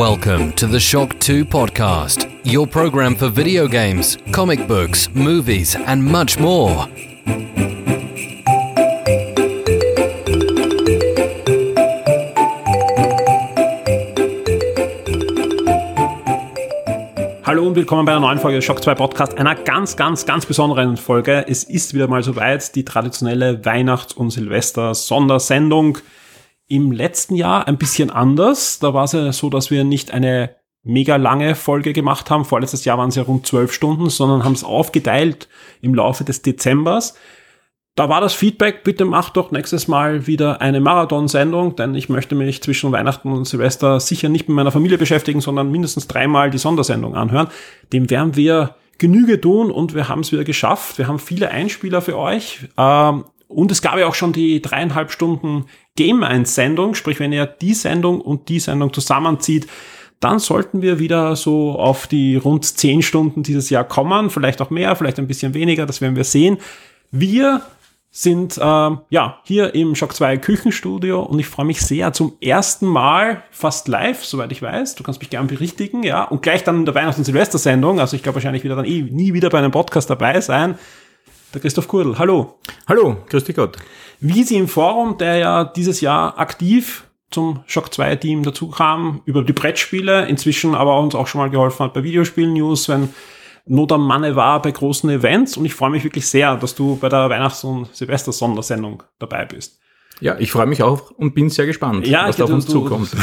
Welcome to the Shock 2 podcast, your program for video games, comic books, movies, and much more. Hallo und willkommen bei einer neuen Folge des Shock 2 Podcast, einer ganz, ganz, ganz besonderen Folge. Es ist wieder mal soweit, die traditionelle Weihnachts- und Silvester-Sondersendung. Im letzten Jahr ein bisschen anders. Da war es ja so, dass wir nicht eine mega lange Folge gemacht haben. Vorletztes Jahr waren es ja rund zwölf Stunden, sondern haben es aufgeteilt im Laufe des Dezembers. Da war das Feedback, bitte macht doch nächstes Mal wieder eine Marathon-Sendung, denn ich möchte mich zwischen Weihnachten und Silvester sicher nicht mit meiner Familie beschäftigen, sondern mindestens dreimal die Sondersendung anhören. Dem werden wir Genüge tun und wir haben es wieder geschafft. Wir haben viele Einspieler für euch. Ähm, und es gab ja auch schon die dreieinhalb Stunden Game 1 Sendung, sprich wenn ihr die Sendung und die Sendung zusammenzieht, dann sollten wir wieder so auf die rund zehn Stunden dieses Jahr kommen, vielleicht auch mehr, vielleicht ein bisschen weniger, das werden wir sehen. Wir sind äh, ja hier im Shock 2 Küchenstudio und ich freue mich sehr zum ersten Mal fast live, soweit ich weiß. Du kannst mich gern berichtigen, ja. Und gleich dann in der Weihnachts- und Silvestersendung, also ich glaube wahrscheinlich wieder dann eh nie wieder bei einem Podcast dabei sein. Der Christoph Kurdel, hallo. Hallo, grüß dich Gott. Wie Sie im Forum, der ja dieses Jahr aktiv zum Shock 2 Team dazu kam, über die Brettspiele, inzwischen aber uns auch schon mal geholfen hat bei Videospielen-News, wenn Not am Manne war bei großen Events und ich freue mich wirklich sehr, dass du bei der Weihnachts- und Silvester-Sondersendung dabei bist. Ja, ich freue mich auch und bin sehr gespannt, Ja, was da auf uns du- zukommt.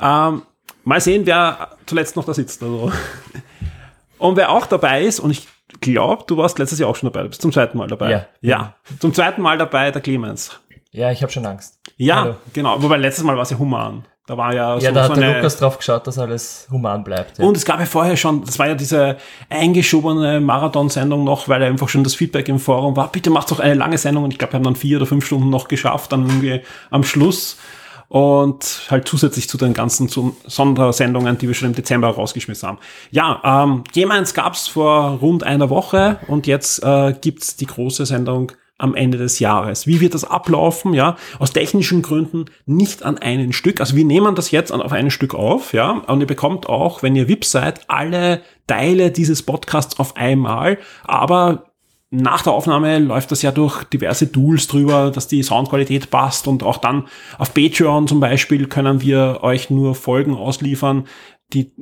Ähm, mal sehen, wer zuletzt noch da sitzt. Also. Und wer auch dabei ist, und ich glaube, du warst letztes Jahr auch schon dabei, du bist zum zweiten Mal dabei. Ja. ja. Zum zweiten Mal dabei der Clemens. Ja, ich habe schon Angst. Ja, Hallo. genau. Wobei letztes Mal war es ja human. Da war ja so, Ja, da so hat der eine, Lukas drauf geschaut, dass alles human bleibt. Ja. Und es gab ja vorher schon, das war ja diese eingeschobene Marathon-Sendung noch, weil einfach schon das Feedback im Forum war, bitte macht doch eine lange Sendung. Und ich glaube, wir haben dann vier oder fünf Stunden noch geschafft, dann irgendwie am Schluss. Und halt zusätzlich zu den ganzen Sondersendungen, die wir schon im Dezember rausgeschmissen haben. Ja, ähm, jemals gab's vor rund einer Woche und jetzt äh, gibt's die große Sendung am Ende des Jahres. Wie wird das ablaufen? Ja, aus technischen Gründen nicht an einen Stück. Also wir nehmen das jetzt auf ein Stück auf, ja, und ihr bekommt auch, wenn ihr VIP seid, alle Teile dieses Podcasts auf einmal. Aber nach der Aufnahme läuft das ja durch diverse Tools drüber, dass die Soundqualität passt und auch dann auf Patreon zum Beispiel können wir euch nur Folgen ausliefern, die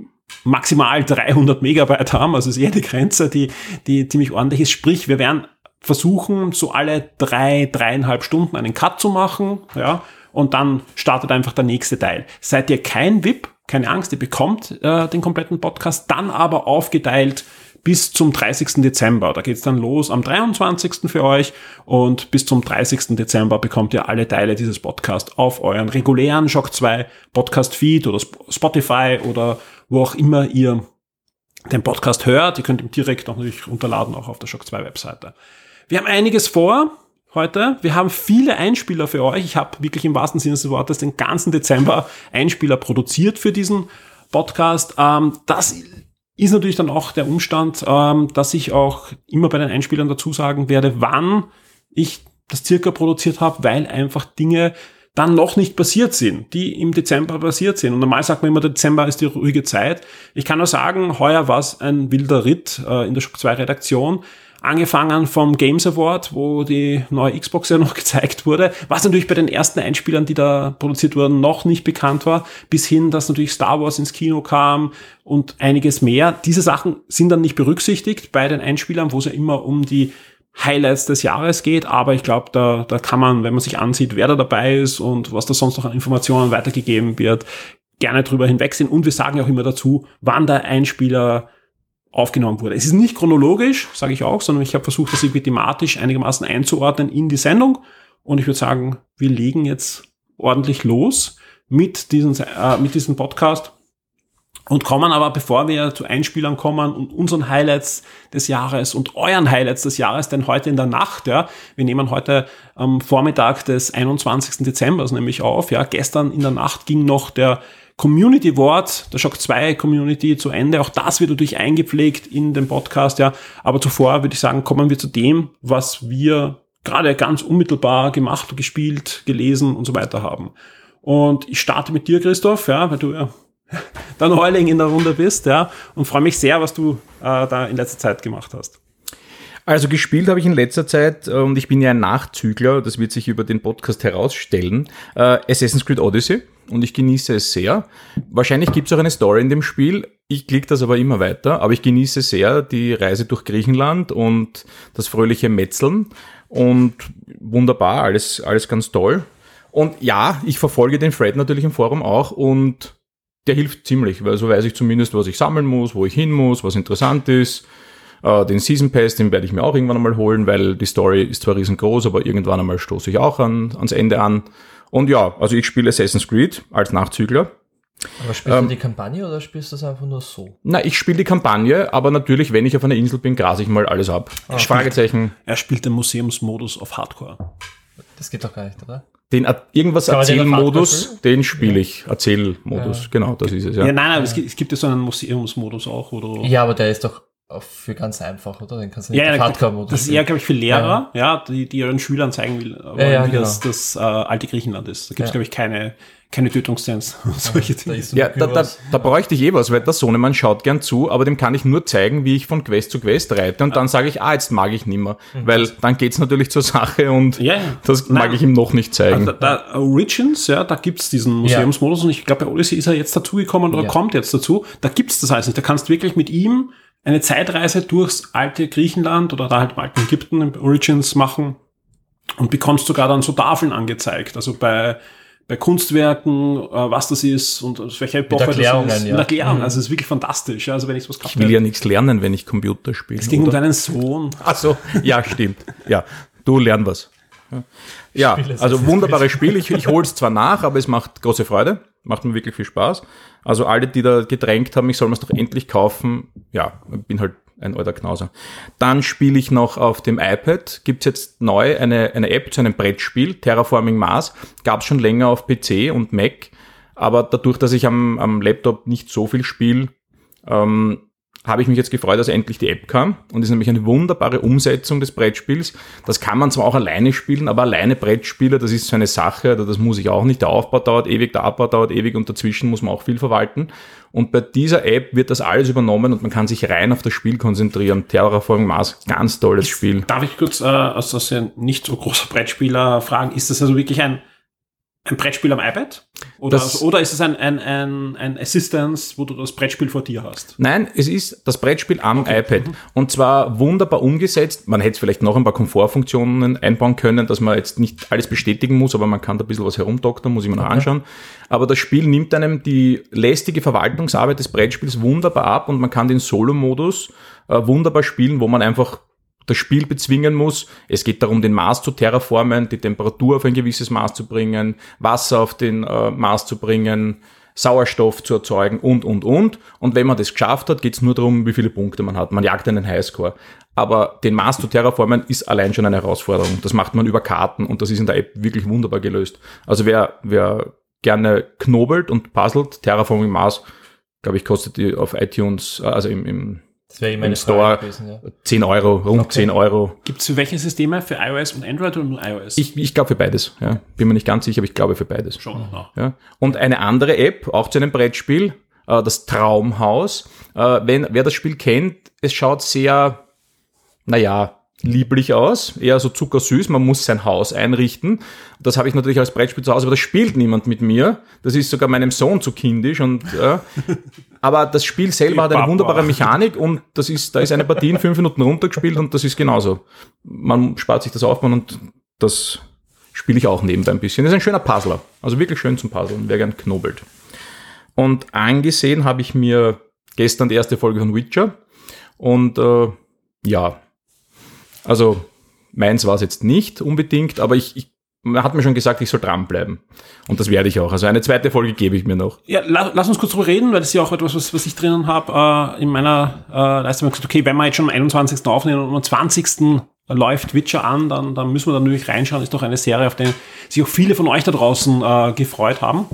maximal 300 Megabyte haben, also ist eher die Grenze, die, die ziemlich ordentlich ist. Sprich, wir werden versuchen, so alle drei, dreieinhalb Stunden einen Cut zu machen, ja, und dann startet einfach der nächste Teil. Seid ihr kein VIP, keine Angst, ihr bekommt äh, den kompletten Podcast, dann aber aufgeteilt bis zum 30. Dezember. Da geht's dann los am 23. für euch und bis zum 30. Dezember bekommt ihr alle Teile dieses Podcasts auf euren regulären Shock 2 Podcast Feed oder Sp- Spotify oder wo auch immer ihr den Podcast hört. Ihr könnt ihn direkt auch natürlich runterladen, auch auf der Shock 2 Webseite. Wir haben einiges vor heute. Wir haben viele Einspieler für euch. Ich habe wirklich im wahrsten Sinne des Wortes den ganzen Dezember Einspieler produziert für diesen Podcast. Ähm, das ist natürlich dann auch der Umstand, ähm, dass ich auch immer bei den Einspielern dazu sagen werde, wann ich das circa produziert habe, weil einfach Dinge dann noch nicht passiert sind, die im Dezember passiert sind. Und normal sagt man immer, Dezember ist die ruhige Zeit. Ich kann nur sagen, heuer war es ein wilder Ritt äh, in der Shock 2 Redaktion. Angefangen vom Games Award, wo die neue Xbox ja noch gezeigt wurde, was natürlich bei den ersten Einspielern, die da produziert wurden, noch nicht bekannt war, bis hin, dass natürlich Star Wars ins Kino kam und einiges mehr. Diese Sachen sind dann nicht berücksichtigt bei den Einspielern, wo es ja immer um die Highlights des Jahres geht, aber ich glaube, da, da kann man, wenn man sich ansieht, wer da dabei ist und was da sonst noch an Informationen weitergegeben wird, gerne drüber hinwegsehen. Und wir sagen auch immer dazu, wann der Einspieler aufgenommen wurde. Es ist nicht chronologisch, sage ich auch, sondern ich habe versucht, das irgendwie thematisch einigermaßen einzuordnen in die Sendung. Und ich würde sagen, wir legen jetzt ordentlich los mit, diesen, äh, mit diesem Podcast und kommen aber, bevor wir zu Einspielern kommen und unseren Highlights des Jahres und euren Highlights des Jahres, denn heute in der Nacht, ja, wir nehmen heute am Vormittag des 21. Dezember nämlich auf, ja, gestern in der Nacht ging noch der Community Wort, der Shock 2 Community zu Ende. Auch das wird natürlich eingepflegt in den Podcast, ja. Aber zuvor würde ich sagen, kommen wir zu dem, was wir gerade ganz unmittelbar gemacht, gespielt, gelesen und so weiter haben. Und ich starte mit dir, Christoph, ja, weil du ja der Neuling in der Runde bist, ja, und freue mich sehr, was du äh, da in letzter Zeit gemacht hast. Also gespielt habe ich in letzter Zeit, äh, und ich bin ja ein Nachzügler, das wird sich über den Podcast herausstellen, äh, Assassin's Creed Odyssey und ich genieße es sehr. Wahrscheinlich gibt es auch eine Story in dem Spiel, ich klicke das aber immer weiter, aber ich genieße sehr die Reise durch Griechenland und das fröhliche Metzeln und wunderbar, alles, alles ganz toll. Und ja, ich verfolge den Fred natürlich im Forum auch und der hilft ziemlich, weil so weiß ich zumindest, was ich sammeln muss, wo ich hin muss, was interessant ist äh, den Season Pass, den werde ich mir auch irgendwann einmal holen, weil die Story ist zwar riesengroß, aber irgendwann einmal stoße ich auch an, ans Ende an. Und ja, also ich spiele Assassin's Creed als Nachzügler. Aber spielst ähm, du die Kampagne oder spielst du das einfach nur so? Na, ich spiele die Kampagne, aber natürlich, wenn ich auf einer Insel bin, grase ich mal alles ab. Ah, Fragezeichen. Er spielt den Museumsmodus auf Hardcore. Das geht doch gar nicht, oder? Den irgendwas Erzählmodus, den spiele ich. Erzählmodus, ja. genau, das ist es, ja. ja nein, aber es gibt, es gibt ja so einen Museumsmodus auch, oder? Ja, aber der ist doch für ganz einfach, oder? Den kannst du nicht ja, Hardcore-Modus Das ist eher, glaube ich, für Lehrer, ja, ja die, die ihren Schülern zeigen will, ja, ja, wie genau. das, das äh, alte Griechenland ist. Da gibt es, glaube ich, keine, keine Tötungstanz. solche Dinge. Da ja, da, da, da bräuchte ich eh was, weil der Sohnemann schaut gern zu, aber dem kann ich nur zeigen, wie ich von Quest zu Quest reite und dann sage ich, ah, jetzt mag ich nimmer. Mhm. Weil dann geht's natürlich zur Sache und das Nein. mag ich ihm noch nicht zeigen. Also, da, Origins, ja, da gibt's diesen Museumsmodus und ich glaube, bei Odyssey ist er jetzt dazugekommen oder kommt jetzt dazu. Da gibt's das alles nicht. Da kannst du wirklich mit ihm eine Zeitreise durchs alte Griechenland oder da halt im alten Ägypten im Origins machen und bekommst sogar dann so Tafeln angezeigt. Also bei, bei Kunstwerken, äh, was das ist und aus welcher Epoche das ist. Ja. Mit Erklärung. Mhm. Also es ist wirklich fantastisch. Also wenn ich was Ich will ja nichts lernen, wenn ich Computer spiele. Es ging oder? um deinen Sohn. Ach so, ja, stimmt. Ja, du lern was. Ja, also wunderbares Spiel. Ich, ich hole es zwar nach, aber es macht große Freude. Macht mir wirklich viel Spaß. Also alle, die da gedrängt haben, ich soll mir es doch endlich kaufen. Ja, bin halt ein alter Knauser. Dann spiele ich noch auf dem iPad. Gibt's jetzt neu eine, eine App zu einem Brettspiel, Terraforming Mars. Gab's schon länger auf PC und Mac. Aber dadurch, dass ich am, am Laptop nicht so viel spiele, ähm, habe ich mich jetzt gefreut, dass endlich die App kam. Und ist nämlich eine wunderbare Umsetzung des Brettspiels. Das kann man zwar auch alleine spielen, aber alleine Brettspieler, das ist so eine Sache, das muss ich auch nicht. Der Aufbau dauert ewig, der Abbau dauert ewig und dazwischen muss man auch viel verwalten. Und bei dieser App wird das alles übernommen und man kann sich rein auf das Spiel konzentrieren. Terraforming Mars, ganz tolles Spiel. Darf ich kurz äh, als, als ein nicht so großer Brettspieler fragen, ist das also wirklich ein ein Brettspiel am iPad? Oder, das, oder ist es ein, ein, ein, ein Assistance, wo du das Brettspiel vor dir hast? Nein, es ist das Brettspiel am okay. iPad. Mhm. Und zwar wunderbar umgesetzt. Man hätte vielleicht noch ein paar Komfortfunktionen einbauen können, dass man jetzt nicht alles bestätigen muss, aber man kann da ein bisschen was herumdoktern, muss ich mir noch okay. anschauen. Aber das Spiel nimmt einem die lästige Verwaltungsarbeit des Brettspiels wunderbar ab und man kann den Solo-Modus äh, wunderbar spielen, wo man einfach das Spiel bezwingen muss. Es geht darum, den Mars zu terraformen, die Temperatur auf ein gewisses Maß zu bringen, Wasser auf den äh, Mars zu bringen, Sauerstoff zu erzeugen und, und, und. Und wenn man das geschafft hat, geht es nur darum, wie viele Punkte man hat. Man jagt einen Highscore. Aber den Mars zu terraformen ist allein schon eine Herausforderung. Das macht man über Karten und das ist in der App wirklich wunderbar gelöst. Also wer, wer gerne knobelt und puzzelt, Terraforming Mars, glaube ich, kostet die auf iTunes, äh, also im, im das wäre im Store gewesen, ja. 10 Euro, rund okay. 10 Euro. Gibt es für welche Systeme? Für iOS und Android oder nur iOS? Ich, ich glaube für beides. Ja. Bin mir nicht ganz sicher, aber ich glaube für beides. Schon. Ja. Und eine andere App, auch zu einem Brettspiel, äh, das Traumhaus. Äh, wenn, wer das Spiel kennt, es schaut sehr, naja, lieblich aus, eher so zuckersüß, man muss sein Haus einrichten. Das habe ich natürlich als Brettspiel zu Hause, aber das spielt niemand mit mir. Das ist sogar meinem Sohn zu kindisch und äh, aber das Spiel selber hat eine wunderbare Mechanik und das ist, da ist eine Partie in fünf Minuten runtergespielt und das ist genauso. Man spart sich das auf und das spiele ich auch nebenbei ein bisschen. Das ist ein schöner Puzzler, also wirklich schön zum Puzzeln, wer gern knobelt. Und angesehen habe ich mir gestern die erste Folge von Witcher und äh, ja, also meins war es jetzt nicht unbedingt, aber ich, ich man hat mir schon gesagt, ich soll dranbleiben. Und das werde ich auch. Also eine zweite Folge gebe ich mir noch. Ja, la, lass uns kurz drüber reden, weil das ist ja auch etwas, was, was ich drinnen habe. Äh, in meiner äh, Leistung gesagt, okay, wenn wir jetzt schon am 21. aufnehmen und am 20. läuft Witcher an, dann, dann müssen wir da natürlich reinschauen. Ist doch eine Serie, auf die sich auch viele von euch da draußen äh, gefreut haben.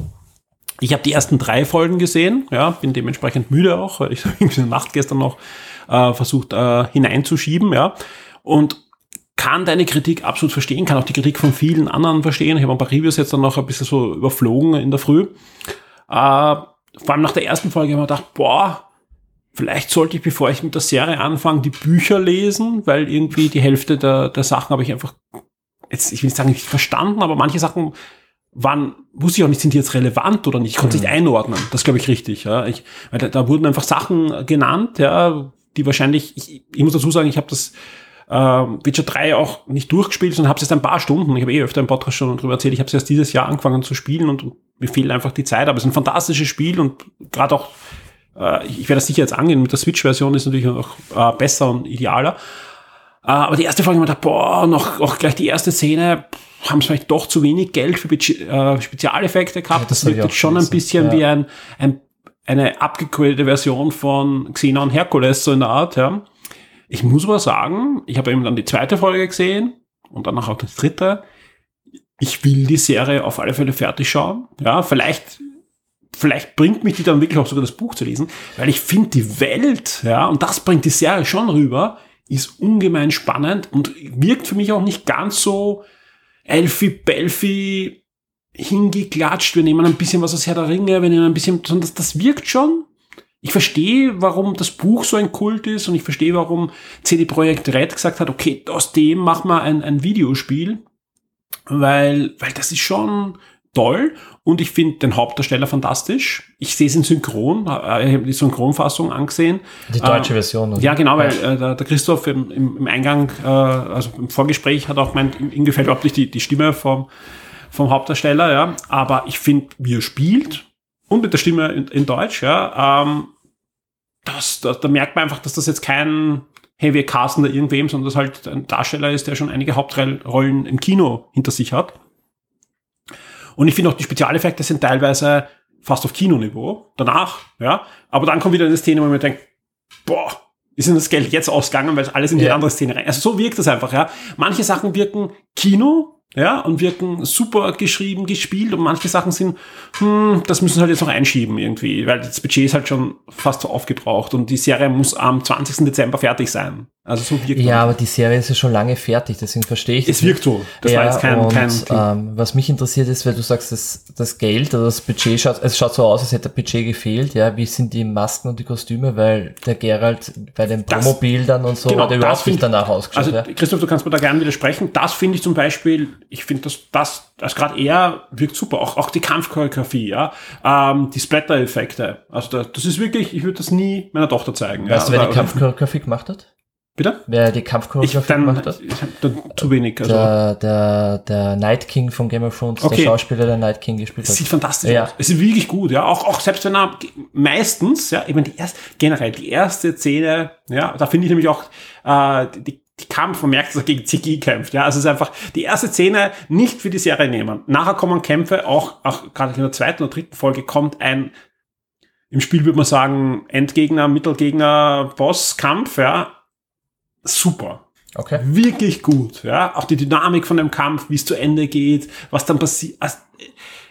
Ich habe die ersten drei Folgen gesehen, ja, bin dementsprechend müde auch, weil ich in der Nacht gestern noch äh, versucht äh, hineinzuschieben, ja. Und kann deine Kritik absolut verstehen, kann auch die Kritik von vielen anderen verstehen. Ich habe ein paar Reviews jetzt dann noch ein bisschen so überflogen in der Früh. Äh, vor allem nach der ersten Folge habe ich mir gedacht, boah, vielleicht sollte ich, bevor ich mit der Serie anfange, die Bücher lesen, weil irgendwie die Hälfte der, der Sachen habe ich einfach, jetzt, ich will nicht sagen, nicht verstanden, aber manche Sachen waren, wusste ich auch nicht, sind die jetzt relevant oder nicht. Ich konnte es nicht einordnen. Das glaube ich richtig. Ja. Ich, weil da, da wurden einfach Sachen genannt, ja, die wahrscheinlich, ich, ich muss dazu sagen, ich habe das äh, Witcher 3 auch nicht durchgespielt, sondern habe es jetzt ein paar Stunden, ich habe eh öfter im Podcast schon darüber erzählt, ich habe es erst dieses Jahr angefangen zu spielen und, und mir fehlt einfach die Zeit, aber es ist ein fantastisches Spiel und gerade auch, äh, ich, ich werde das sicher jetzt angehen, mit der Switch-Version ist natürlich auch äh, besser und idealer. Äh, aber die erste Folge, ich mir gedacht, boah, noch auch gleich die erste Szene, haben sie vielleicht doch zu wenig Geld für äh, Spezialeffekte gehabt. Ja, das, wirkt schon ein bisschen ja. wie ein, ein, eine abgequälte Version von Xenon Hercules, so in der Art, ja. Ich muss aber sagen, ich habe eben dann die zweite Folge gesehen und danach auch die dritte. Ich will die Serie auf alle Fälle fertig schauen. Ja, vielleicht, vielleicht bringt mich die dann wirklich auch sogar das Buch zu lesen, weil ich finde die Welt, ja, und das bringt die Serie schon rüber, ist ungemein spannend und wirkt für mich auch nicht ganz so Elfi Belfi hingeklatscht. Wir nehmen ein bisschen was aus Herr der Ringe, wir nehmen ein bisschen, sondern das, das wirkt schon ich verstehe, warum das Buch so ein Kult ist und ich verstehe, warum CD Projekt Red gesagt hat, okay, aus dem machen wir ein, ein Videospiel, weil, weil das ist schon toll und ich finde den Hauptdarsteller fantastisch. Ich sehe es in Synchron, äh, ich habe die Synchronfassung angesehen. Die deutsche äh, Version. Oder? Ja, genau, weil äh, der, Christoph im, im, im Eingang, äh, also im Vorgespräch hat auch gemeint, ihm gefällt überhaupt nicht die, die Stimme vom, vom Hauptdarsteller, ja, aber ich finde, wie er spielt, und mit der Stimme in, in Deutsch, ja, ähm, das, das, da merkt man einfach, dass das jetzt kein hey, wir casten da irgendwem, sondern dass halt ein Darsteller ist, der schon einige Hauptrollen im Kino hinter sich hat. Und ich finde auch, die Spezialeffekte sind teilweise fast auf Kinoniveau. Danach, ja. Aber dann kommt wieder eine Szene, wo man denkt, boah, ist denn das Geld jetzt ausgegangen, weil es alles in die ja. andere Szene rein. Also so wirkt das einfach, ja. Manche Sachen wirken Kino, ja, und wirken super geschrieben, gespielt und manche Sachen sind, hm, das müssen sie halt jetzt noch einschieben irgendwie, weil das Budget ist halt schon fast so aufgebraucht und die Serie muss am 20. Dezember fertig sein. Also so wirkt Ja, aber die Serie ist ja schon lange fertig, deswegen verstehe ich Es wirkt so. Das ja, war jetzt kein, und, kein ähm, Was mich interessiert ist, weil du sagst, das, das Geld oder das Budget schaut, es schaut so aus, als hätte der Budget gefehlt, ja. Wie sind die Masken und die Kostüme? Weil der Gerald bei den Promobildern und so genau, hat er überhaupt nicht danach ausgeschaut. Also, ja. Christoph, du kannst mir da gerne widersprechen. Das finde ich zum Beispiel, ich finde das, das, das gerade er wirkt super. Auch, auch die Kampfchoreografie, ja. Ähm, die Splatter-Effekte. Also, das, das ist wirklich, ich würde das nie meiner Tochter zeigen. Weißt ja, du, wer die Kampfchoreografie gemacht hat? Bitte? Wer die Kampfchoreografie gemacht hat? Ich hab dann zu wenig. Also. Der, der, der Night King von Game of Thrones, okay. der Schauspieler, der Night King gespielt hat. Es sieht fantastisch ja. aus. Es ist wirklich gut, ja. Auch, auch selbst wenn er meistens, ja, ich meine, die erste, generell, die erste Szene, ja, da finde ich nämlich auch, äh, die, die Kampf, man merkt, dass er gegen Ziggy kämpft. Ja, also es ist einfach die erste Szene nicht für die Serie nehmen. Nachher kommen Kämpfe, auch, auch gerade in der zweiten oder dritten Folge kommt ein, im Spiel würde man sagen, Endgegner, Mittelgegner, Bosskampf, ja super. Okay. Wirklich gut. Ja, auch die Dynamik von dem Kampf, wie es zu Ende geht, was dann passiert. Also,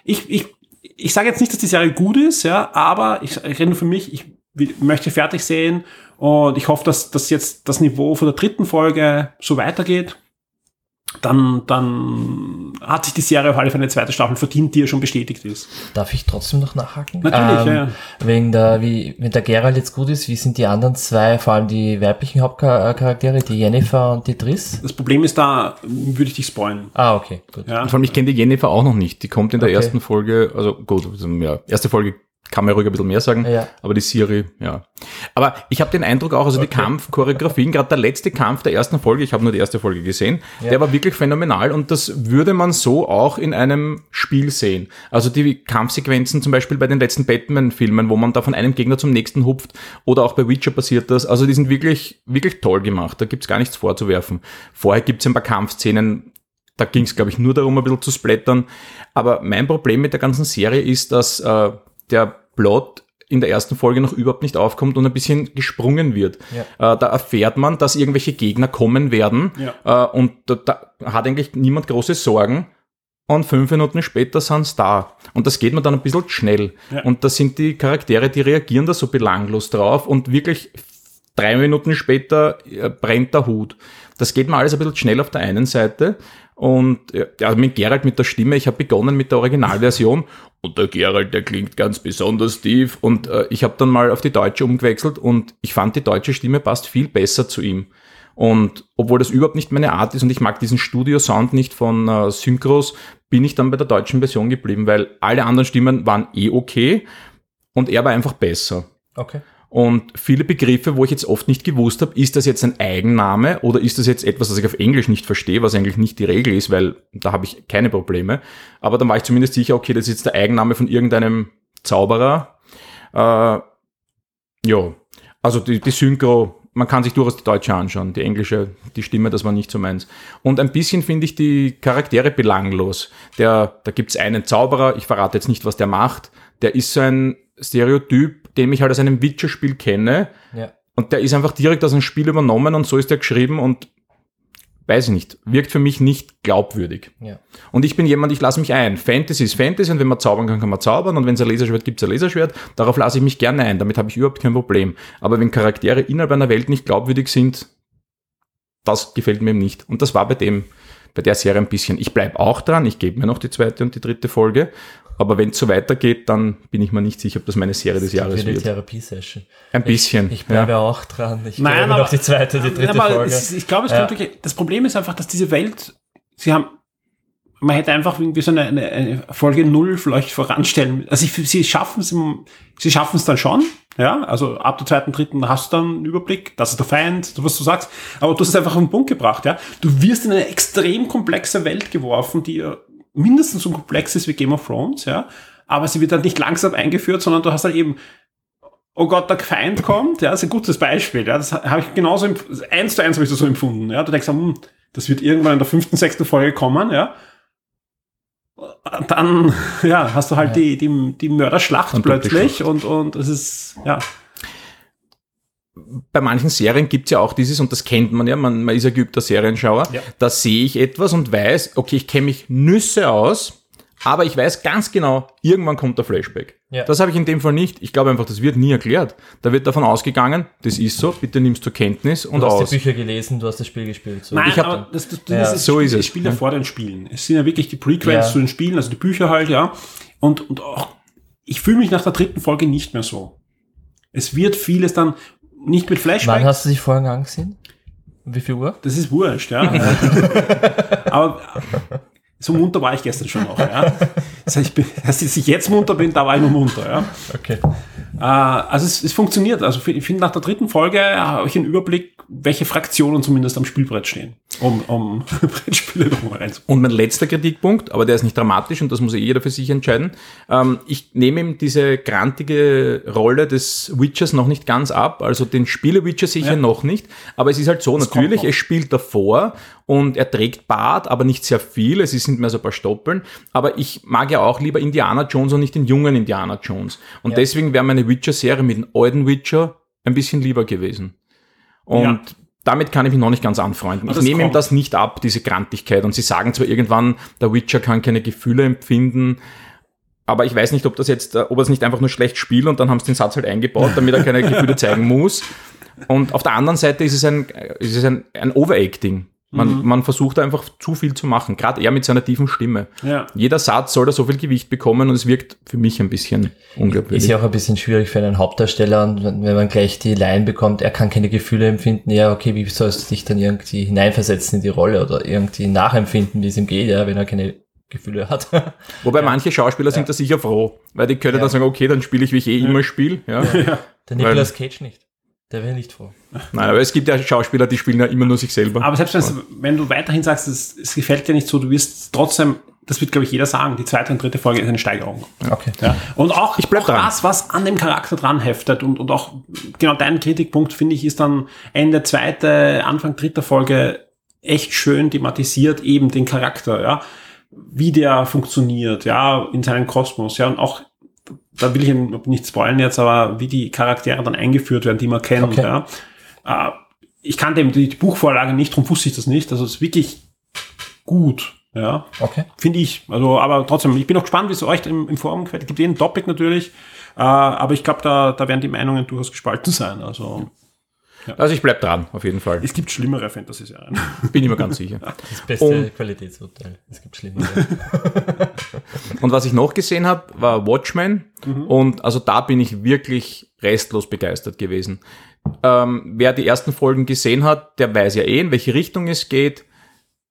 ich, ich, ich sage jetzt nicht, dass die Serie gut ist, ja, aber ich, ich rede nur für mich, ich möchte fertig sehen und ich hoffe, dass, dass jetzt das Niveau von der dritten Folge so weitergeht dann, dann hat sich die Serie auf alle Fälle eine zweite Staffel verdient, die ja schon bestätigt ist. Darf ich trotzdem noch nachhaken? Natürlich, ähm, ja. Wegen der, wie, wenn der Geralt jetzt gut ist, wie sind die anderen zwei, vor allem die weiblichen Hauptcharaktere, die Jennifer und die Triss? Das Problem ist da, würde ich dich spoilen. Ah, okay, gut. Ja. Und vor allem, ich kenne die Jennifer auch noch nicht. Die kommt in der okay. ersten Folge, also gut, also, ja, erste Folge kann man ruhig ein bisschen mehr sagen, ja. aber die Siri, ja. Aber ich habe den Eindruck auch, also okay. die Kampfchoreografien, gerade der letzte Kampf der ersten Folge, ich habe nur die erste Folge gesehen, ja. der war wirklich phänomenal und das würde man so auch in einem Spiel sehen. Also die Kampfsequenzen zum Beispiel bei den letzten Batman-Filmen, wo man da von einem Gegner zum nächsten hupft oder auch bei Witcher passiert das, also die sind wirklich, wirklich toll gemacht, da gibt's gar nichts vorzuwerfen. Vorher gibt's ein paar Kampfszenen, da ging es, glaube ich, nur darum, ein bisschen zu splattern. Aber mein Problem mit der ganzen Serie ist, dass äh, der Plot in der ersten Folge noch überhaupt nicht aufkommt und ein bisschen gesprungen wird. Ja. Äh, da erfährt man, dass irgendwelche Gegner kommen werden ja. äh, und da, da, hat eigentlich niemand große Sorgen. Und fünf Minuten später sind's da. Und das geht mir dann ein bisschen schnell. Ja. Und da sind die Charaktere, die reagieren da so belanglos drauf und wirklich drei Minuten später äh, brennt der Hut. Das geht mir alles ein bisschen schnell auf der einen Seite. Und ja, mit Gerald mit der Stimme, ich habe begonnen mit der Originalversion und der Gerald, der klingt ganz besonders tief. Und äh, ich habe dann mal auf die deutsche umgewechselt und ich fand, die deutsche Stimme passt viel besser zu ihm. Und obwohl das überhaupt nicht meine Art ist und ich mag diesen Studio-Sound nicht von äh, Synchros, bin ich dann bei der deutschen Version geblieben, weil alle anderen Stimmen waren eh okay und er war einfach besser. Okay. Und viele Begriffe, wo ich jetzt oft nicht gewusst habe, ist das jetzt ein Eigenname oder ist das jetzt etwas, das ich auf Englisch nicht verstehe, was eigentlich nicht die Regel ist, weil da habe ich keine Probleme. Aber dann war ich zumindest sicher, okay, das ist jetzt der Eigenname von irgendeinem Zauberer. Äh, ja, also die, die Synchro, man kann sich durchaus die deutsche anschauen, die englische, die Stimme, das war nicht so meins. Und ein bisschen finde ich die Charaktere belanglos. Der, da gibt's einen Zauberer, ich verrate jetzt nicht, was der macht, der ist so ein Stereotyp, den ich halt aus einem Witcher-Spiel kenne. Ja. Und der ist einfach direkt aus einem Spiel übernommen und so ist der geschrieben und weiß ich nicht, wirkt für mich nicht glaubwürdig. Ja. Und ich bin jemand, ich lasse mich ein. Fantasy ist Fantasy und wenn man zaubern kann, kann man zaubern und wenn es ein Laserschwert gibt, es ein Laserschwert. Darauf lasse ich mich gerne ein, damit habe ich überhaupt kein Problem. Aber wenn Charaktere innerhalb einer Welt nicht glaubwürdig sind, das gefällt mir eben nicht. Und das war bei dem, bei der Serie ein bisschen. Ich bleibe auch dran, ich gebe mir noch die zweite und die dritte Folge. Aber wenn es so weitergeht, dann bin ich mir nicht sicher, ob das meine Serie des Jahres wird. Therapiesession. Ein bisschen. Ich, ich bleibe auch dran. Ich Nein, aber- noch die zweite, die dritte Ja, aber Folge. es, ich glaube, es Ja. kommt wirklich, das Problem ist einfach, dass diese Welt, sie haben, man hätte einfach irgendwie so eine, eine, eine Folge null vielleicht voranstellen. Also ich, sie schaffen es, sie schaffen es dann schon, ja, also ab der zweiten, dritten hast du dann einen Überblick, das ist der Feind, so was du sagst, aber du hast es einfach auf den Punkt gebracht, ja. Du wirst in eine extrem komplexe Welt geworfen, die ja mindestens so komplex ist wie Game of Thrones, ja, aber sie wird dann nicht langsam eingeführt, sondern du hast dann eben oh Gott, der Feind kommt, ja, das ist ein gutes Beispiel, ja, das habe ich genauso, eins zu eins habe ich das so empfunden, ja, du denkst, hm, das wird irgendwann in der fünften, sechsten Folge kommen, ja, dann, ja, hast du halt Ja. die, die, die Mörderschlacht Und plötzlich und, und es ist, ja, bei manchen Serien gibt's ja auch dieses, und das kennt man ja, man, man ist ja geübter Serienschauer, Ja. da sehe ich etwas und weiß, okay, ich kenne mich Nüsse aus, aber ich weiß ganz genau, irgendwann kommt der Flashback. Ja. Das habe ich in dem Fall nicht. Ich glaube einfach, das wird nie erklärt. Da wird davon ausgegangen, das ist so, bitte nimmst zur Kenntnis und Du hast aus. die Bücher gelesen, du hast das Spiel gespielt. So. Nein, Ich hab das, das, das Ja, ist, so Spiel, ist es, Das Spiel ja ne? vor den Spielen. Es sind ja wirklich die Prequels Ja. zu den Spielen, also die Bücher halt, ja. Und, und auch, ich fühle mich nach der dritten Folge nicht mehr so. Es wird vieles dann nicht mit Flashback. Wann hast du die Folgen angesehen? Wie viel Uhr? Das ist wurscht, ja. Aber so munter war ich gestern schon noch, ja. Heißt, ich bin, dass ich jetzt munter bin, da war ich noch munter, ja. Okay. Äh, also es, es funktioniert. Also ich finde, nach der dritten Folge habe ich einen Überblick, welche Fraktionen zumindest am Spielbrett stehen, um, um Brettspiele nochmal reinzukommen. Und mein letzter Kritikpunkt, aber der ist nicht dramatisch und das muss eh jeder für sich entscheiden. Ähm, ich nehme ihm diese grantige Rolle des Witchers noch nicht ganz ab. Also den Spiele-Witcher sicher Ja. noch nicht. Aber es ist halt so, Das natürlich, es spielt davor und er trägt Bart, aber nicht sehr viel. Es sind mehr so ein paar Stoppeln. Aber ich mag ja auch lieber Indiana Jones und nicht den jungen Indiana Jones. Und Ja. deswegen wäre meine Witcher-Serie mit dem alten Witcher ein bisschen lieber gewesen. Und Ja. damit kann ich mich noch nicht ganz anfreunden. Ich nehme ihm das nicht ab, diese Grantigkeit. Und sie sagen zwar irgendwann, der Witcher kann keine Gefühle empfinden, aber ich weiß nicht, ob das jetzt, äh, ob er es nicht einfach nur schlecht spielt und dann haben sie den Satz halt eingebaut, damit er keine Gefühle zeigen muss. Und auf der anderen Seite ist es ein, äh, ist es ein, ein Overacting. Man, Mhm. man versucht einfach zu viel zu machen, gerade er mit seiner tiefen Stimme. Ja. Jeder Satz soll da so viel Gewicht bekommen und es wirkt für mich ein bisschen unglaubwürdig. Ist ja auch ein bisschen schwierig für einen Hauptdarsteller und wenn man gleich die Line bekommt, er kann keine Gefühle empfinden, ja, okay, wie sollst du dich dann irgendwie hineinversetzen in die Rolle oder irgendwie nachempfinden, wie es ihm geht, ja, wenn er keine Gefühle hat. Wobei manche Schauspieler sind da sicher froh, weil die können Ja. dann sagen, okay, dann spiele ich, wie ich eh immer spiele. Ja. Der Nicolas Cage nicht. Der wäre nicht froh. Nein, aber es gibt ja Schauspieler, die spielen ja immer nur sich selber. Aber selbst wenn du weiterhin sagst, es, es gefällt dir nicht so, du wirst trotzdem, das wird glaube ich jeder sagen, die zweite und dritte Folge ist eine Steigerung. Okay. Ja. Und auch, Ich bleib auch dran. das, was an dem Charakter dran heftet und, und auch genau dein Kritikpunkt, finde ich, ist dann Ende zweite, Anfang dritter Folge echt schön thematisiert, eben den Charakter, ja. Wie der funktioniert, ja, in seinem Kosmos, ja, und auch, da will ich nicht spoilen jetzt, aber wie die Charaktere dann eingeführt werden, die man kennt, Okay. ja. Äh, ich kannte eben die, die Buchvorlage nicht, darum wusste ich das nicht, also es ist wirklich gut, ja. Okay. Finde ich. Also, aber trotzdem, ich bin auch gespannt, wie es euch im, im Forum gefällt. Es gibt jeden Topic natürlich. Äh, aber ich glaube, da, da werden die Meinungen durchaus gespalten sein. Also, Also ich bleib dran, auf jeden Fall. Es gibt schlimmere Fantasy-Serien. Bin ich mir ganz sicher. Das beste Und- Qualitätsurteil. Es gibt schlimmere. Und was ich noch gesehen habe, war Watchmen. Und also da bin ich wirklich restlos begeistert gewesen. Ähm, wer die ersten Folgen gesehen hat, der weiß ja eh, in welche Richtung es geht.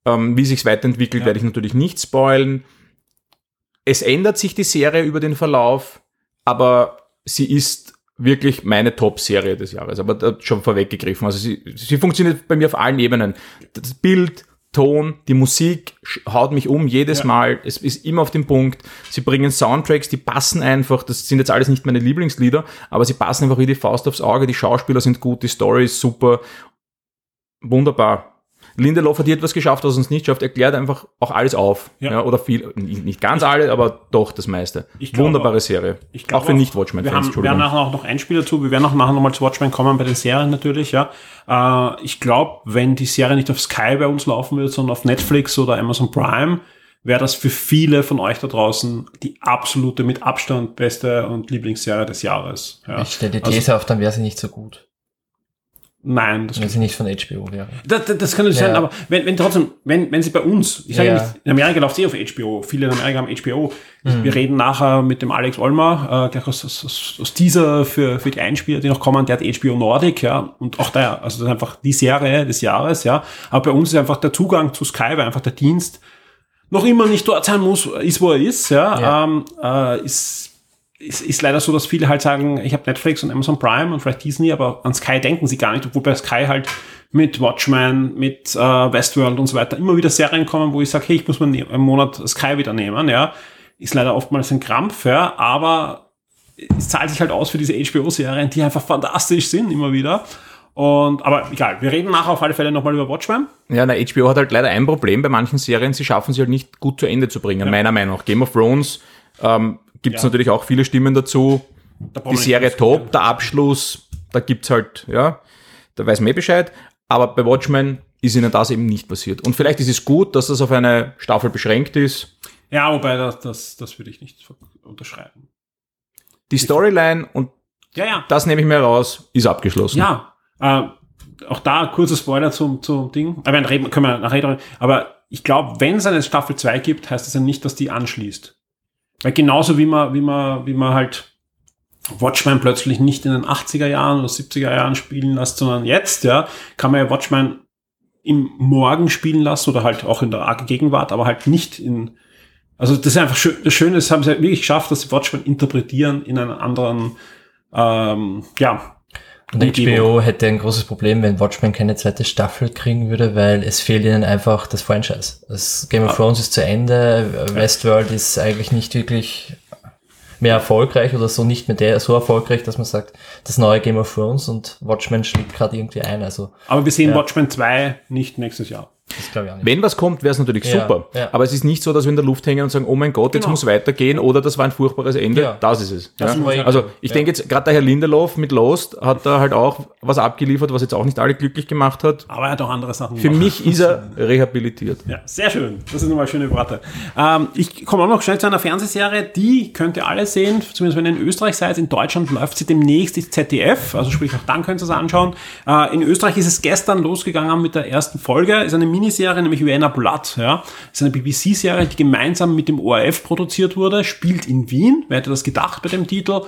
Ähm, wie sich's weiterentwickelt, werde ich natürlich nicht spoilen. Es ändert sich die Serie über den Verlauf, aber sie ist wirklich meine Top-Serie des Jahres. Aber da schon vorweggegriffen. Also sie, sie funktioniert bei mir auf allen Ebenen. Das Bild, Ton, die Musik haut mich um jedes Ja. Mal. Es ist immer auf den Punkt. Sie bringen Soundtracks, die passen einfach. Das sind jetzt alles nicht meine Lieblingslieder, aber sie passen einfach wie die Faust aufs Auge. Die Schauspieler sind gut, die Story ist super. Wunderbar. Lindelof hat hier etwas geschafft, was er uns nicht schafft. Erklärt einfach auch alles auf. Ja. Ja. oder viel, nicht ganz alle, aber doch das meiste. Ich glaube Wunderbare Serie. Ich glaub auch für Wir Nicht-Watchmen-Fans, wir haben Entschuldigung. nachher auch noch Einspieler dazu. Wir werden auch nachher nochmal zu Watchmen kommen bei den Serien natürlich, ja. Äh, ich glaube, wenn die Serie nicht auf Sky bei uns laufen würde, sondern auf Netflix oder Amazon Prime, wäre das für viele von euch da draußen die absolute, mit Abstand beste und Lieblingsserie des Jahres. Ja. Ich stelle die Also- These auf, dann wäre sie nicht so gut. Nein, das Wenn sie nicht von HBO wäre. Das, das, das kann natürlich Ja. sein, aber wenn, wenn trotzdem, wenn, wenn sie bei uns, ich sage Ja. nicht, in Amerika läuft sie auf HBO, viele in Amerika haben HBO. Mhm. Wir reden nachher mit dem Alex Olmer, äh, gleich aus, aus, aus, dieser für, für die Einspieler, die noch kommen, der hat HBO Nordic, ja, und auch der, also das ist einfach die Serie des Jahres, ja. Aber bei uns ist einfach der Zugang zu Sky, weil einfach der Dienst noch immer nicht dort sein muss, ist, wo er ist, ja, Ja. Ähm, äh, ist, ist, ist leider so, dass viele halt sagen, ich habe Netflix und Amazon Prime und vielleicht Disney, aber an Sky denken sie gar nicht, obwohl bei Sky halt mit Watchmen, mit äh, Westworld und so weiter immer wieder Serien kommen, wo ich sage, hey, ich muss mir ne- im Monat Sky wieder nehmen, ja. Ist leider oftmals ein Krampf, ja, aber es zahlt sich halt aus für diese HBO-Serien, die einfach fantastisch sind, immer wieder. Und, aber egal, wir reden nachher auf alle Fälle nochmal über Watchmen. Ja, na, HBO hat halt leider ein Problem bei manchen Serien, sie schaffen sie halt nicht gut zu Ende zu bringen, meiner Meinung nach. Game of Thrones ähm, gibt es Ja. natürlich auch viele Stimmen dazu. Da Die Serie top, der Abschluss, da gibt's halt, ja, da weiß man eh Bescheid. Aber bei Watchmen ist ihnen das eben nicht passiert. Und vielleicht ist es gut, dass das auf eine Staffel beschränkt ist. Ja, wobei das, das, das würde ich nicht unterschreiben. Die Storyline, und Ja, ja. das nehme ich mir raus, ist abgeschlossen. Ja, äh, auch da kurzer Spoiler zum, zum Ding. Aber reden, können wir nachher drüber. Aber ich glaube, wenn es eine Staffel 2 gibt, heißt das ja nicht, dass die anschließt. Weil genauso wie man, wie man, wie man halt Watchmen plötzlich nicht in den 80er Jahren oder 70er Jahren spielen lässt, sondern jetzt, ja, kann man ja Watchmen im Morgen spielen lassen oder halt auch in der Gegenwart, aber halt nicht in, also das ist einfach schön, das Schöne ist, haben sie halt wirklich geschafft, dass sie Watchmen interpretieren in einen anderen, ähm, ja, Und. HBO hätte ein großes Problem, wenn Watchmen keine zweite Staffel kriegen würde, weil es fehlt ihnen einfach das Franchise. Das Game of Thrones ist zu Ende, Westworld ist eigentlich nicht wirklich mehr erfolgreich oder so nicht mehr der, so erfolgreich, dass man sagt, das neue Game of Thrones und Watchmen schlägt gerade irgendwie ein. Also Aber wir sehen Ja. Watchmen 2 nicht nächstes Jahr. Das glaube ich auch nicht. Wenn was kommt, wäre es natürlich Ja, super. ja. Aber es ist nicht so, dass wir in der Luft hängen und sagen, oh mein Gott, jetzt Genau. muss weitergehen oder das war ein furchtbares Ende. Ja. Das ist es. Das Also ich Ja. denke jetzt, gerade der Herr Lindelof mit Lost hat da halt auch was abgeliefert, was jetzt auch nicht alle glücklich gemacht hat. Aber er hat auch andere Sachen Für gemacht. mich ist er rehabilitiert. Ja, sehr schön. Das sind nochmal schöne Worte. Ähm, ich komme auch noch schnell zu einer Fernsehserie, die könnt ihr alle sehen, zumindest wenn ihr in Österreich seid. In Deutschland läuft sie demnächst ins ZDF, also sprich auch dann könnt ihr es anschauen. Äh, in Österreich ist es gestern losgegangen mit der ersten Folge. Ist eine Miniserie, nämlich Vienna Blood. Ja. Ist eine BBC-Serie, die gemeinsam mit dem ORF produziert wurde, spielt in Wien. Wer hätte das gedacht bei dem Titel?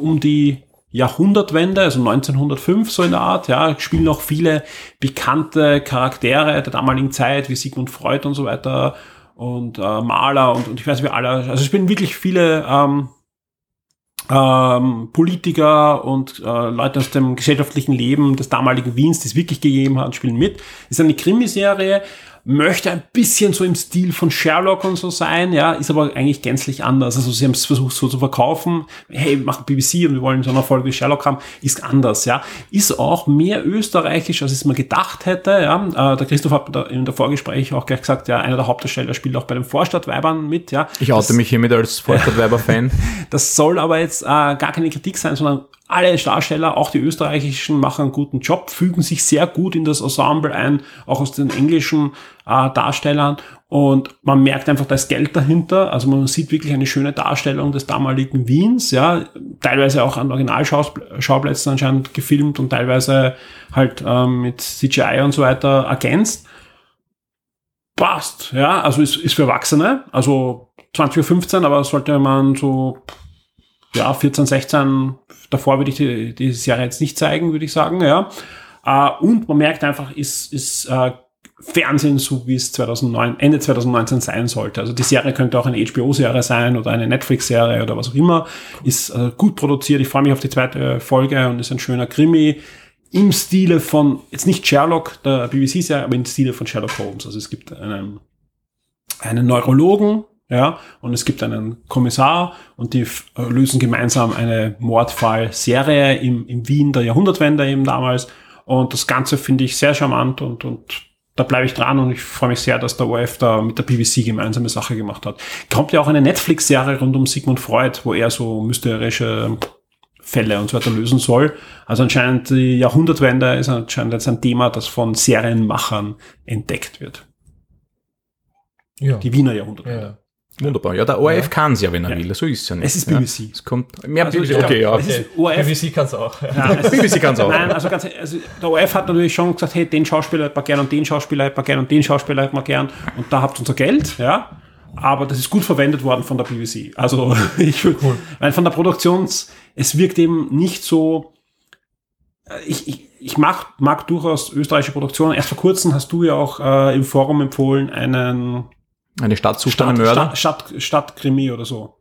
Um die Jahrhundertwende, also 1905 so in der Art, ja, spielen auch viele bekannte Charaktere der damaligen Zeit, wie Sigmund Freud und so weiter und äh, Maler und, und ich weiß wie alle, also es spielen wirklich viele ähm, ähm, Politiker und äh, Leute aus dem gesellschaftlichen Leben des damaligen Wiens, die es wirklich gegeben hat, spielen mit. Ist eine Krimiserie, möchte ein bisschen so im Stil von Sherlock und so sein, ja, ist aber eigentlich gänzlich anders. Also sie haben es versucht so zu verkaufen, hey, wir machen BBC und wir wollen so eine Folge wie Sherlock haben, ist anders, ja. Ist auch mehr österreichisch, als ich es mir gedacht hätte, ja. Äh, der Christoph hat in der Vorgespräch auch gleich gesagt, ja, einer der Hauptdarsteller spielt auch bei den Vorstadtweibern mit, ja. Ich oute Das- mich hiermit als Vorstadtweiber-Fan. das soll aber jetzt äh, gar keine Kritik sein, sondern alle Darsteller, auch die österreichischen, machen einen guten Job, fügen sich sehr gut in das Ensemble ein, auch aus den englischen äh, Darstellern. Und man merkt einfach, da ist Geld dahinter. Also man sieht wirklich eine schöne Darstellung des damaligen Wiens, ja, teilweise auch an Originalschauplätzen anscheinend gefilmt und teilweise halt ähm, mit CGI und so weiter ergänzt. Passt, ja, also ist, ist für Erwachsene, also 20.15 Uhr, aber sollte man so ja, 14, 16, davor würde ich die, die Serie jetzt nicht zeigen, würde ich sagen, ja. Äh, und man merkt einfach, ist, ist äh, Fernsehen so, wie es 2009, Ende 2019 sein sollte. Also die Serie könnte auch eine HBO-Serie sein oder eine Netflix-Serie oder was auch immer. Ist äh, gut produziert. Ich freue mich auf die zweite Folge und ist ein schöner Krimi im Stile von, jetzt nicht Sherlock, der BBC-Serie, aber im Stile von Sherlock Holmes. Also es gibt einen, einen Neurologen, ja, und es gibt einen Kommissar und die äh, lösen gemeinsam eine Mordfall-Serie im, im Wien der Jahrhundertwende eben damals. Und das Ganze finde ich sehr charmant und, und da bleibe ich dran und ich freue mich sehr, dass der ORF da mit der BBC gemeinsame Sache gemacht hat. Kommt ja auch eine Netflix-Serie rund um Sigmund Freud, wo er so mysterische Fälle und so weiter lösen soll. Also anscheinend die Jahrhundertwende ist anscheinend jetzt ein Thema, das von Serienmachern entdeckt wird. Ja. Die Wiener Jahrhundertwende. Ja. Wunderbar. Ja, der ORF ja. kann es ja, wenn er ja. will. So ist es ja nicht. Es ist BBC. Ja. Es kommt mehr also, BBC. Okay, ja. Okay. BBC kann es auch. Es BBC kann es auch. Nein, also, ganz, also der ORF hat natürlich schon gesagt, hey, den Schauspieler hätte man gern und den Schauspieler hätte man gern und den Schauspieler hätte man gern und da habt ihr unser Geld, ja. Aber das ist gut verwendet worden von der BBC. Also ich würde, cool. weil von der Produktions, es wirkt eben nicht so. Äh, ich, ich, ich mag, mag durchaus österreichische Produktionen. Erst vor kurzem hast du ja auch äh, im Forum empfohlen einen eine Stadt sucht Stadt, Mörder? Stadt, Stadt, Stadtkrimi oder so.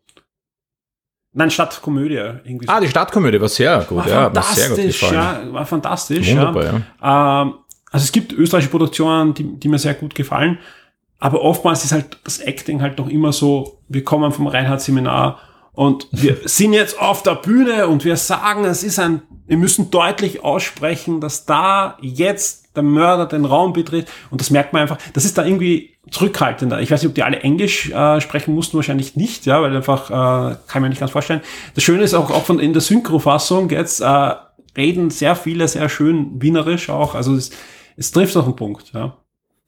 Nein, Stadtkomödie. Irgendwie so. Ah, die Stadtkomödie war sehr gut, war ja. War sehr gut gefallen. Ja, war fantastisch. Wunderbar, ja. ja. Ähm, also es gibt österreichische Produktionen, die, die mir sehr gut gefallen. Aber oftmals ist halt das Acting halt noch immer so, wir kommen vom Reinhardt-Seminar und wir sind jetzt auf der Bühne und wir sagen, es ist ein, wir müssen deutlich aussprechen, dass da jetzt der Mörder den Raum betritt. Und das merkt man einfach, das ist da irgendwie zurückhaltender. Ich weiß nicht, ob die alle Englisch äh, sprechen mussten, wahrscheinlich nicht, ja, weil einfach, äh, kann man nicht ganz vorstellen. Das Schöne ist auch, auch von in der Synchrofassung jetzt äh, reden sehr viele sehr schön wienerisch auch. Also es, es trifft auf den Punkt, ja.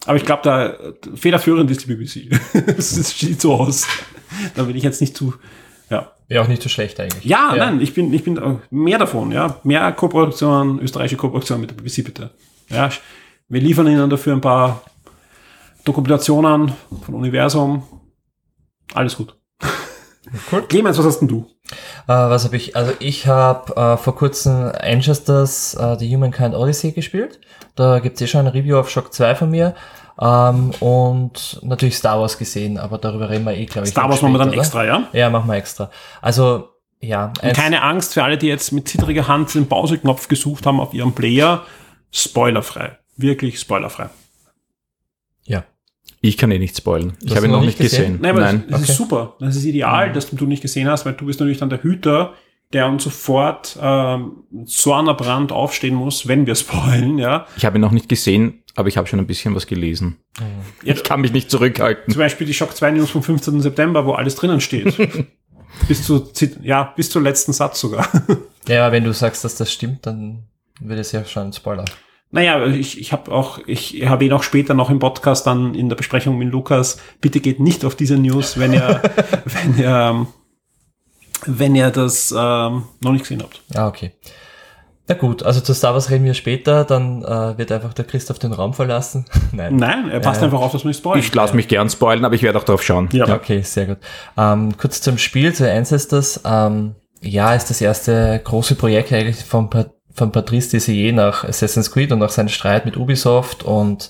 Aber ich glaube, da federführend ist die BBC. Es sieht so aus. Da will ich jetzt nicht zu, ja. Wäre auch nicht so schlecht eigentlich. Ja, ja, nein, ich bin, ich bin mehr davon, ja. Mehr Kooperation, österreichische Kooperation mit der BBC, bitte. Ja, wir liefern Ihnen dafür ein paar Dokumentationen von Universum. Alles gut. Cool. Clemens, was hast denn du? Uh, was habe ich? Also ich habe äh, vor kurzem Ancestors uh, The Humankind Odyssey gespielt. Da gibt es eh schon ein Review auf Shock 2 von mir. Ähm, und natürlich Star Wars gesehen, aber darüber reden wir eh, glaube ich. Star Wars machen wir dann oder? extra, ja? Ja, machen wir extra. Also, ja. Und keine Angst für alle, die jetzt mit zittriger Hand den Pauseknopf gesucht haben auf ihrem Player. Spoilerfrei. Wirklich spoilerfrei. Ja. Ich kann eh nicht spoilen. Das ich habe ihn noch nicht gesehen. gesehen. Nein, aber Nein. Das, das okay. ist super. Das ist ideal, mhm. dass du nicht gesehen hast, weil du bist natürlich dann der Hüter, der uns sofort ähm, so einer Brand aufstehen muss, wenn wir spoilen, ja. Ich habe ihn noch nicht gesehen, aber ich habe schon ein bisschen was gelesen. Mhm. Ich kann mich nicht zurückhalten. Zum Beispiel die Shock 2 News vom 15. September, wo alles drinnen steht. bis zu, ja, bis zum letzten Satz sogar. ja, wenn du sagst, dass das stimmt, dann wird es ja schon ein Spoiler. Naja, ich, ich habe auch, ich habe ihn auch später noch im Podcast dann in der Besprechung mit Lukas. Bitte geht nicht auf diese News, wenn ihr, wenn ihr, wenn ihr das ähm, noch nicht gesehen habt. Ah, okay. Na gut, also zu Star Wars reden wir später, dann äh, wird einfach der Christoph den Raum verlassen. Nein. Nein, er passt äh, einfach auf, dass wir nicht spoilern. Ich lasse mich gern spoilen, aber ich werde auch drauf schauen. Ja. Okay, sehr gut. Ähm, kurz zum Spiel, zu Ancestors. Ähm, ja, ist das erste große Projekt eigentlich von von Patrice Desier nach Assassin's Creed und nach seinem Streit mit Ubisoft und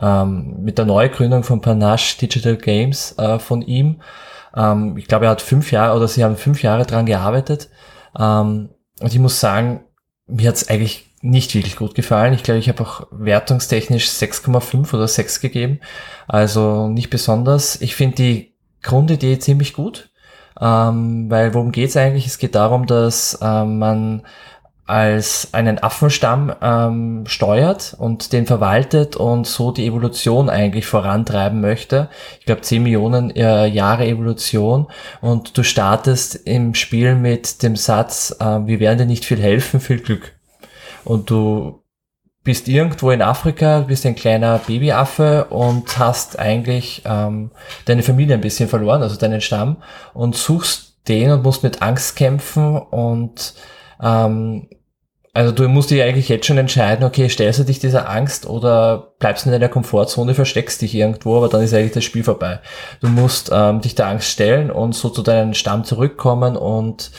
ähm, mit der Neugründung von Panache Digital Games äh, von ihm. Ähm, ich glaube, er hat fünf Jahre oder sie haben fünf Jahre dran gearbeitet. Ähm, und ich muss sagen, mir hat es eigentlich nicht wirklich gut gefallen. Ich glaube, ich habe auch wertungstechnisch 6,5 oder 6 gegeben. Also nicht besonders. Ich finde die Grundidee ziemlich gut. Ähm, weil worum geht's eigentlich? Es geht darum, dass ähm, man als einen Affenstamm ähm, steuert und den verwaltet und so die Evolution eigentlich vorantreiben möchte. Ich glaube 10 Millionen äh, Jahre Evolution und du startest im Spiel mit dem Satz, äh, wir werden dir nicht viel helfen, viel Glück. Und du bist irgendwo in Afrika, bist ein kleiner Babyaffe und hast eigentlich ähm, deine Familie ein bisschen verloren, also deinen Stamm und suchst den und musst mit Angst kämpfen und ähm, also du musst dich eigentlich jetzt schon entscheiden, okay, stellst du dich dieser Angst oder bleibst du in deiner Komfortzone, versteckst dich irgendwo, aber dann ist eigentlich das Spiel vorbei. Du musst ähm, dich der Angst stellen und so zu deinem Stamm zurückkommen und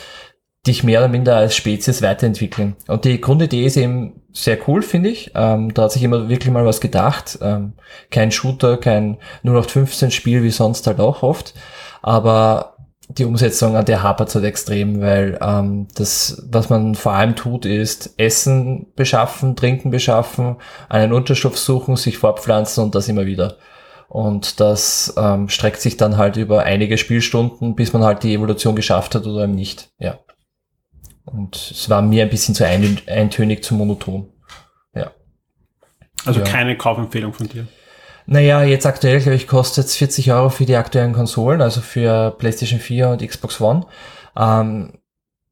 dich mehr oder minder als Spezies weiterentwickeln. Und die Grundidee ist eben sehr cool, finde ich. Ähm, da hat sich immer wirklich mal was gedacht. Ähm, kein Shooter, kein 0815 Spiel wie sonst halt auch oft. Aber die Umsetzung, an der hapert halt extrem, weil ähm, das, was man vor allem tut, ist Essen beschaffen, Trinken beschaffen, einen Unterstoff suchen, sich fortpflanzen und das immer wieder. Und das ähm, streckt sich dann halt über einige Spielstunden, bis man halt die Evolution geschafft hat oder eben nicht. Ja. Und es war mir ein bisschen zu eintönig, zu monoton. Ja. Also ja. keine Kaufempfehlung von dir. Naja, jetzt aktuell, glaube ich, kostet es 40 Euro für die aktuellen Konsolen, also für PlayStation 4 und Xbox One. Ähm,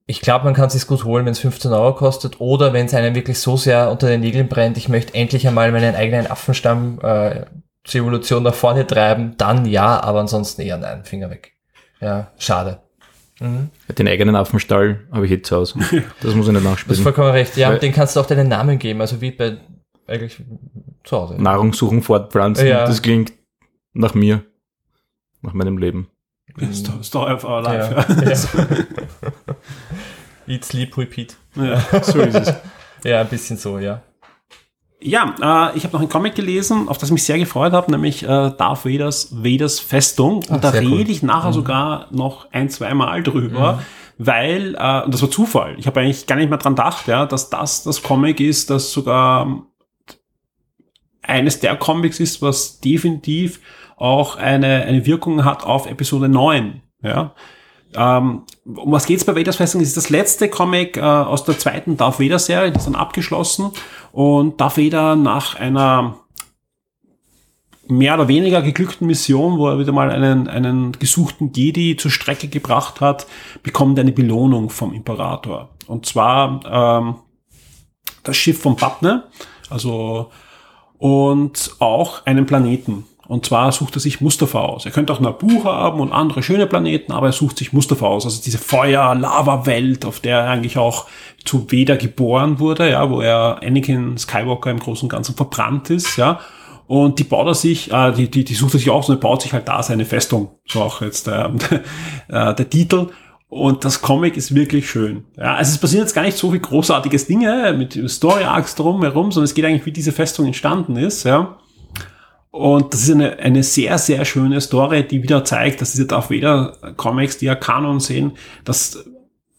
ich glaube, man kann es sich gut holen, wenn es 15 Euro kostet oder wenn es einem wirklich so sehr unter den Nägeln brennt, ich möchte endlich einmal meinen eigenen Affenstamm äh, zur Evolution nach vorne treiben, dann ja, aber ansonsten eher nein, Finger weg. Ja, schade. Mhm. Den eigenen Affenstall habe ich jetzt zu Hause. Das muss ich nicht nachspielen. Das ist vollkommen recht. Ja, Weil den kannst du auch deinen Namen geben, also wie bei eigentlich zu Hause. Nahrung suchen, fortpflanzen, ja. das klingt nach mir, nach meinem Leben. Story of our life. Ja. ja. Eat, sleep, repeat. Ja, so ist es. ja, ein bisschen so, ja. Ja, äh, ich habe noch einen Comic gelesen, auf das ich mich sehr gefreut habe, nämlich äh, Darth Vaders, Vaders Festung. Und Ach, da rede cool. ich nachher mhm. sogar noch ein, zwei Mal drüber, mhm. weil, äh, und das war Zufall, ich habe eigentlich gar nicht mehr dran gedacht, ja, dass das das Comic ist, das sogar eines der Comics ist, was definitiv auch eine, eine Wirkung hat auf Episode 9. Ja. Ähm, um was geht's bei Vader's Festung? Ist das letzte Comic äh, aus der zweiten Darth Vader Serie, die ist dann abgeschlossen und Darth Vader nach einer mehr oder weniger geglückten Mission, wo er wieder mal einen, einen gesuchten Jedi zur Strecke gebracht hat, bekommt eine Belohnung vom Imperator. Und zwar ähm, das Schiff von Papne, also und auch einen Planeten. Und zwar sucht er sich Mustafa aus. Er könnte auch Nabu haben und andere schöne Planeten, aber er sucht sich Mustafa aus. Also diese Feuer-Lava-Welt, auf der er eigentlich auch zu Veda geboren wurde, ja, wo er Anakin Skywalker im Großen und Ganzen verbrannt ist, ja. Und die baut er sich, äh, die, die, die sucht er sich aus und er baut sich halt da seine Festung. So auch jetzt äh, der Titel. Und das Comic ist wirklich schön. Ja, also es passieren jetzt gar nicht so viel großartiges Dinge mit Story Arcs drum herum, sondern es geht eigentlich, wie diese Festung entstanden ist, ja. Und das ist eine, eine sehr, sehr schöne Story, die wieder zeigt, dass diese Darth Vader Comics, die ja Kanon sehen, das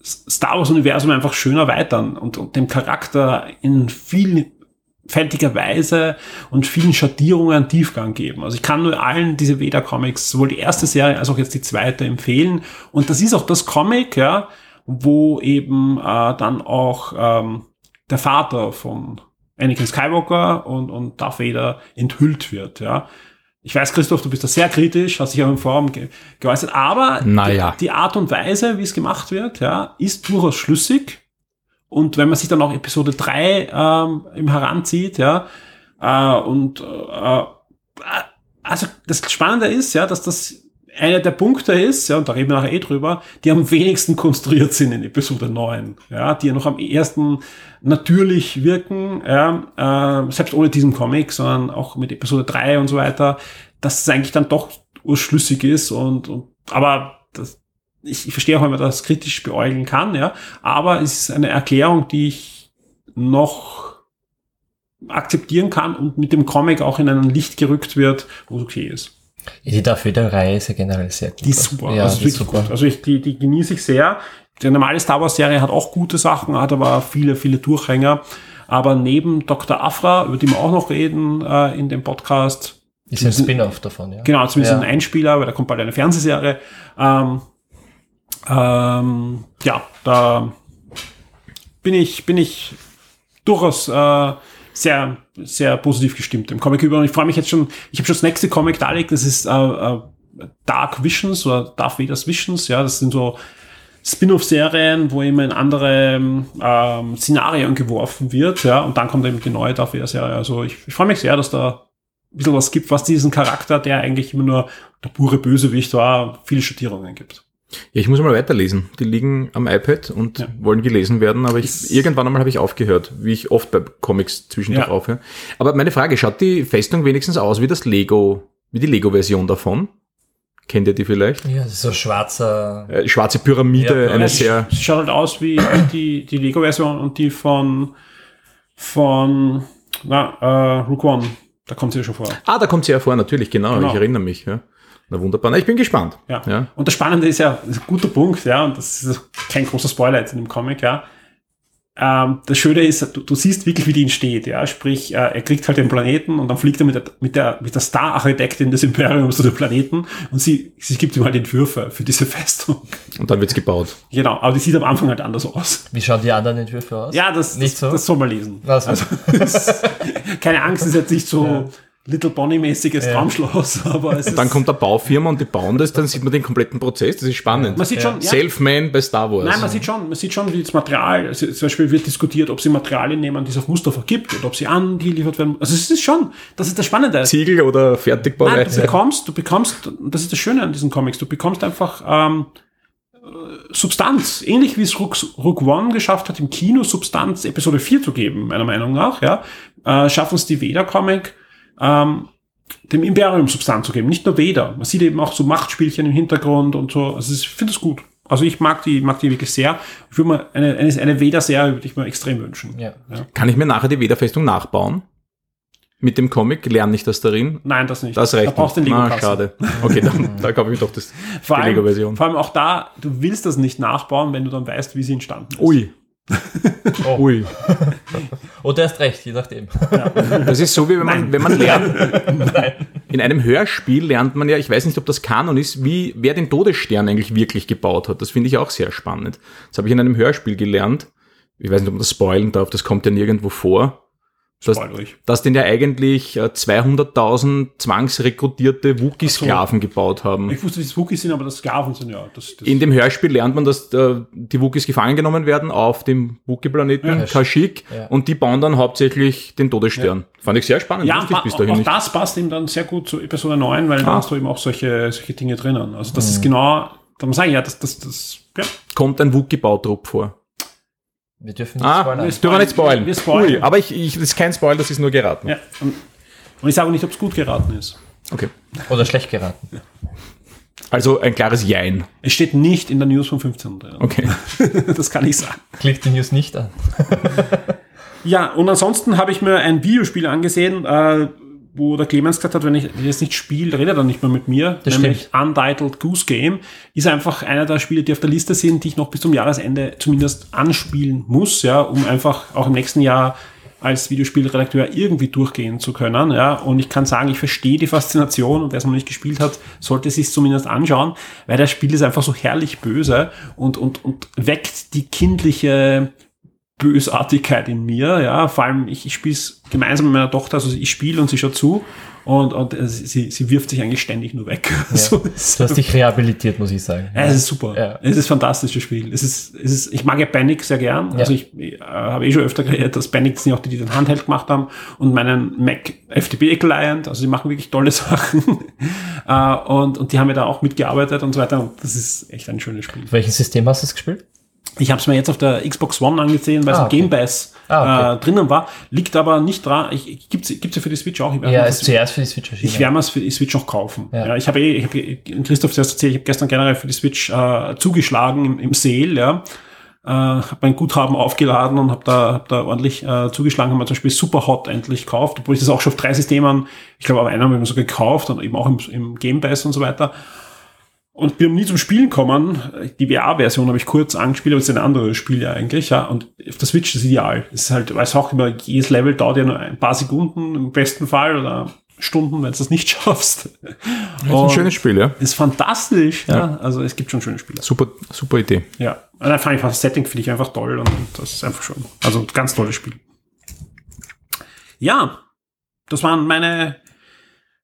Star Wars Universum einfach schön erweitern und, und dem Charakter in vielen Weise und vielen Schattierungen Tiefgang geben. Also ich kann nur allen diese Veda Comics, sowohl die erste Serie als auch jetzt die zweite empfehlen. Und das ist auch das Comic, ja, wo eben äh, dann auch ähm, der Vater von Anakin Skywalker und, und Darth Vader enthüllt wird, ja. Ich weiß, Christoph, du bist da sehr kritisch, hast dich auch im Forum ge geäußert, aber naja. die, die Art und Weise, wie es gemacht wird, ja, ist durchaus schlüssig und wenn man sich dann auch Episode 3 ähm, im heranzieht, ja, äh, und äh, also das Spannende ist, ja, dass das einer der Punkte ist, ja, und da reden wir nachher eh drüber, die am wenigsten konstruiert sind in Episode 9, ja, die ja noch am ersten natürlich wirken, ja, äh, selbst ohne diesen Comic, sondern auch mit Episode 3 und so weiter, dass es eigentlich dann doch urschlüssig ist und, und aber das, ich, ich verstehe auch, wenn man das kritisch beäugeln kann, ja, aber es ist eine Erklärung, die ich noch akzeptieren kann und mit dem Comic auch in ein Licht gerückt wird, wo es okay ist. Ja, die Darth Vader-Reihe ist ja generell sehr gut. Die ist super. Ja, also, die ist super. Gut. also ich, die, die genieße ich sehr. Die normale Star Wars-Serie hat auch gute Sachen, hat aber viele, viele Durchhänger. Aber neben Dr. Afra, über die wir auch noch reden äh, in dem Podcast. Ist ein Spin-off davon, ja. Genau, zumindest ja. ein Einspieler, weil da kommt bald eine Fernsehserie. Ähm, ähm, ja, da bin ich, bin ich durchaus äh, sehr, sehr positiv gestimmt im Comic über. Und ich freue mich jetzt schon, ich habe schon das nächste Comic da liegt, das ist äh, äh, Dark Visions oder Darth Vader's Visions, ja, das sind so Spin-off-Serien, wo immer in andere ähm, Szenarien geworfen wird, ja, und dann kommt eben die neue Darth Vader-Serie. Also ich, ich freue mich sehr, dass da ein bisschen was gibt, was diesen Charakter, der eigentlich immer nur der pure Bösewicht war, viele Schattierungen gibt. Ja, ich muss mal weiterlesen. Die liegen am iPad und Ja. wollen gelesen werden, aber ich, Ist- irgendwann einmal habe ich aufgehört, wie ich oft bei Comics zwischendurch Ja. aufhöre. Aber meine Frage, schaut die Festung wenigstens aus wie das Lego, wie die Lego-Version davon? Kennt ihr die vielleicht? Ja, das ist so ein schwarzer. Äh, schwarze Pyramide, Ja, eine sie, sehr, sie schaut halt aus wie die, die Lego-Version und die von, von na, äh, Rook One. Da kommt sie ja schon vor. ah, da kommt sie ja vor, natürlich, genau, Genau. ich erinnere mich, ja. Na wunderbar, Na, ich bin gespannt. Ja. Ja. Und das Spannende ist ja, das ist ein guter Punkt, ja, und das ist kein großer Spoiler jetzt in dem Comic, ja. Ähm, das Schöne ist, du, du siehst wirklich, wie die entsteht, ja. Sprich, äh, er kriegt halt den Planeten und dann fliegt er mit der, mit der, mit der Star-Architektin des Imperiums zu dem Planeten und sie, sie gibt ihm halt Entwürfe für diese Festung. Und dann wird's gebaut. Genau, aber die sieht am Anfang halt anders aus. Wie schauen die anderen Entwürfe aus? Ja, das, Nicht das, so? das soll man lesen. Also, Keine Angst, es ist jetzt nicht so Little Bonnie-mäßiges Ja. Traumschloss, aber es ist, Dann kommt eine Baufirma und die bauen das, dann sieht man den kompletten Prozess, das ist spannend. man sieht schon, ja, Selfman bei Star Wars. Nein, man sieht schon, man sieht schon, wie das Material, also zum Beispiel wird diskutiert, ob sie Materialien nehmen, die es auf Mustafa gibt und ob sie angeliefert werden. Also es ist schon, das ist das Spannende. Ziegel oder Fertigbauweise. Nein, du bekommst, du bekommst, das ist das Schöne an diesen Comics, du bekommst einfach ähm, äh, Substanz, ähnlich wie es Rook, Rook One geschafft hat, im Kino Substanz Episode 4 zu geben, meiner Meinung nach, ja, äh, schaffen es die Veda-Comic, ähm, dem Imperium Substanz zu geben, nicht nur Veda. Man sieht eben auch so Machtspielchen im Hintergrund und so, also ich finde es gut. Also ich mag die, mag die wirklich sehr. Ich würde mir eine, eine, eine Veda-Serie würde ich mir extrem wünschen. ja. Kann ich mir nachher die Wederfestung nachbauen? Mit dem Comic lerne ich das darin. Nein, das nicht. Das reicht. Da brauchst du den nicht. lego ah, schade. Okay, dann, da kaufe ich mir doch das, Vor die allem, Lego-Version. vor allem auch da, du willst das nicht nachbauen, wenn du dann weißt, wie sie entstanden ist. Ui. Oh. Ui. Oder erst recht, je nachdem. Das ist so, wie wenn man, Nein. wenn man lernt. In einem Hörspiel lernt man ja, ich weiß nicht, ob das Kanon ist, wie, wer den Todesstern eigentlich wirklich gebaut hat. Das finde ich auch sehr spannend. Das habe ich in einem Hörspiel gelernt. Ich weiß nicht, ob man das spoilen darf, das kommt ja nirgendwo vor. Dass, dass den ja eigentlich äh, 200.000 zwangsrekrutierte Wookie-Sklaven gebaut haben. Ich wusste, dass es Wookies sind, aber das Sklaven sind ja. Das, das In dem Hörspiel lernt man, dass äh, die Wookies gefangen genommen werden auf dem Wookie-Planeten Ja. Kashyyyk Ja. und die bauen dann hauptsächlich den Todesstern. Fand ich sehr spannend. ja, ich pa- bis auch, dahin auch nicht. das passt eben dann sehr gut zu Episode 9, weil da Ah. hast du eben auch solche, solche Dinge drinnen. Also das Mhm. ist genau, da muss man sagen, ja, das, das, das, ja. Kommt ein Wookie-Bautrupp vor. Wir dürfen nicht Ah, spoilern. wir nicht spoilen. Wir spoilern. Ui, aber ich, ich, das ist kein Spoil, das ist nur geraten. ja. Und, ich sage auch nicht, ob es gut geraten ist. Okay. Oder schlecht geraten. Also ein klares Jein. Es steht nicht in der News von 15 drin. Okay. Das kann ich sagen. Klickt die News nicht an. Ja, und ansonsten habe ich mir ein Videospiel angesehen, äh, wo der Clemens gesagt hat, wenn ich, das nicht spiele, redet er nicht mehr mit mir. Das nämlich Untitled Goose Game ist einfach einer der Spiele, die auf der Liste sind, die ich noch bis zum Jahresende zumindest anspielen muss, ja, um einfach auch im nächsten Jahr als Videospielredakteur irgendwie durchgehen zu können, ja. Und ich kann sagen, ich verstehe die Faszination und wer es noch nicht gespielt hat, sollte es sich zumindest anschauen, weil das Spiel ist einfach so herrlich böse und, und, und weckt die kindliche Bösartigkeit in mir, ja, vor allem ich, ich spiele es gemeinsam mit meiner Tochter, also ich spiele und sie schaut zu und, und äh, sie, sie wirft sich eigentlich ständig nur weg. So ist- Du hast dich rehabilitiert, muss ich sagen. ja, es ist super. Ja. Es ist ein fantastisches Spiel. Es ist, es ist, ich mag ja Panic sehr gern. Also ich äh, habe eh schon öfter geredet, dass Panic sind auch die, die den Handheld gemacht haben und meinen Mac FTP Client. Also die machen wirklich tolle Sachen. äh, und, und die haben ja da auch mitgearbeitet und so weiter. Und das ist echt ein schönes Spiel. Auf welchem System hast du es gespielt? Ich habe es mir jetzt auf der Xbox One angesehen, weil es Ah, im okay. Game Pass Ah, äh, drinnen war. Liegt aber nicht dran. Ich, gibt's, gibt's ja für die Switch auch. Ja, ist zuerst für die Switch erschienen. ich werde mir es für die Switch noch kaufen. Ja. Ja. ich habe eh, ich habe Christoph zuerst erzählt, ich habe gestern generell für die Switch äh, zugeschlagen im, im Sale, ja. Äh, habe mein Guthaben aufgeladen und habe da, hab da ordentlich äh, zugeschlagen, habe mir zum Beispiel Superhot endlich gekauft, obwohl ich das auch schon auf drei Systemen, ich glaube, auf einem habe ich mir so gekauft und eben auch im, im Game Pass und so weiter. Und bin nie zum Spielen kommen. Die VR-Version habe ich kurz angespielt, aber es ist ein anderes Spiel ja eigentlich, ja. Und auf der Switch ist es ideal. Es ist halt, weiß auch immer, jedes Level dauert ja nur ein paar Sekunden im besten Fall oder Stunden, wenn du es nicht schaffst. Das ist ein schönes Spiel, ja. Ist fantastisch, ja. ja. Also es gibt schon schöne Spiele. Super, super Idee. Ja. Und dann fand ich das Setting finde ich einfach toll und das ist einfach schon. Also ganz tolles Spiel. Ja, das waren meine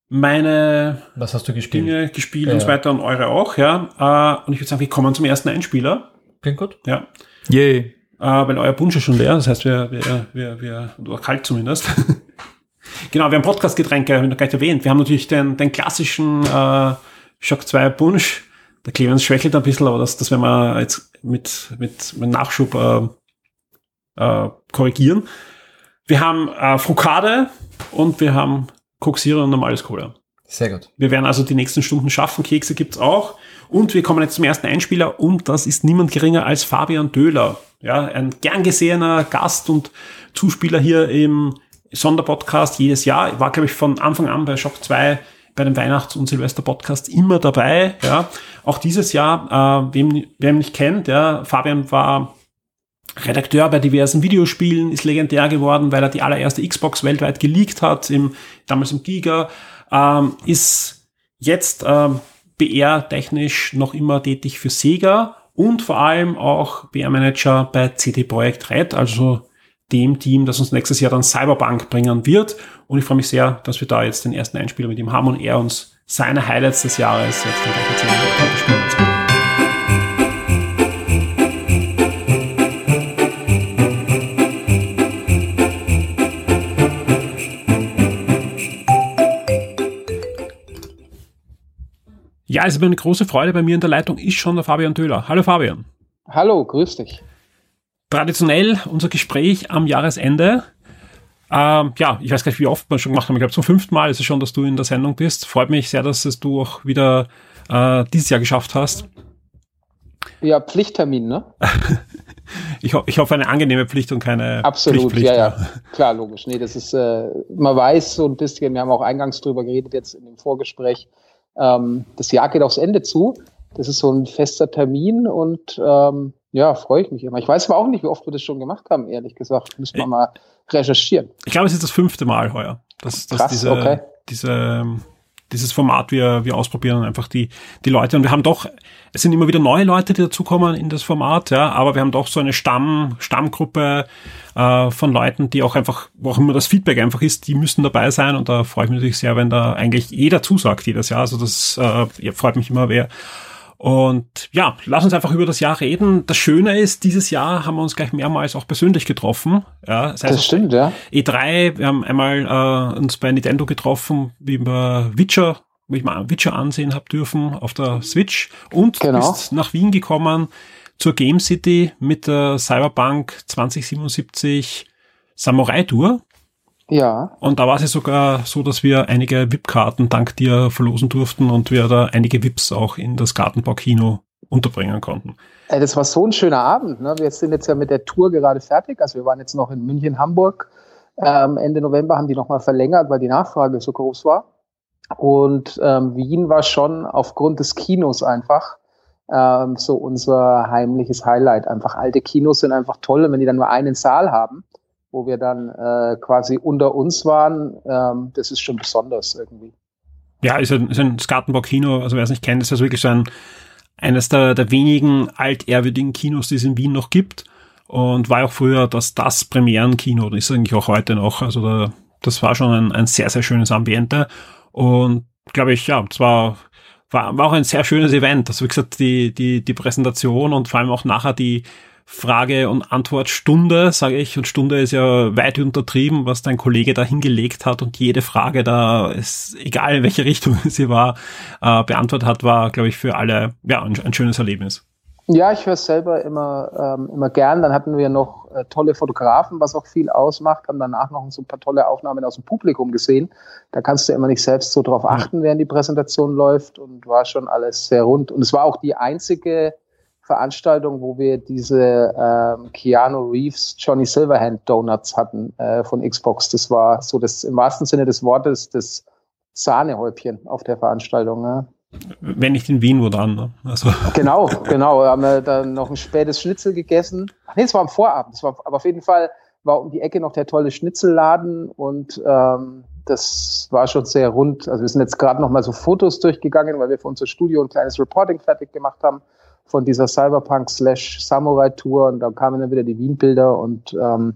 meine Was hast du gespielt? Dinge gespielt ja. und so weiter und eure auch, ja. Äh, und ich würde sagen, wir kommen zum ersten Einspieler. Klingt gut. Ja. Yay. Äh, weil euer Punsch ist schon leer, das heißt, wir, wir, wir, wir oder kalt zumindest. genau, wir haben Podcast-Getränke, habe ich noch gar nicht erwähnt. Wir haben natürlich den, den klassischen äh, Shock 2 Punsch. Der Clemens schwächelt ein bisschen, aber das, das werden wir jetzt mit, mit, mit Nachschub äh, äh, korrigieren. Wir haben äh, Frukade und wir haben Coke und normales Cola. Sehr gut. Wir werden also die nächsten Stunden schaffen. Kekse gibt's auch. Und wir kommen jetzt zum ersten Einspieler und das ist niemand geringer als Fabian Döhler. Ja, ein gern gesehener Gast und Zuspieler hier im Sonderpodcast jedes Jahr. War, glaube ich, von Anfang an bei Shock 2 bei dem Weihnachts- und Silvester-Podcast immer dabei. Ja, auch dieses Jahr, äh, wem, wer ihn nicht kennt, ja, Fabian war Redakteur bei diversen Videospielen, ist legendär geworden, weil er die allererste Xbox weltweit geleakt hat, im, damals im Giga, ähm, ist jetzt ähm, BR-technisch noch immer tätig für Sega und vor allem auch BR-Manager bei CD Projekt Red, also dem Team, das uns nächstes Jahr dann Cyberpunk bringen wird. Und ich freue mich sehr, dass wir da jetzt den ersten Einspieler mit ihm haben und er uns seine Highlights des Jahres jetzt dann gleich erzählen wird. Ja, es ist mir eine große Freude. Bei mir in der Leitung ist schon der Fabian Töhler. Hallo Fabian. Hallo, grüß dich. Traditionell unser Gespräch am Jahresende. Ähm, ja, ich weiß gar nicht, wie oft wir schon gemacht haben. Ich glaube, zum fünften Mal ist es schon, dass du in der Sendung bist. Freut mich sehr, dass es du auch wieder äh, dieses Jahr geschafft hast. Ja, Pflichttermin, ne? ich, ho ich hoffe, eine angenehme Pflicht und keine Absolut, ja, ja. Klar, logisch. Nee, das ist, äh, man weiß so ein bisschen, wir haben auch eingangs drüber geredet jetzt in dem Vorgespräch, ähm, das Jahr geht aufs Ende zu. Das ist so ein fester Termin und ähm, ja, freue ich mich immer. Ich weiß aber auch nicht, wie oft wir das schon gemacht haben, ehrlich gesagt. Müssen wir mal recherchieren. Ich glaube, es ist das fünfte Mal heuer, dass, dass Krass, diese, okay. diese dieses Format wir, wir ausprobieren einfach die, die Leute. Und wir haben doch, es sind immer wieder neue Leute, die dazukommen in das Format, ja, aber wir haben doch so eine Stamm, Stammgruppe äh, von Leuten, die auch einfach, wo auch immer das Feedback einfach ist, die müssen dabei sein. Und da freue ich mich natürlich sehr, wenn da eigentlich jeder zusagt jedes Jahr. Also das äh, freut mich immer, wer und ja, lass uns einfach über das Jahr reden. Das Schöne ist, dieses Jahr haben wir uns gleich mehrmals auch persönlich getroffen. Ja, das, heißt, das stimmt, ja. E3, wir haben einmal äh, uns bei Nintendo getroffen, wie wir Witcher, wie ich mal Witcher ansehen habe dürfen auf der Switch. Und genau. bist nach Wien gekommen zur Game City mit der Cyberpunk 2077 Samurai Tour. Ja. Und da war es sogar so, dass wir einige VIP-Karten dank dir verlosen durften und wir da einige VIPs auch in das Gartenbau-Kino unterbringen konnten. Ey, das war so ein schöner Abend. Ne? Wir sind jetzt ja mit der Tour gerade fertig. Also wir waren jetzt noch in München, Hamburg. Ähm, Ende November haben die nochmal verlängert, weil die Nachfrage so groß war. Und ähm, Wien war schon aufgrund des Kinos einfach ähm, so unser heimliches Highlight. Einfach alte Kinos sind einfach toll, wenn die dann nur einen Saal haben wo wir dann äh, quasi unter uns waren, ähm, das ist schon besonders irgendwie. Ja, ist ein, ist ein Skartenbau-Kino, also wer es nicht kennt, ist das wirklich so ein, eines der, der wenigen altehrwürdigen Kinos, die es in Wien noch gibt. Und war auch früher das, das Premierenkino, das ist eigentlich auch heute noch, also da, das war schon ein, ein sehr, sehr schönes Ambiente. Und glaube ich, ja, es war, war, war auch ein sehr schönes Event, also wie gesagt, die, die, die Präsentation und vor allem auch nachher die, Frage- und Antwortstunde, sage ich. Und Stunde ist ja weit untertrieben, was dein Kollege da hingelegt hat. Und jede Frage da, ist, egal in welche Richtung sie war, äh, beantwortet hat, war, glaube ich, für alle ja, ein, ein schönes Erlebnis. Ja, ich höre es selber immer, ähm, immer gern. Dann hatten wir noch äh, tolle Fotografen, was auch viel ausmacht. Haben danach noch so ein paar tolle Aufnahmen aus dem Publikum gesehen. Da kannst du immer nicht selbst so drauf achten, während die Präsentation läuft. Und war schon alles sehr rund. Und es war auch die einzige Veranstaltung, wo wir diese ähm, Keanu Reeves Johnny Silverhand Donuts hatten äh, von Xbox. Das war so das im wahrsten Sinne des Wortes das Sahnehäubchen auf der Veranstaltung. Ne? Wenn nicht in Wien, wo dann? Ne? Also. Genau, genau. Wir haben wir dann noch ein spätes Schnitzel gegessen. Ach nee, es war am Vorabend. Es war, aber auf jeden Fall war um die Ecke noch der tolle Schnitzelladen und ähm, das war schon sehr rund. Also wir sind jetzt gerade noch mal so Fotos durchgegangen, weil wir für unser Studio ein kleines Reporting fertig gemacht haben von dieser Cyberpunk slash Samurai Tour und da kamen dann wieder die Wien-Bilder und ähm,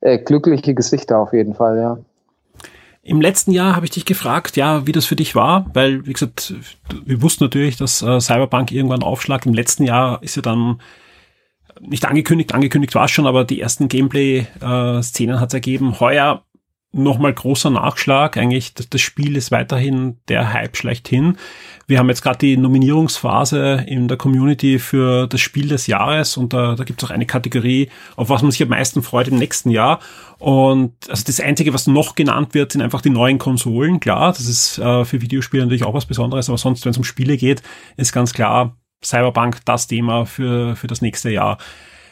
äh, glückliche Gesichter auf jeden Fall, ja. Im letzten Jahr habe ich dich gefragt, ja, wie das für dich war, weil, wie gesagt, wir wussten natürlich, dass äh, Cyberpunk irgendwann aufschlag. Im letzten Jahr ist ja dann nicht angekündigt, angekündigt war es schon, aber die ersten Gameplay-Szenen äh, hat es ergeben. Heuer nochmal großer Nachschlag. Eigentlich, das Spiel ist weiterhin der Hype schlechthin. Wir haben jetzt gerade die Nominierungsphase in der Community für das Spiel des Jahres und da, da gibt es auch eine Kategorie, auf was man sich am meisten freut im nächsten Jahr. Und also das Einzige, was noch genannt wird, sind einfach die neuen Konsolen. Klar, das ist äh, für Videospiele natürlich auch was Besonderes, aber sonst, wenn es um Spiele geht, ist ganz klar Cyberpunk das Thema für, für das nächste Jahr.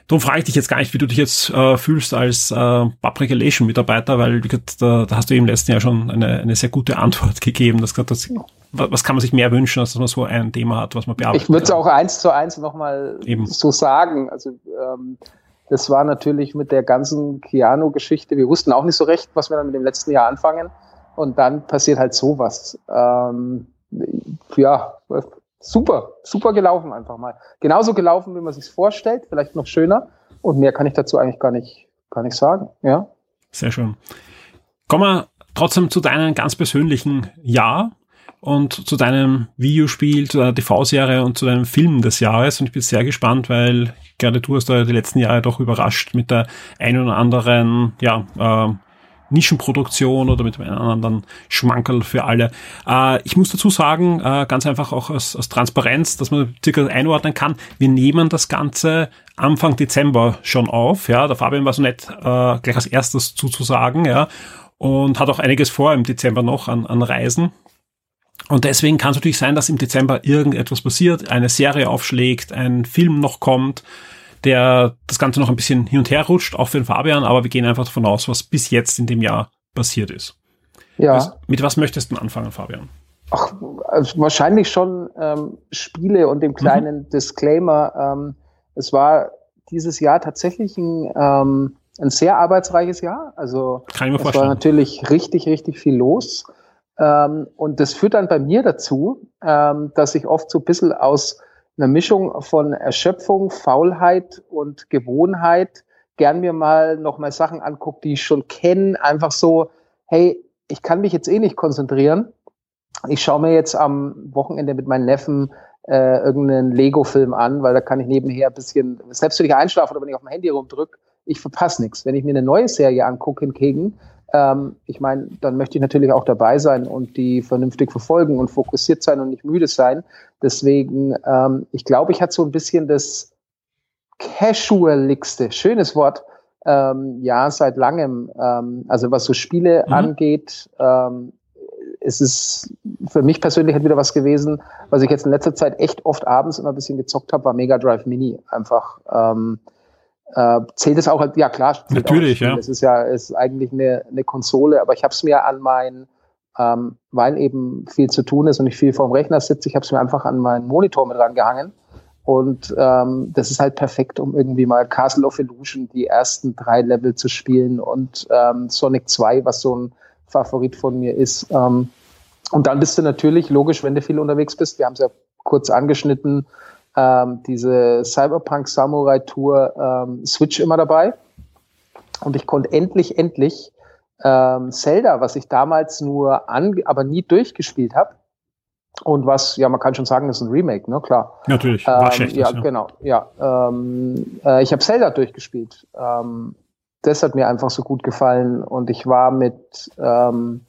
Darum frage ich dich jetzt gar nicht, wie du dich jetzt äh, fühlst als äh, Pub Regulation Mitarbeiter, weil da, da hast du im letzten Jahr schon eine, eine sehr gute Antwort gegeben. Dass, das, was kann man sich mehr wünschen, als dass man so ein Thema hat, was man bearbeitet? Ich würde es auch eins zu eins nochmal so sagen. Also ähm, das war natürlich mit der ganzen Keanu-Geschichte. Wir wussten auch nicht so recht, was wir dann mit dem letzten Jahr anfangen. Und dann passiert halt sowas. Ähm, ja, super, super gelaufen einfach mal. Genauso gelaufen, wie man sich vorstellt, vielleicht noch schöner. Und mehr kann ich dazu eigentlich gar nicht, gar nicht sagen. Ja. Sehr schön. Kommen wir trotzdem zu deinem ganz persönlichen Jahr und zu deinem Videospiel, zu deiner TV-Serie und zu deinem Film des Jahres. Und ich bin sehr gespannt, weil gerade du hast da die letzten Jahre doch überrascht mit der einen oder anderen, ja, äh, Nischenproduktion oder mit einem anderen Schmankerl für alle. Äh, ich muss dazu sagen, äh, ganz einfach auch aus, aus Transparenz, dass man circa einordnen kann, wir nehmen das Ganze Anfang Dezember schon auf. Ja, der Fabian war so nett, äh, gleich als erstes zuzusagen, ja, und hat auch einiges vor im Dezember noch an, an Reisen. Und deswegen kann es natürlich sein, dass im Dezember irgendetwas passiert, eine Serie aufschlägt, ein Film noch kommt, der das Ganze noch ein bisschen hin und her rutscht, auch für den Fabian, aber wir gehen einfach davon aus, was bis jetzt in dem Jahr passiert ist. Ja. Was, mit was möchtest du anfangen, Fabian? Ach, also wahrscheinlich schon ähm, Spiele und dem kleinen mhm. Disclaimer. Ähm, es war dieses Jahr tatsächlich ein, ähm, ein sehr arbeitsreiches Jahr. Also Kann ich mir es vorstellen. war natürlich richtig, richtig viel los. Ähm, und das führt dann bei mir dazu, ähm, dass ich oft so ein bisschen aus einer Mischung von Erschöpfung, Faulheit und Gewohnheit gern mir mal noch mal Sachen anguckt, die ich schon kenne. Einfach so, hey, ich kann mich jetzt eh nicht konzentrieren. Ich schaue mir jetzt am Wochenende mit meinen Neffen äh, irgendeinen Lego-Film an, weil da kann ich nebenher ein bisschen, selbst wenn ich einschlafe oder wenn ich auf dem Handy rumdrücke, ich verpasse nichts. Wenn ich mir eine neue Serie angucke hingegen, ähm, ich meine, dann möchte ich natürlich auch dabei sein und die vernünftig verfolgen und fokussiert sein und nicht müde sein. Deswegen, ähm, ich glaube, ich hatte so ein bisschen das casualigste, schönes Wort, ähm, ja, seit langem. Ähm, also was so Spiele mhm. angeht, ähm, es ist für mich persönlich halt wieder was gewesen, was ich jetzt in letzter Zeit echt oft abends immer ein bisschen gezockt habe, war Mega Drive Mini. Einfach ähm, äh, zählt es auch, halt, ja klar. Natürlich, ja. Es ist ja ist eigentlich eine, eine Konsole, aber ich habe es mir an mein, ähm, weil eben viel zu tun ist und ich viel vorm Rechner sitze, ich habe es mir einfach an meinen Monitor mit rangehangen. Und ähm, das ist halt perfekt, um irgendwie mal Castle of Illusion die ersten drei Level zu spielen und ähm, Sonic 2, was so ein Favorit von mir ist. Ähm, und dann bist du natürlich logisch, wenn du viel unterwegs bist. Wir haben es ja kurz angeschnitten, ähm, diese Cyberpunk Samurai Tour ähm, Switch immer dabei. Und ich konnte endlich, endlich ähm, Zelda, was ich damals nur an, aber nie durchgespielt habe. Und was, ja, man kann schon sagen, das ist ein Remake, ne? Klar. Natürlich, war ähm. Ja, ja, genau, ja. Ähm, äh, ich habe Zelda durchgespielt. Ähm, das hat mir einfach so gut gefallen. Und ich war mit ähm,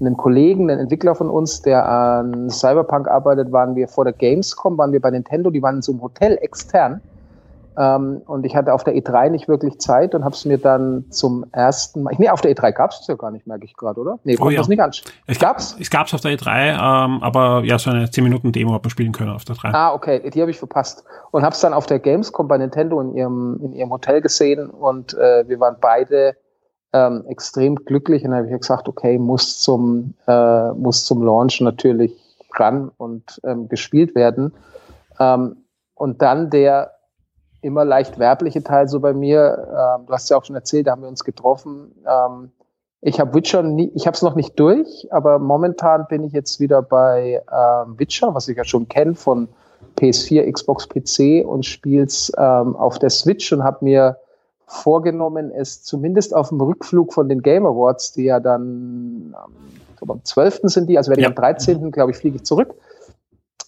einem Kollegen, einem Entwickler von uns, der an Cyberpunk arbeitet, waren wir vor der Gamescom, waren wir bei Nintendo, die waren in so einem Hotel extern. Ähm, und ich hatte auf der E3 nicht wirklich Zeit und habe es mir dann zum ersten Mal. Nee, auf der E3 gab es ja gar nicht, merke ich gerade, oder? Nee, oh, ja. das nicht an. Es gab's? Es gab's auf der E3, ähm, aber ja, so eine 10-Minuten-Demo hat man spielen können auf der E3. Ah, okay, die habe ich verpasst. Und habe es dann auf der Gamescom bei Nintendo in ihrem, in ihrem Hotel gesehen und äh, wir waren beide ähm, extrem glücklich und habe ich gesagt, okay, muss zum, äh, muss zum Launch natürlich ran und ähm, gespielt werden. Ähm, und dann der immer leicht werbliche Teil so bei mir, ähm, du hast ja auch schon erzählt, da haben wir uns getroffen. Ähm, Ich habe Witcher nie, ich habe es noch nicht durch, aber momentan bin ich jetzt wieder bei ähm, Witcher, was ich ja schon kenne von PS4, Xbox, PC und spiel's ähm, auf der Switch und habe mir vorgenommen, es zumindest auf dem Rückflug von den Game Awards, die ja dann ähm, am 12. sind die, also werde ja. ich am 13. glaube ich, fliege ich zurück,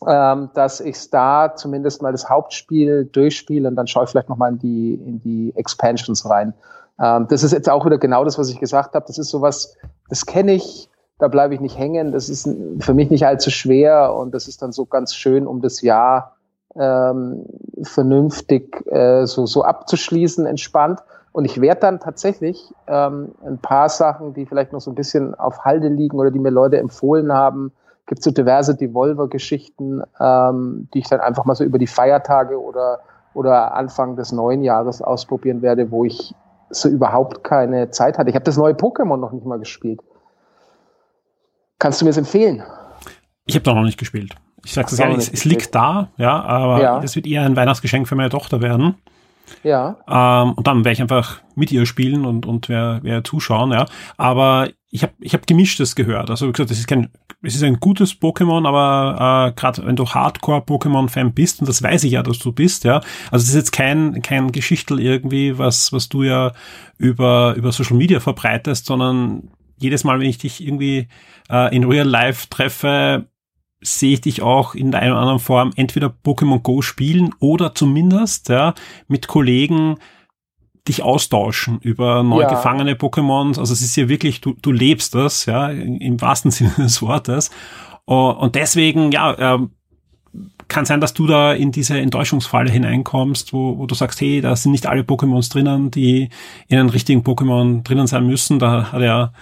ähm, dass ich da zumindest mal das Hauptspiel durchspiele und dann schaue ich vielleicht nochmal in die, in die Expansions rein. Ähm, das ist jetzt auch wieder genau das, was ich gesagt habe. Das ist sowas, das kenne ich, da bleibe ich nicht hängen. Das ist für mich nicht allzu schwer und das ist dann so ganz schön, um das Jahr ähm, vernünftig äh, so, so abzuschließen, entspannt. Und ich werde dann tatsächlich ähm, ein paar Sachen, die vielleicht noch so ein bisschen auf Halde liegen oder die mir Leute empfohlen haben, gibt so diverse Devolver-Geschichten, ähm, die ich dann einfach mal so über die Feiertage oder, oder Anfang des neuen Jahres ausprobieren werde, wo ich so überhaupt keine Zeit hatte. Ich habe das neue Pokémon noch nicht mal gespielt. Kannst du mir es empfehlen? Ich habe doch noch nicht gespielt. Ich sag's ehrlich, es, es liegt da, ja, aber ja. das wird eher ein Weihnachtsgeschenk für meine Tochter werden. Ja. Ähm, und dann werde ich einfach mit ihr spielen und, und wer, wer zuschauen, ja. Aber ich habe ich hab gemischtes gehört. Also wie gesagt, es ist kein, es ist ein gutes Pokémon, aber äh, gerade wenn du Hardcore-Pokémon-Fan bist, und das weiß ich ja, dass du bist, ja. Also es ist jetzt kein, kein Geschichtel irgendwie, was, was du ja über, über Social Media verbreitest, sondern jedes Mal, wenn ich dich irgendwie äh, in Real Life treffe, sehe ich dich auch in der einen oder anderen Form entweder Pokémon Go spielen oder zumindest ja, mit Kollegen dich austauschen über neu ja. gefangene Pokémons. Also es ist ja wirklich, du, du lebst das, ja, im wahrsten Sinne des Wortes. Und deswegen, ja, ähm, kann sein, dass du da in diese Enttäuschungsfalle hineinkommst, wo, wo du sagst, hey, da sind nicht alle Pokémons drinnen, die in einem richtigen Pokémon drinnen sein müssen. Da hat er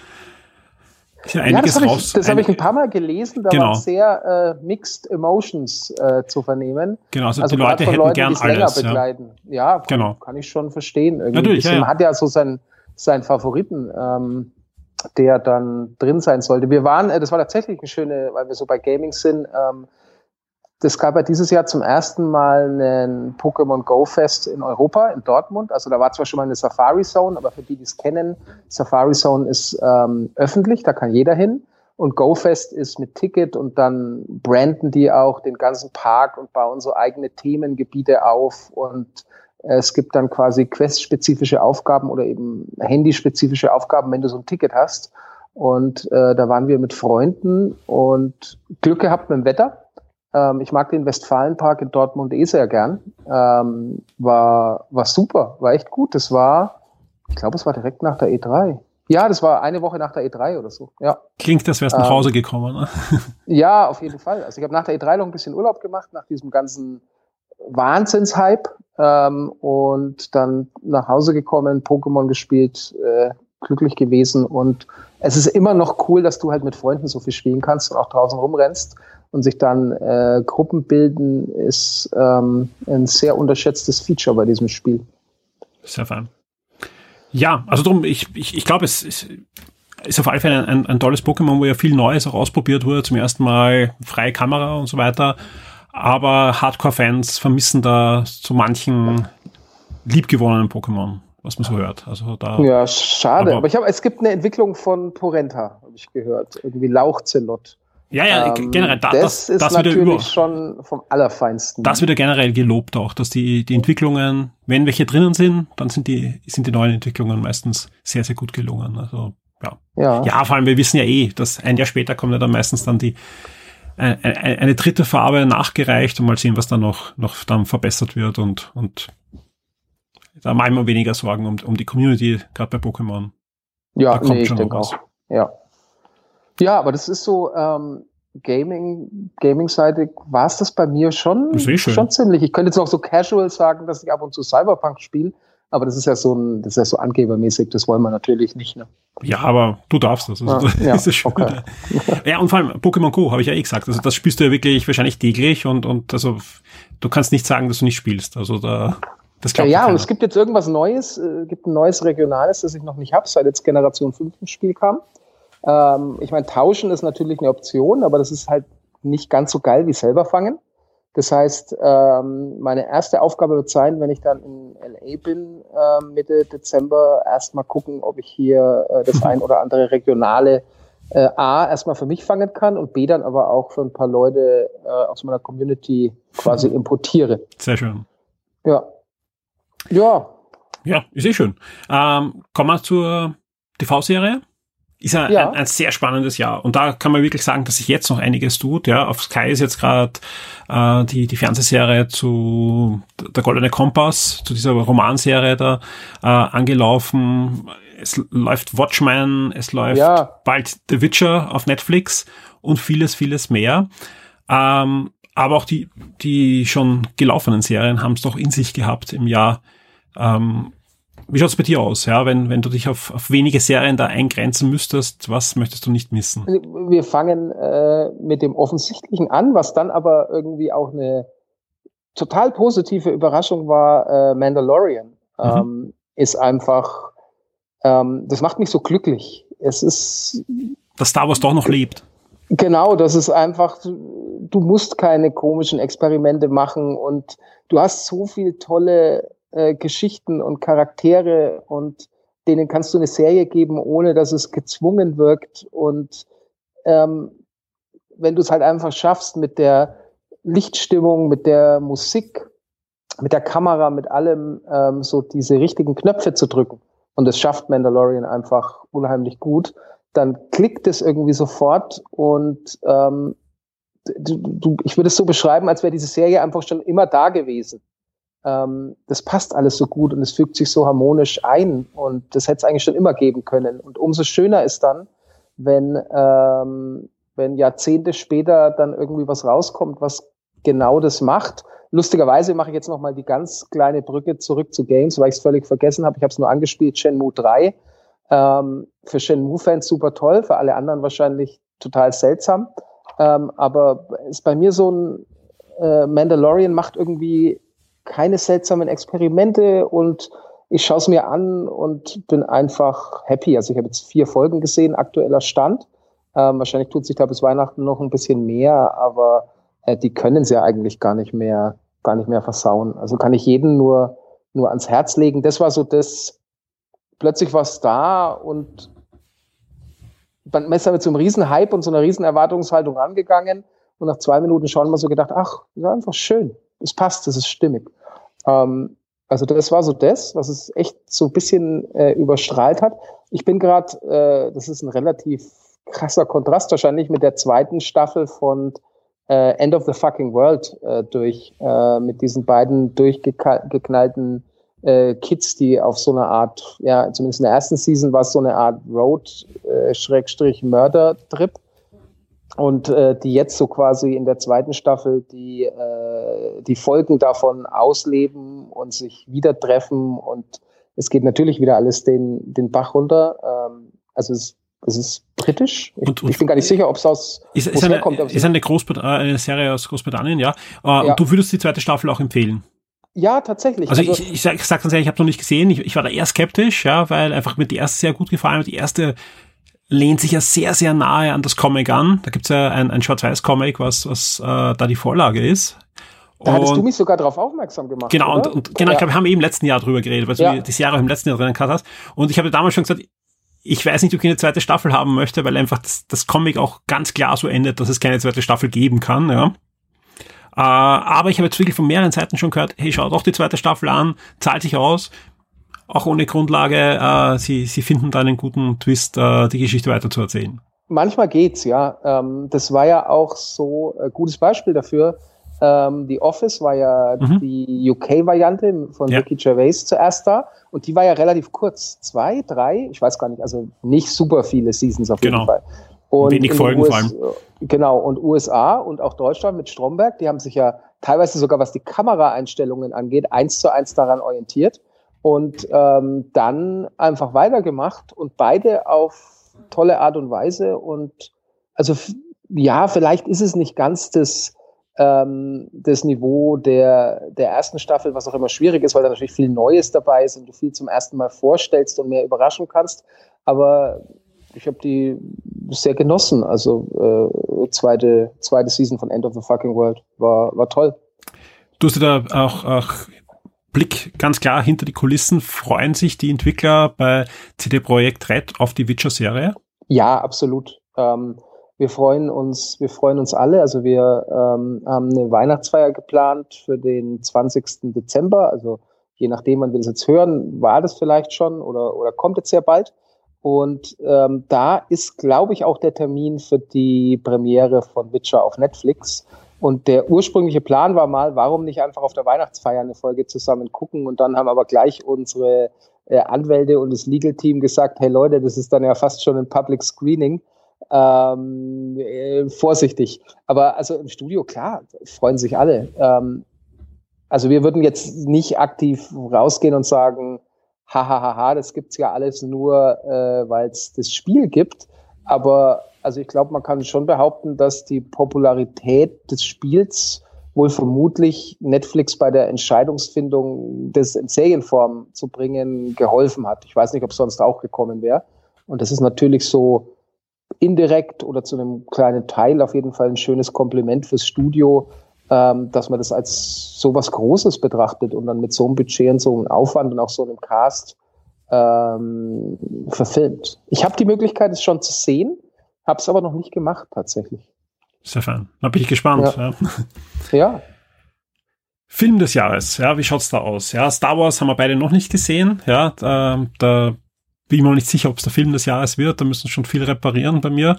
ja, ja, das habe ich, das hab ich ein paar Mal gelesen, da genau. waren sehr äh, mixed emotions äh, zu vernehmen. Genau, also, also die Leute hätten Leuten, gern alles. begleiten. Ja, ja kann, genau. kann ich schon verstehen. Irgendwie Natürlich, ja, ja. Man hat ja so seinen, seinen Favoriten, ähm, der dann drin sein sollte. Wir waren, äh, das war tatsächlich eine schöne, weil wir so bei Gaming sind, ähm, das gab ja dieses Jahr zum ersten Mal einen Pokémon Go Fest in Europa, in Dortmund. Also da war zwar schon mal eine Safari Zone, aber für die, die es kennen, Safari Zone ist ähm, öffentlich, da kann jeder hin. Und Go Fest ist mit Ticket und dann branden die auch den ganzen Park und bauen so eigene Themengebiete auf und es gibt dann quasi questspezifische Aufgaben oder eben handyspezifische Aufgaben, wenn du so ein Ticket hast. Und äh, da waren wir mit Freunden und Glück gehabt mit dem Wetter ähm, ich mag den Westfalenpark in Dortmund eh sehr gern. Ähm, war, war super, war echt gut. Das war, ich glaube, es war direkt nach der E3. Ja, das war eine Woche nach der E3 oder so. Ja. Klingt, das wärst ähm, nach Hause gekommen. Ne? ja, auf jeden Fall. Also ich habe nach der E3 noch ein bisschen Urlaub gemacht, nach diesem ganzen Wahnsinnshype ähm, und dann nach Hause gekommen, Pokémon gespielt, äh, glücklich gewesen und es ist immer noch cool, dass du halt mit Freunden so viel spielen kannst und auch draußen rumrennst und sich dann äh, Gruppen bilden, ist ähm, ein sehr unterschätztes Feature bei diesem Spiel. Sehr fein. Ja, also drum, ich, ich, ich glaube, es ist, ist auf alle Fälle ein, ein tolles Pokémon, wo ja viel Neues auch ausprobiert wurde, zum ersten Mal freie Kamera und so weiter. Aber Hardcore-Fans vermissen da so manchen liebgewonnenen Pokémon, was man so hört. Also da, ja, schade. Aber, aber ich habe, es gibt eine Entwicklung von Porenta, habe ich gehört. Irgendwie Lauchzelot. Ja, ja, ähm, generell, da, das, das, ist das natürlich über, schon vom Allerfeinsten. Das wird ja generell gelobt auch, dass die, die Entwicklungen, wenn welche drinnen sind, dann sind die, sind die neuen Entwicklungen meistens sehr, sehr gut gelungen. Also, ja. Ja, ja vor allem, wir wissen ja eh, dass ein Jahr später kommt ja dann meistens dann die, eine, eine dritte Farbe nachgereicht und mal sehen, was dann noch, noch dann verbessert wird und, und da mache ich mir weniger Sorgen um, um die Community, gerade bei Pokémon. Ja, nee, ich denke auch. Ja. Ja, aber das ist so, ähm, Gaming, Gaming-seitig war es das bei mir schon, schon ziemlich. Ich könnte jetzt noch so casual sagen, dass ich ab und zu Cyberpunk spiele, aber das ist ja so ein, das ist ja so angebermäßig, das wollen wir natürlich nicht. Ne? Ja, aber du darfst das. Also, ah, das ja, ist schön. Okay. ja, und vor allem Pokémon Go, habe ich ja eh gesagt. Also das spielst du ja wirklich wahrscheinlich täglich und, und also du kannst nicht sagen, dass du nicht spielst. Also da das ja, ja und es gibt jetzt irgendwas Neues, äh, gibt ein neues Regionales, das ich noch nicht habe, seit jetzt Generation 5 im Spiel kam. Ähm, ich meine, tauschen ist natürlich eine Option, aber das ist halt nicht ganz so geil wie selber fangen. Das heißt, ähm, meine erste Aufgabe wird sein, wenn ich dann in LA bin, äh, Mitte Dezember, erstmal gucken, ob ich hier äh, das ein oder andere regionale äh, A erstmal für mich fangen kann und B dann aber auch für ein paar Leute äh, aus meiner Community quasi importiere. Sehr schön. Ja. Ja. Ja, ist eh schön. Ähm, kommen wir zur TV-Serie. Ist ja, Ja. Ein, ein sehr spannendes Jahr. Und da kann man wirklich sagen, dass sich jetzt noch einiges tut. Ja, auf Sky ist jetzt gerade äh, die, die Fernsehserie zu Der Goldene Kompass, zu dieser Romanserie da äh, angelaufen. Es läuft Watchmen, es läuft Ja. bald The Witcher auf Netflix und vieles, vieles mehr. Ähm, aber auch die, die schon gelaufenen Serien haben es doch in sich gehabt im Jahr. Ähm, wie schaut's bei dir aus, ja? Wenn, wenn du dich auf, auf wenige Serien da eingrenzen müsstest, was möchtest du nicht missen? Wir fangen äh, mit dem Offensichtlichen an, was dann aber irgendwie auch eine total positive Überraschung war. Äh, Mandalorian ähm, ist einfach, ähm, das macht mich so glücklich. Es ist Dass Star Wars doch noch lebt. Genau, das ist einfach, du, du musst keine komischen Experimente machen und du hast so viele tolle äh, Geschichten und Charaktere und denen kannst du eine Serie geben, ohne dass es gezwungen wirkt. Und ähm, wenn du es halt einfach schaffst mit der Lichtstimmung, mit der Musik, mit der Kamera, mit allem, ähm, so diese richtigen Knöpfe zu drücken. Und das schafft Mandalorian einfach unheimlich gut dann klickt es irgendwie sofort und ähm, du, du, ich würde es so beschreiben, als wäre diese Serie einfach schon immer da gewesen. Ähm, das passt alles so gut und es fügt sich so harmonisch ein und das hätte es eigentlich schon immer geben können. Und umso schöner ist dann, wenn, ähm, wenn Jahrzehnte später dann irgendwie was rauskommt, was genau das macht. Lustigerweise mache ich jetzt noch mal die ganz kleine Brücke zurück zu Games, weil ich es völlig vergessen habe. Ich habe es nur angespielt, Shenmue 3. Ähm, für Shenmue-Fans super toll, für alle anderen wahrscheinlich total seltsam. Ähm, aber ist bei mir so ein äh, Mandalorian macht irgendwie keine seltsamen Experimente und ich schaue es mir an und bin einfach happy. Also ich habe jetzt vier Folgen gesehen, aktueller Stand. Ähm, wahrscheinlich tut sich da bis Weihnachten noch ein bisschen mehr, aber äh, die können sie ja eigentlich gar nicht mehr, gar nicht mehr versauen. Also kann ich jeden nur, nur ans Herz legen. Das war so das, plötzlich war es da und man ist damit so einem riesen Hype und so einer riesen Erwartungshaltung rangegangen und nach zwei Minuten schon mal so gedacht, ach, das war einfach schön, es passt, das ist stimmig. Ähm, also das war so das, was es echt so ein bisschen äh, überstrahlt hat. Ich bin gerade, äh, das ist ein relativ krasser Kontrast wahrscheinlich mit der zweiten Staffel von äh, End of the Fucking World äh, durch, äh, mit diesen beiden durchgeknallten äh, Kids, die auf so eine Art, ja, zumindest in der ersten Season war es so eine Art Road-Mörder-Trip. Und äh, die jetzt so quasi in der zweiten Staffel die, äh, die Folgen davon ausleben und sich wieder treffen. Und es geht natürlich wieder alles den, den Bach runter. Ähm, also es, es ist britisch. Ich, Und- und- ich bin gar nicht sicher, ob es aus Ist, ist, eine, aber ist eine, Großbrit äh, eine Serie aus Großbritannien, ja. Äh, Ja. Und du würdest die zweite Staffel auch empfehlen. Ja, tatsächlich. Also, ich, ich, sag, ich sag ganz ehrlich, ich habe noch nicht gesehen. Ich, ich war da eher skeptisch, ja, weil einfach mir die erste sehr gut gefallen hat. Die erste lehnt sich ja sehr, sehr nahe an das Comic an. Da gibt's ja ein, ein Schwarz-Weiß-Comic, was, was äh, da die Vorlage ist. da hattest du Und- mich sogar darauf aufmerksam gemacht. Genau, und, und genau, ich Ja. glaube, wir haben eben im letzten Jahr drüber geredet, weil Ja. du die, die Serie auch im letzten Jahr drin gehabt hast. Und ich habe damals schon gesagt, ich weiß nicht, ob ich eine zweite Staffel haben möchte, weil einfach das, das Comic auch ganz klar so endet, dass es keine zweite Staffel geben kann, ja. Äh, aber ich habe jetzt wirklich von mehreren Seiten schon gehört, hey, schau doch die zweite Staffel an, zahlt sich aus, auch ohne Grundlage, äh, sie, sie finden da einen guten Twist, äh, die Geschichte weiter zu erzählen. Manchmal geht's, ja. Ähm, das war ja auch so ein gutes Beispiel dafür. Ähm, The Office war ja Mhm. die UK-Variante von Ja. Ricky Gervais zuerst da und die war ja relativ kurz. Zwei, drei, ich weiß gar nicht, also nicht super viele Seasons auf Genau. jeden Fall. Und Wenig Folgen vor allem. Genau, und USA und auch Deutschland mit Stromberg, die haben sich ja teilweise sogar, was die Kameraeinstellungen angeht, eins zu eins daran orientiert und ähm, dann einfach weitergemacht und beide auf tolle Art und Weise. Und also ja, vielleicht ist es nicht ganz das, ähm, das Niveau der, der ersten Staffel, was auch immer schwierig ist, weil da natürlich viel Neues dabei ist und du viel zum ersten Mal vorstellst und mehr überraschen kannst. Aber ich habe die sehr genossen. Also zweite, zweite Season von End of the Fucking World. War, war toll. Du hast da auch, auch Blick ganz klar hinter die Kulissen. Freuen sich die Entwickler bei CD Projekt Red auf die Witcher-Serie? Ja, absolut. Ähm, wir freuen uns, wir freuen uns alle. Also wir ähm, haben eine Weihnachtsfeier geplant für den 20. Dezember. Also je nachdem, wann wir das jetzt hören, war das vielleicht schon oder, oder kommt jetzt sehr bald. Und ähm, da ist, glaube ich, auch der Termin für die Premiere von Witcher auf Netflix. Und der ursprüngliche Plan war mal, warum nicht einfach auf der Weihnachtsfeier eine Folge zusammen gucken? Und dann haben aber gleich unsere äh, Anwälte und das Legal Team gesagt, hey Leute, das ist dann ja fast schon ein Public Screening ähm, äh, vorsichtig. Aber also im Studio, klar, freuen sich alle. Ähm, also wir würden jetzt nicht aktiv rausgehen und sagen, hahaha, das gibt's ja alles nur, äh, weil es das Spiel gibt. Aber also ich glaube, man kann schon behaupten, dass die Popularität des Spiels wohl vermutlich Netflix bei der Entscheidungsfindung, das in Serienform zu bringen, geholfen hat. Ich weiß nicht, ob es sonst auch gekommen wäre. Und das ist natürlich so indirekt oder zu einem kleinen Teil auf jeden Fall ein schönes Kompliment fürs Studio, ähm, dass man das als so was Großes betrachtet und dann mit so einem Budget und so einem Aufwand und auch so einem Cast ähm, verfilmt. Ich habe die Möglichkeit, es schon zu sehen, habe es aber noch nicht gemacht tatsächlich. Stefan, da bin ich gespannt. Ja. ja. ja. Film des Jahres, ja, wie schaut's da aus? Ja, Star Wars haben wir beide noch nicht gesehen, ja, da, da bin ich mir nicht sicher, ob es der Film des Jahres wird. Da müssen schon viel reparieren bei mir.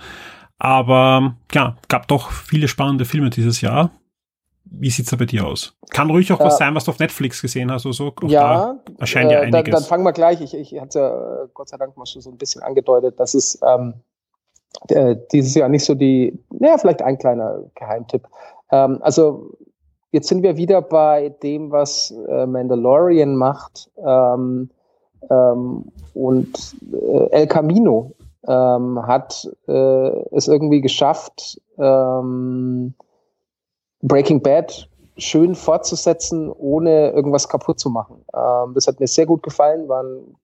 Aber ja, gab doch viele spannende Filme dieses Jahr. Wie sieht's da bei dir aus? Kann ruhig auch äh, was sein, was du auf Netflix gesehen hast oder so. Auch ja, erscheint ja äh, einiges. Dann, dann fangen wir gleich. Ich, ich hatte ja äh, Gott sei Dank mal schon so ein bisschen angedeutet, dass es ähm, äh, dieses Jahr nicht so die, naja, vielleicht ein kleiner Geheimtipp. Ähm, also jetzt sind wir wieder bei dem, was äh, Mandalorian macht. Ähm, ähm, und äh, El Camino ähm, hat äh, es irgendwie geschafft, ähm, Breaking Bad schön fortzusetzen, ohne irgendwas kaputt zu machen. Ähm, das hat mir sehr gut gefallen. War ein,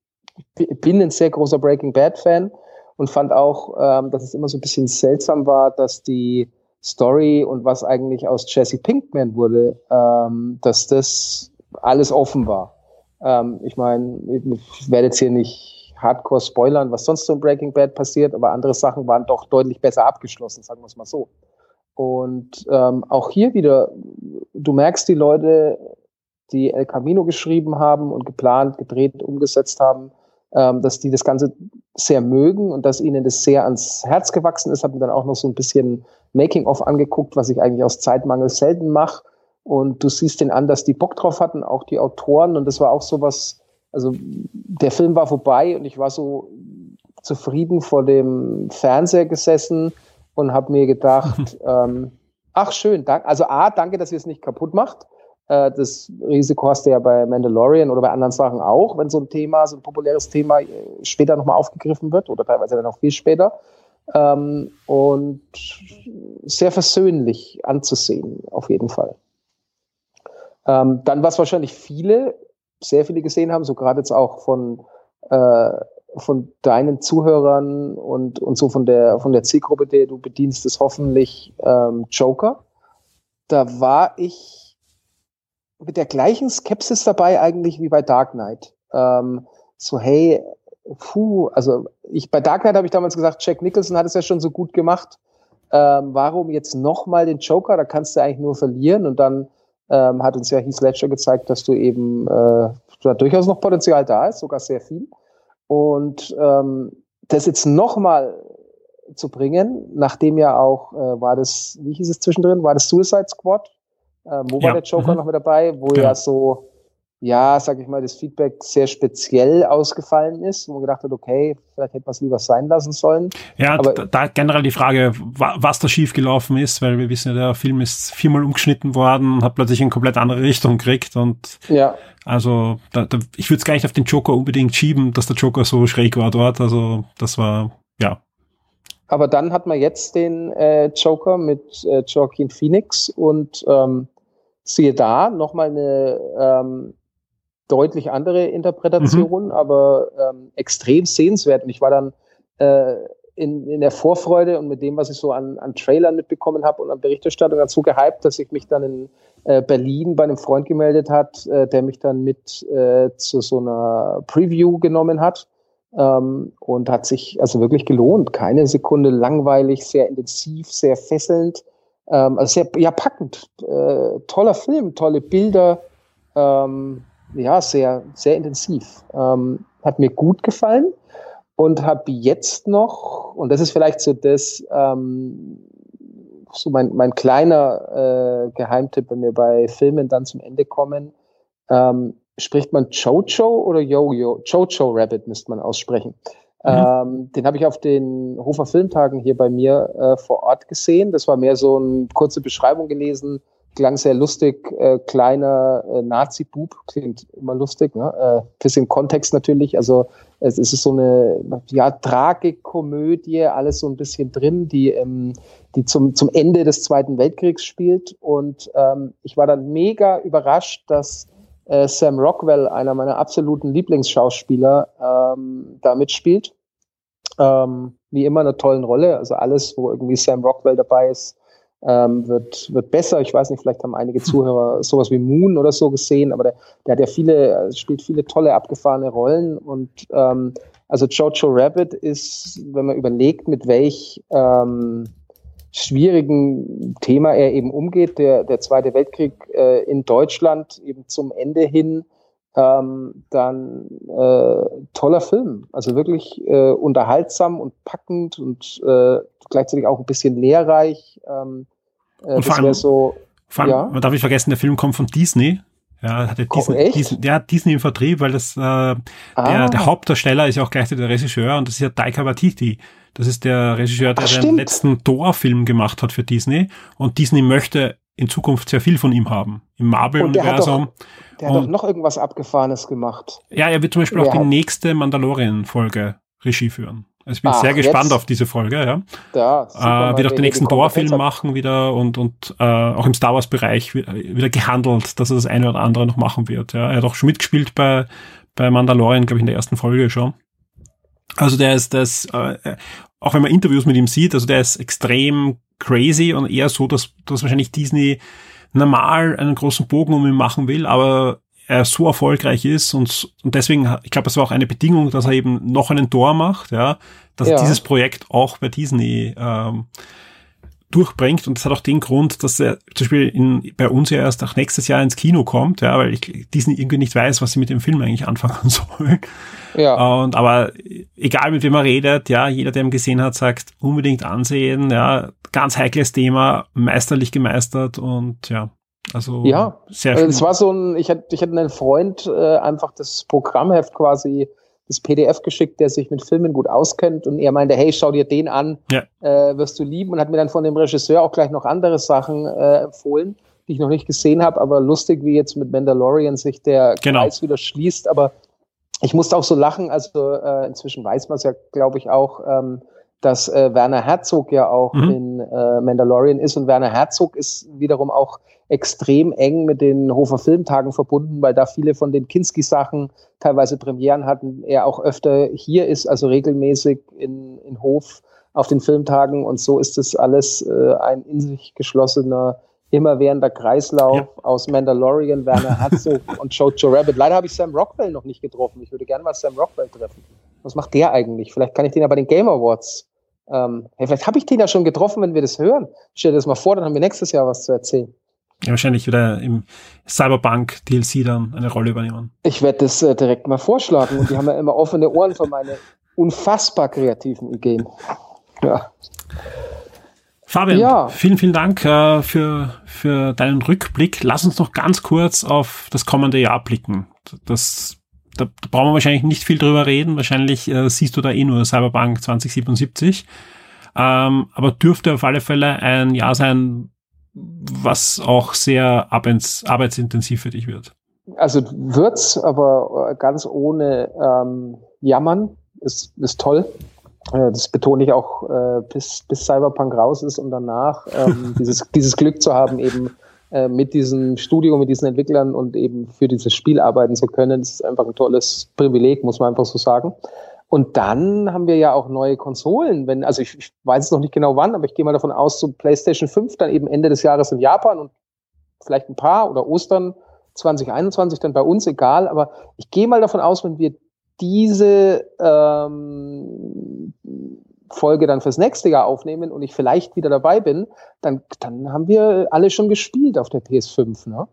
bin ein sehr großer Breaking Bad Fan und fand auch, ähm, dass es immer so ein bisschen seltsam war, dass die Story und was eigentlich aus Jesse Pinkman wurde, ähm, dass das alles offen war. Ähm, ich meine, ich werde jetzt hier nicht hardcore spoilern, was sonst so in Breaking Bad passiert, aber andere Sachen waren doch deutlich besser abgeschlossen, sagen wir es mal so. Und ähm, auch hier wieder, du merkst die Leute, die El Camino geschrieben haben und geplant, gedreht, umgesetzt haben, ähm, dass die das Ganze sehr mögen und dass ihnen das sehr ans Herz gewachsen ist. Habe mir dann auch noch so ein bisschen Making-of angeguckt, was ich eigentlich aus Zeitmangel selten mache. Und du siehst den an, dass die Bock drauf hatten, auch die Autoren. Und das war auch so was, also der Film war vorbei und ich war so zufrieden vor dem Fernseher gesessen und habe mir gedacht, ähm, ach schön, danke. Also A, danke, dass ihr es nicht kaputt macht. Äh, das Risiko hast du ja bei Mandalorian oder bei anderen Sachen auch, wenn so ein Thema, so ein populäres Thema äh, später nochmal aufgegriffen wird oder teilweise dann auch viel später. Ähm, und sehr versöhnlich anzusehen, auf jeden Fall. Ähm, dann, was wahrscheinlich viele, sehr viele gesehen haben, so gerade jetzt auch von, äh, von deinen Zuhörern und, und so von der, von der Zielgruppe, der du bedienst, ist hoffentlich ähm, Joker. Da war ich mit der gleichen Skepsis dabei eigentlich wie bei Dark Knight. Ähm, so, hey, puh, also ich bei Dark Knight habe ich damals gesagt, Jack Nicholson hat es ja schon so gut gemacht. Ähm, warum jetzt nochmal den Joker? Da kannst du eigentlich nur verlieren und dann ähm, hat uns ja Heath Ledger gezeigt, dass du eben äh, da durchaus noch Potenzial da ist, sogar sehr viel. Und ähm, das jetzt nochmal zu bringen, nachdem ja auch, äh, war das, wie hieß es zwischendrin, war das Suicide Squad? Äh, wo ja. war der Joker mhm. noch mit dabei? Wo genau. ja so ja, sag ich mal, das Feedback sehr speziell ausgefallen ist, wo man gedacht hat, okay, vielleicht hätte man es lieber sein lassen sollen. Ja, Aber da generell die Frage, was da schiefgelaufen ist, weil wir wissen ja, der Film ist viermal umgeschnitten worden und hat plötzlich in komplett andere Richtung gekriegt und ja. also da, da, ich würde es gar nicht auf den Joker unbedingt schieben, dass der Joker so schräg war dort, also das war, ja. Aber dann hat man jetzt den äh, Joker mit äh, Joaquin Phoenix und ähm, siehe da, nochmal eine ähm, deutlich andere Interpretation, mhm. aber ähm, extrem sehenswert. Und ich war dann äh, in, in der Vorfreude und mit dem, was ich so an, an Trailern mitbekommen habe und an Berichterstattung dazu gehypt, dass ich mich dann in äh, Berlin bei einem Freund gemeldet hat, äh, der mich dann mit äh, zu so einer Preview genommen hat. Ähm, und hat sich also wirklich gelohnt. Keine Sekunde langweilig, sehr intensiv, sehr fesselnd, ähm, also sehr ja, packend. Äh, toller Film, tolle Bilder, ähm, ja, sehr, sehr intensiv. Ähm, hat mir gut gefallen und habe jetzt noch, und das ist vielleicht so das, ähm, so mein, mein kleiner äh, Geheimtipp, wenn wir bei Filmen dann zum Ende kommen, ähm, spricht man Jojo oder Yo-Yo? Jojo Rabbit müsste man aussprechen. Mhm. Ähm, den habe ich auf den Hofer Filmtagen hier bei mir äh, vor Ort gesehen. Das war mehr so eine kurze Beschreibung gelesen, klang sehr lustig, äh, kleiner äh, Nazi-Bub, klingt immer lustig, ne? Äh, bisschen Kontext natürlich, also es ist so eine ja, Tragikomödie, alles so ein bisschen drin, die, ähm, die zum, zum Ende des Zweiten Weltkriegs spielt und ähm, ich war dann mega überrascht, dass äh, Sam Rockwell, einer meiner absoluten Lieblingsschauspieler, ähm, da mitspielt. Ähm, wie immer eine tollen Rolle, also alles, wo irgendwie Sam Rockwell dabei ist, ähm, wird, wird besser. Ich weiß nicht, vielleicht haben einige Zuhörer sowas wie Moon oder so gesehen, aber der, der hat ja viele, spielt viele tolle abgefahrene Rollen und ähm, also Jojo Rabbit ist, wenn man überlegt, mit welch ähm, schwierigen Thema er eben umgeht, der, der Zweite Weltkrieg äh, in Deutschland eben zum Ende hin, ähm, dann äh, toller Film. Also wirklich äh, unterhaltsam und packend und äh, gleichzeitig auch ein bisschen lehrreich. Ähm, äh, und vor allem, so, vor allem, ja? man darf nicht vergessen, der Film kommt von Disney. Ja, hat Disney, Disney, der hat Disney im Vertrieb, weil das äh, ah. der, der Hauptdarsteller ist ja auch gleichzeitig der Regisseur und das ist ja Taika Waititi. Das ist der Regisseur, der Ach, den letzten Thor-Film gemacht hat für Disney und Disney möchte in Zukunft sehr viel von ihm haben. Im Marvel-Universum. Der hat doch noch irgendwas Abgefahrenes gemacht. Ja, er wird zum Beispiel Wer auch die nächste Mandalorian-Folge Regie führen. Also ich bin Ach, sehr gespannt jetzt? auf diese Folge, ja. ja äh, wird auch den nächsten Thor-Film machen wieder und, und äh, auch im Star Wars-Bereich wieder, wieder gehandelt, dass er das eine oder andere noch machen wird. Ja. Er hat auch schon mitgespielt bei, bei Mandalorian, glaube ich, in der ersten Folge schon. Also der ist das, äh, auch wenn man Interviews mit ihm sieht, also der ist extrem crazy und eher so, dass, dass wahrscheinlich Disney normal einen großen Bogen um ihn machen will, aber er so erfolgreich ist und, und deswegen, ich glaube, es war auch eine Bedingung, dass er eben noch einen Tor macht, ja, dass ja. dieses Projekt auch bei Disney ähm, durchbringt und das hat auch den Grund, dass er zum Beispiel in, bei uns ja erst auch nächstes Jahr ins Kino kommt, ja, weil ich, Disney irgendwie nicht weiß, was sie mit dem Film eigentlich anfangen sollen. Ja. Und aber egal mit wem man redet, ja, jeder, der ihn gesehen hat, sagt unbedingt ansehen, ja, ganz heikles Thema, meisterlich gemeistert und ja, also ja, sehr schön. Es war so ein, ich hatte, ich hatte einen Freund äh, einfach das Programmheft quasi, das PDF geschickt, der sich mit Filmen gut auskennt und er meinte, hey, schau dir den an, ja. äh, wirst du lieben und hat mir dann von dem Regisseur auch gleich noch andere Sachen äh, empfohlen, die ich noch nicht gesehen habe, aber lustig, wie jetzt mit Mandalorian sich der genau. Kreis wieder schließt, aber ich musste auch so lachen, also äh, inzwischen weiß man es ja, glaube ich, auch, ähm, dass äh, Werner Herzog ja auch mhm. in äh, Mandalorian ist und Werner Herzog ist wiederum auch extrem eng mit den Hofer Filmtagen verbunden, weil da viele von den Kinski-Sachen teilweise Premieren hatten. Er auch öfter hier ist, also regelmäßig in, in Hof auf den Filmtagen und so ist es alles äh, ein in sich geschlossener, immerwährender Kreislauf ja. aus Mandalorian, Werner Herzog und Jojo Rabbit. Leider habe ich Sam Rockwell noch nicht getroffen. Ich würde gerne mal Sam Rockwell treffen. Was macht der eigentlich? Vielleicht kann ich den ja bei den Game Awards. Ähm, hey, vielleicht habe ich den ja schon getroffen, wenn wir das hören. Stell dir das mal vor, dann haben wir nächstes Jahr was zu erzählen. Ja, wahrscheinlich wieder im Cyberpunk DLC dann eine Rolle übernehmen. Ich werde das äh, direkt mal vorschlagen und die haben ja immer offene Ohren für meine unfassbar kreativen Ideen. Ja. Fabian, ja. vielen, vielen Dank äh, für, für deinen Rückblick. Lass uns noch ganz kurz auf das kommende Jahr blicken. Das, da, da brauchen wir wahrscheinlich nicht viel drüber reden. Wahrscheinlich äh, siehst du da eh nur Cyberpunk 2077. Ähm, aber dürfte auf alle Fälle ein Jahr sein, was auch sehr arbeitsintensiv für dich wird. Also wird's, aber äh, ganz ohne ähm, Jammern ist, ist toll. Äh, das betone ich auch, äh, bis, bis Cyberpunk raus ist und danach ähm, dieses, dieses Glück zu haben, eben äh, mit diesem Studio, mit diesen Entwicklern und eben für dieses Spiel arbeiten zu können. Ist einfach ein tolles Privileg, muss man einfach so sagen. Und dann haben wir ja auch neue Konsolen. Wenn, also ich, ich weiß es noch nicht genau wann, aber ich gehe mal davon aus, so PlayStation 5 dann eben Ende des Jahres in Japan und vielleicht ein paar oder Ostern 2021 dann bei uns, egal. Aber ich gehe mal davon aus, wenn wir diese ähm, Folge dann fürs nächste Jahr aufnehmen und ich vielleicht wieder dabei bin, dann, dann haben wir alle schon gespielt auf der PS5. Ne?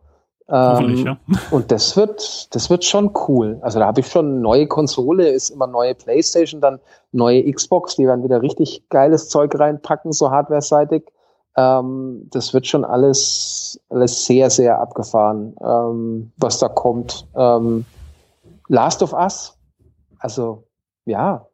Ähm, ja. Und das wird, das wird schon cool. Also da habe ich schon neue Konsole, ist immer neue PlayStation, dann neue Xbox, die werden wieder richtig geiles Zeug reinpacken, so hardware-seitig. Ähm, das wird schon alles, alles sehr, sehr abgefahren, ähm, was da kommt. Ähm, Last of Us, also ja,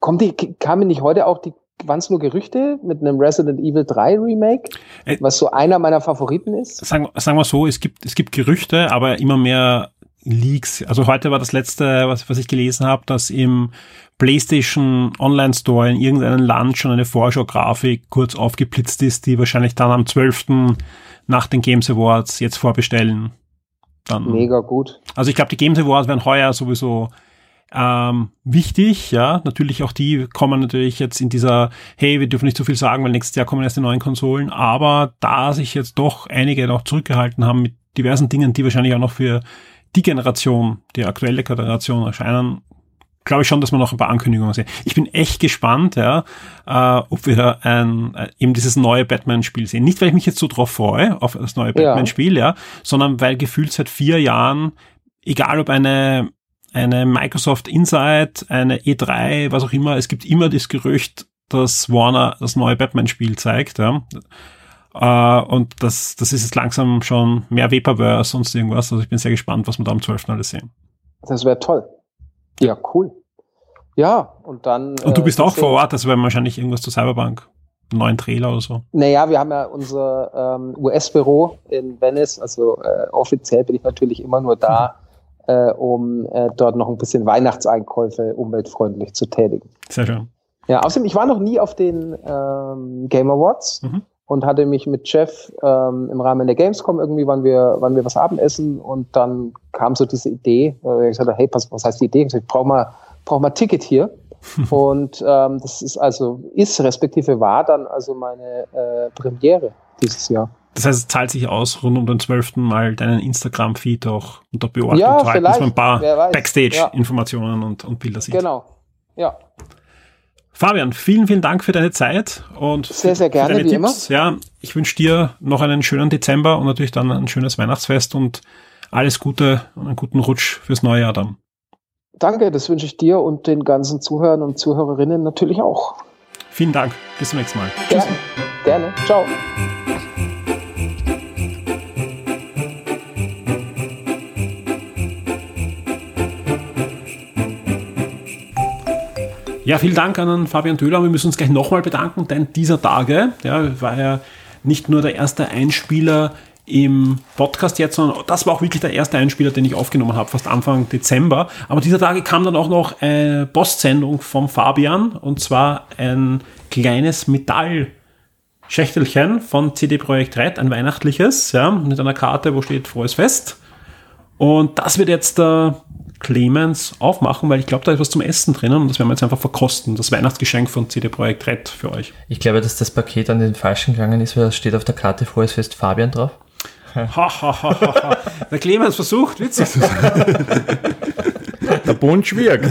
kommt die, kamen nicht heute auch die waren es nur Gerüchte mit einem Resident Evil 3 Remake, äh, was so einer meiner Favoriten ist? Sagen, sagen wir so, es gibt, es gibt Gerüchte, aber immer mehr Leaks. Also heute war das letzte, was, was ich gelesen habe, dass im PlayStation Online Store in irgendeinem Land schon eine Vorschau-Grafik kurz aufgeblitzt ist, die wahrscheinlich dann am 12. nach den Games Awards jetzt vorbestellen. Dann, Mega gut. Also ich glaube, die Games Awards werden heuer sowieso ähm, wichtig, ja, natürlich auch die kommen natürlich jetzt in dieser, hey, wir dürfen nicht so viel sagen, weil nächstes Jahr kommen erst die neuen Konsolen, aber da sich jetzt doch einige noch zurückgehalten haben mit diversen Dingen, die wahrscheinlich auch noch für die Generation, die aktuelle Generation erscheinen, glaube ich schon, dass man noch ein paar Ankündigungen sehen. Ich bin echt gespannt, ja, äh, ob wir ein, äh, eben dieses neue Batman-Spiel sehen. Nicht, weil ich mich jetzt so drauf freue, auf das neue Batman-Spiel, ja, sondern weil gefühlt seit vier Jahren, egal ob eine eine Microsoft Insight, eine E3, was auch immer. Es gibt immer das Gerücht, dass Warner das neue Batman-Spiel zeigt. Ja. Uh, und das, das ist jetzt langsam schon mehr Vaporverse, sonst irgendwas. Also ich bin sehr gespannt, was wir da am 12. alles sehen. Das wäre toll. Ja, cool. Ja, und dann. Und du bist äh, auch vor Ort, also wir wahrscheinlich irgendwas zu Cyberbank. Einen neuen Trailer oder so. Naja, wir haben ja unser ähm, US-Büro in Venice, also äh, offiziell bin ich natürlich immer nur da. Äh, um äh, dort noch ein bisschen Weihnachtseinkäufe umweltfreundlich zu tätigen. Sehr schön. Ja, außerdem, ich war noch nie auf den ähm, Game Awards mhm. und hatte mich mit Jeff ähm, im Rahmen der Gamescom irgendwie, wann wir, wann wir was Abendessen und dann kam so diese Idee, äh, ich sagte, hey, was, was heißt die Idee? Ich, ich brauche mal, brauch mal Ticket hier. und ähm, das ist also, ist respektive war dann also meine äh, Premiere dieses Jahr. Das heißt, es zahlt sich aus, rund um den 12. Mal deinen Instagram-Feed auch unter Beobachtung ja, zu halten, dass man ein paar Backstage-Informationen ja. und, und Bilder sieht. Genau, ja. Fabian, vielen, vielen Dank für deine Zeit und sehr, sehr gerne, für deine Tipps. Immer. Ja, ich wünsche dir noch einen schönen Dezember und natürlich dann ein schönes Weihnachtsfest und alles Gute und einen guten Rutsch fürs neue Jahr dann. Danke, das wünsche ich dir und den ganzen Zuhörern und Zuhörerinnen natürlich auch. Vielen Dank. Bis zum nächsten Mal. Gerne. Gerne. Ciao. Ja, vielen Dank an Fabian Döhler. Wir müssen uns gleich nochmal bedanken, denn dieser Tage ja, war ja nicht nur der erste Einspieler im Podcast jetzt, sondern das war auch wirklich der erste Einspieler, den ich aufgenommen habe, fast Anfang Dezember. Aber dieser Tage kam dann auch noch eine Postsendung vom Fabian und zwar ein kleines Metallschächtelchen von CD Projekt Red, ein weihnachtliches, ja, mit einer Karte, wo steht Frohes Fest. Und das wird jetzt der Clemens aufmachen, weil ich glaube, da ist was zum Essen drinnen und das werden wir jetzt einfach verkosten. Das Weihnachtsgeschenk von CD Projekt Red für euch. Ich glaube, dass das Paket an den falschen gegangen ist, weil es steht auf der Karte Frohes Fest Fabian drauf. Ha, ha, ha, ha. Der Clemens versucht, witzig zu sein. Der Punsch wirkt.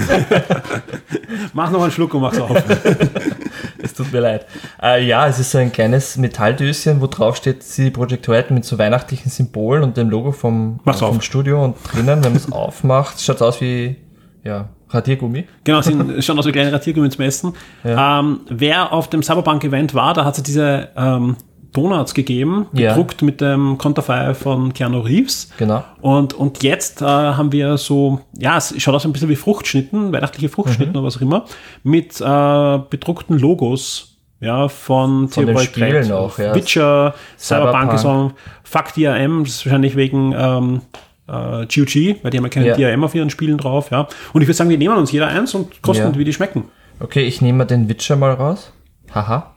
Mach noch einen Schluck und mach's auf. es tut mir leid. Äh, ja, es ist so ein kleines Metalldöschen, wo drauf steht CD Projekt Red mit so weihnachtlichen Symbolen und dem Logo vom, äh, vom Studio und drinnen, wenn man es aufmacht, schaut aus wie ja, Radiergummi. Genau, sind schon aus wie kleine Radiergummi zum Essen. Ja. Ähm, wer auf dem Cyberpunk-Event war, da hat es diese ähm, Donuts gegeben, gedruckt ja. mit dem Konterfei von Keanu Reeves. Genau. Und, und jetzt äh, haben wir so, ja, es schaut aus ein bisschen wie Fruchtschnitten, weihnachtliche Fruchtschnitten mhm. oder was auch immer, mit äh, bedruckten Logos ja, von, von den Spielen auch, ja. Witcher, Cyberpunk, Cyberpunk. Fuck DRM, das ist wahrscheinlich wegen ähm, äh, GOG, weil die haben ja keine ja. DRM auf ihren Spielen drauf, ja. Und ich würde sagen, wir nehmen uns jeder eins und kosten, ja. wie die schmecken. Okay, ich nehme mal den Witcher mal raus. Haha.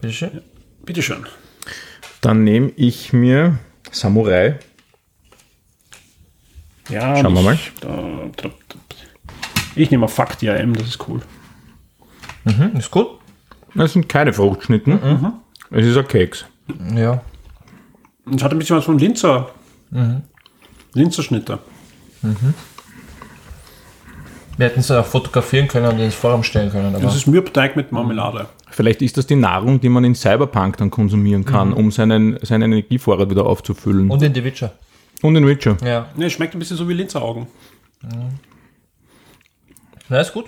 Bitteschön. Ja. Bitteschön. Dann nehme ich mir Samurai. Ja, Schauen wir mal. Da. Ich nehme auf Fakt IAM, das ist cool. Mhm, ist gut. Das sind keine Fruchtschnitten. Es ist ein Keks. Ja. Und es hat ein bisschen was von Linzer. Linzer Schnitte. Wir hätten es ja auch fotografieren können und ins Forum stellen können. Aber Das ist Mürbeteig mit Marmelade. Vielleicht ist das die Nahrung, die man in Cyberpunk dann konsumieren kann, um seinen, seinen Energievorrat wieder aufzufüllen. Und, und in The Witcher. in Witcher. Ja. Ne, es schmeckt ein bisschen so wie Linzer Augen. Na, ist gut.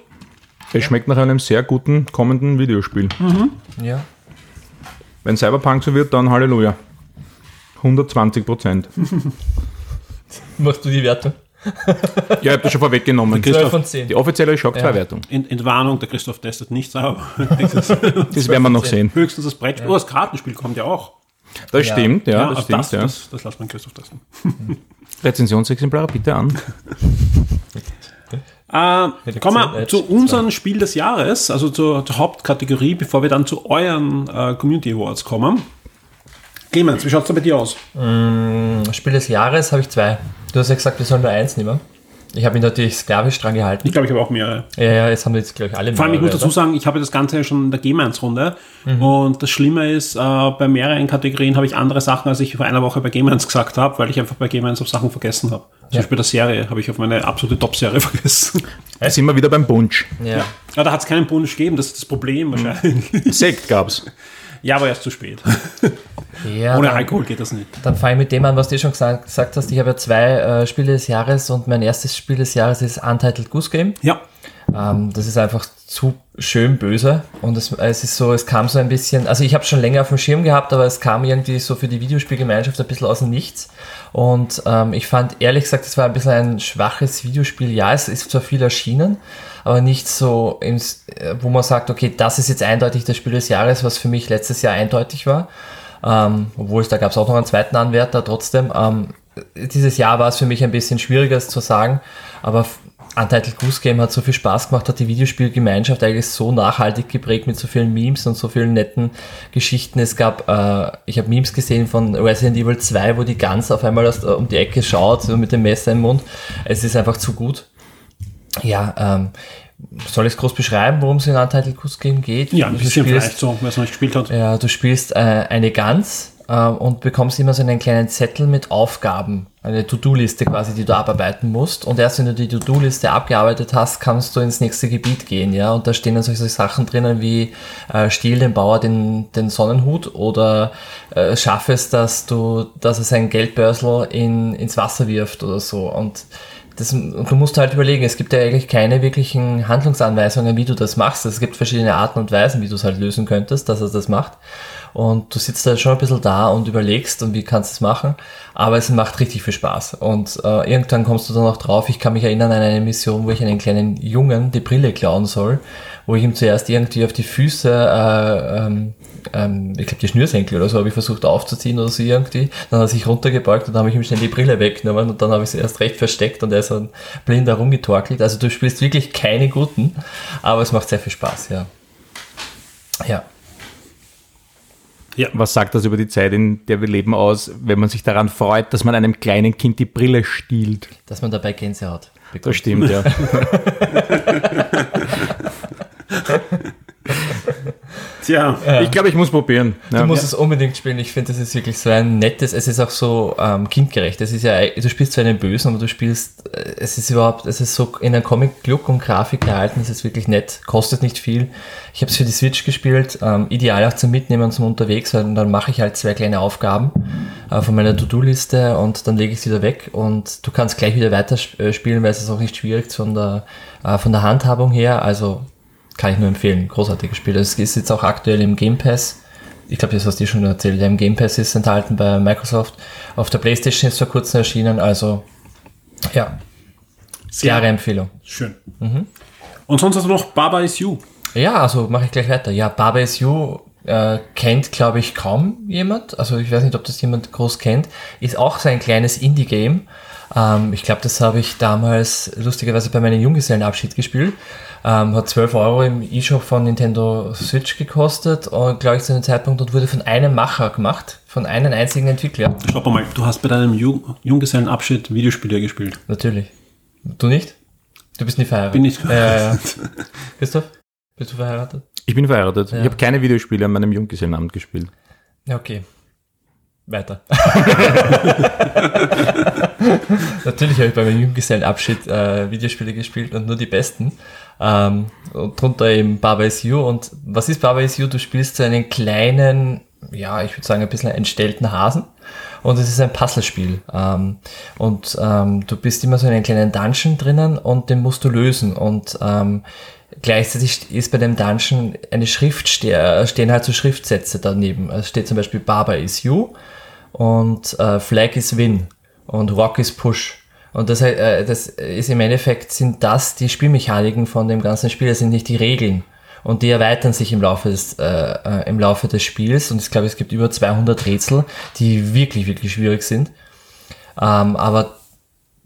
Es schmeckt nach einem sehr guten kommenden Videospiel. Ja. Wenn Cyberpunk so wird, dann Halleluja. 120 Prozent. Machst du die Wertung? Ja, ich habe das schon vorweggenommen. 12 von 10. Die offizielle Shock 2 Wertung. In, Entwarnung, der Christoph testet nichts, aber Das werden wir noch sehen. höchstens das Brettspiel. Oh, das Kartenspiel kommt ja auch. Das stimmt, ja, das also stimmt. das, ja. das, das lassen wir Christoph testen. Rezensionsexemplare bitte an. Äh, kommen wir zu unserem Spiel des Jahres, also zur, zur Hauptkategorie, bevor wir dann zu euren äh, Community Awards kommen. Clemens, wie schaut es da bei dir aus? Spiel des Jahres habe ich zwei. Du hast ja gesagt, wir sollen nur eins nehmen. Ich habe mich natürlich sklavisch dran gehalten. Ich glaube, ich habe auch mehrere. Ja, ja, jetzt haben wir jetzt, glaube ich, alle Vor allem, ich muss mehrere, dazu sagen, ich habe das Ganze ja schon in der Game-1-Runde. Und das Schlimme ist, äh, bei mehreren Kategorien habe ich andere Sachen, als ich vor einer Woche bei Game-1 gesagt habe, weil ich einfach bei Game-1 auf Sachen vergessen habe. Zum Beispiel der Serie habe ich auf meine absolute Top-Serie vergessen. Da sind wir wieder beim Bunsch. Ja. ja, da hat es keinen Bonus gegeben, das ist das Problem wahrscheinlich. Sekt gab's. Ja, aber erst zu spät. ja Ohne dann, Alkohol geht das nicht. dann fange ich mit dem an, was du schon gesagt, gesagt hast. Ich habe ja zwei äh, Spiele des Jahres und mein erstes Spiel des Jahres ist Untitled Goose Game. Ja, Ähm, das ist einfach zu schön böse und es, es ist so, es kam so ein bisschen, also ich habe schon länger auf dem Schirm gehabt, aber es kam irgendwie so für die Videospielgemeinschaft ein bisschen aus dem Nichts und ähm, ich fand ehrlich gesagt, es war ein bisschen ein schwaches Videospiel. Ja, es ist zwar viel erschienen, aber nicht so, ins, äh, wo man sagt, okay, das ist jetzt eindeutig das Spiel des Jahres, was für mich letztes Jahr eindeutig war. Ähm, obwohl es da gab es auch noch einen zweiten Anwärter trotzdem. Ähm, dieses Jahr war es für mich ein bisschen schwieriger es zu sagen, aber Untitled Goose Game hat so viel Spaß gemacht, hat die Videospielgemeinschaft eigentlich so nachhaltig geprägt mit so vielen Memes und so vielen netten Geschichten. Es gab, äh, ich habe Memes gesehen von Resident Evil 2, wo die Gans auf einmal aus, um die Ecke schaut, so mit dem Messer im Mund. Es ist einfach zu gut. Ja, ähm, soll ich es groß beschreiben, worum es in Untitled Goose Game geht? ja ein Du bisschen spielst- vielleicht so, wer es noch nicht gespielt hat. ja, du spielst äh, eine Gans äh, und bekommst immer so einen kleinen Zettel mit Aufgaben, eine To-Do-Liste quasi, die du abarbeiten musst. Und erst wenn du die To-Do-Liste abgearbeitet hast, kannst du ins nächste Gebiet gehen, ja. Und da stehen dann solche Sachen drinnen wie äh, stiehl dem Bauer den, den Sonnenhut oder äh, schaff es, dass du, dass es ein Geldbörsel in, ins Wasser wirft oder so. Und das, und du musst halt überlegen, es gibt ja eigentlich keine wirklichen Handlungsanweisungen, wie du das machst. Es gibt verschiedene Arten und Weisen, wie du es halt lösen könntest, dass er das macht. Und du sitzt da schon ein bisschen da und überlegst, und wie kannst du es machen. Aber es macht richtig viel Spaß. Und äh, irgendwann kommst du dann auch drauf, ich kann mich erinnern an eine Mission, wo ich einen kleinen Jungen die Brille klauen soll, wo ich ihm zuerst irgendwie auf die Füße, äh, ähm, ähm, ich glaube die Schnürsenkel oder so, habe ich versucht aufzuziehen oder so irgendwie. Dann hat er sich runtergebeugt und dann habe ich ihm schnell die Brille weggenommen und dann habe ich sie erst recht versteckt und er ist dann blind herumgetorkelt. Also du spielst wirklich keine guten, aber es macht sehr viel Spaß, ja. Ja. Was sagt das über die Zeit, in der wir leben, aus, wenn man sich daran freut, dass man einem kleinen Kind die Brille stiehlt? Dass man dabei Gänsehaut bekommt. Das stimmt, ja. Tja, Ich glaube, ich muss probieren. Ja. Du musst es unbedingt spielen. Ich finde, das ist wirklich so ein nettes, es ist auch so ähm, kindgerecht. Es ist ja, du spielst zwar einen Bösen, aber du spielst, äh, es ist überhaupt, es ist so in einem Comic-Look und Grafik gehalten, es ist wirklich nett, kostet nicht viel. Ich habe es für die Switch gespielt, ähm, ideal auch zum Mitnehmen und zum Unterwegs, weil dann mache ich halt zwei kleine Aufgaben äh, von meiner To-Do-Liste und dann lege ich es wieder weg und du kannst gleich wieder weiter sp- äh, spielen, weil es ist auch nicht schwierig von der, äh, von der Handhabung her. Also kann ich nur empfehlen. Großartiges Spiel. Es ist jetzt auch aktuell im Game Pass. Ich glaube, das hast du schon erzählt. Der im Game Pass ist enthalten bei Microsoft. Auf der Playstation ist vor kurzem erschienen. Also, ja, klare Empfehlung. schön. Mhm. Und sonst hast du noch Baba is You. Ja, also mache ich gleich weiter. Ja, Baba is You äh, kennt, glaube ich, kaum jemand. Also ich weiß nicht, ob das jemand groß kennt. Ist auch so ein kleines Indie-Game. Ähm, ich glaube, das habe ich damals lustigerweise bei meinem Junggesellenabschied gespielt. Ähm, hat 12 Euro im E-Shop von Nintendo Switch gekostet, glaube ich, zu dem Zeitpunkt und wurde von einem Macher gemacht, von einem einzigen Entwickler. Stopp mal, du hast bei deinem Ju Junggesellenabschied Videospiele gespielt. Natürlich. Du nicht? Du bist nicht verheiratet. Bin ich Ja, ja, ja. Christoph, bist du verheiratet? Ich bin verheiratet. Ja. Ich habe keine Videospiele an meinem Junggesellenamt gespielt. Ja, okay. Weiter. Natürlich habe ich bei meinem Junggesellenabschied äh, Videospiele gespielt und nur die besten. Ähm, und drunter eben Baba is You. Und was ist Baba is You? Du spielst so einen kleinen, ja, ich würde sagen, ein bisschen entstellten Hasen. Und es ist ein Puzzlespiel. Ähm, und ähm, du bist immer so in einem kleinen Dungeon drinnen und den musst du lösen. Und ähm, gleichzeitig ist bei dem Dungeon eine Schrift, ste stehen halt so Schriftsätze daneben. Es steht zum Beispiel Baba is you und äh, Flag is win und Rock is push. Und das, äh, das ist im Endeffekt sind das die Spielmechaniken von dem ganzen Spiel, das sind nicht die Regeln. Und die erweitern sich im Laufe des, äh, äh, im Laufe des Spiels. Und ich glaube, es gibt über 200 Rätsel, die wirklich, wirklich schwierig sind. Ähm, aber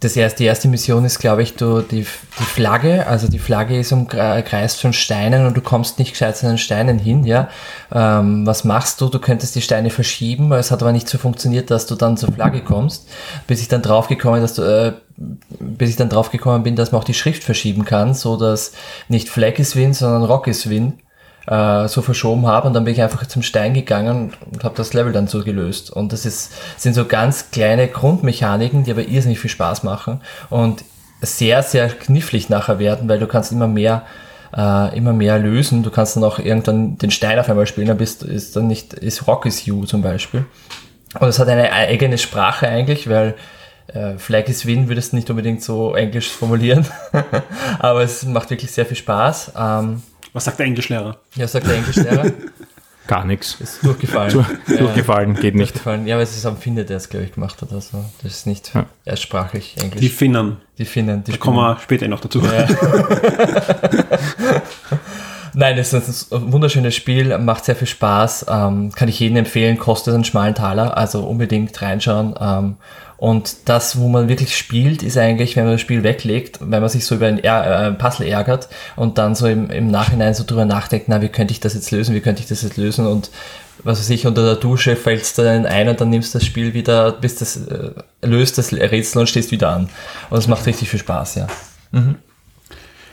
das erste, die erste Mission ist, glaube ich, du, die, die Flagge, also die Flagge ist umkreist von Steinen und du kommst nicht gescheit zu den Steinen hin, ja. Ähm, was machst du? Du könntest die Steine verschieben, es hat aber nicht so funktioniert, dass du dann zur Flagge kommst, bis ich dann draufgekommen, dass du, äh, bis ich dann draufgekommen bin, dass man auch die Schrift verschieben kann, so dass nicht Flag is Win, sondern Rock is Win äh, so verschoben habe und dann bin ich einfach zum Stein gegangen und habe das Level dann so gelöst. Und das ist, sind so ganz kleine Grundmechaniken, die aber irrsinnig viel Spaß machen und sehr, sehr knifflig nachher werden, weil du kannst immer mehr äh, immer mehr lösen. Du kannst dann auch irgendwann den Stein auf einmal spielen, dann bist, ist dann nicht, ist Rock is You zum Beispiel. Und es hat eine eigene Sprache eigentlich, weil äh, Flag is Win würdest du nicht unbedingt so englisch formulieren. Aber es macht wirklich sehr viel Spaß. Ähm, Was sagt der Englischlehrer? ja, sagt der Englischlehrer. Gar nichts. Ist durchgefallen. Zu, Ja, Durchgefallen, geht nicht. Durchgefallen. Ja, aber es ist am Finne, der es, glaube ich, gemacht hat. Also, das ist nicht Ja. erstsprachlich Englisch. Die Finnen. Die Finnen. Die Da kommen wir später noch dazu. Nein, es ist ein wunderschönes Spiel, macht sehr viel Spaß, ähm, kann ich jedem empfehlen, kostet einen schmalen Taler, also unbedingt reinschauen. Ähm, und das, wo man wirklich spielt, ist eigentlich, wenn man das Spiel weglegt, wenn man sich so über ein, äh, Puzzle ärgert und dann so im, im Nachhinein so drüber nachdenkt, na, wie könnte ich das jetzt lösen, wie könnte ich das jetzt lösen und was weiß ich, unter der Dusche fällst du dann ein und dann nimmst du das Spiel wieder, bis das äh, löst das Rätsel und stehst wieder an. Und es macht richtig viel Spaß, ja.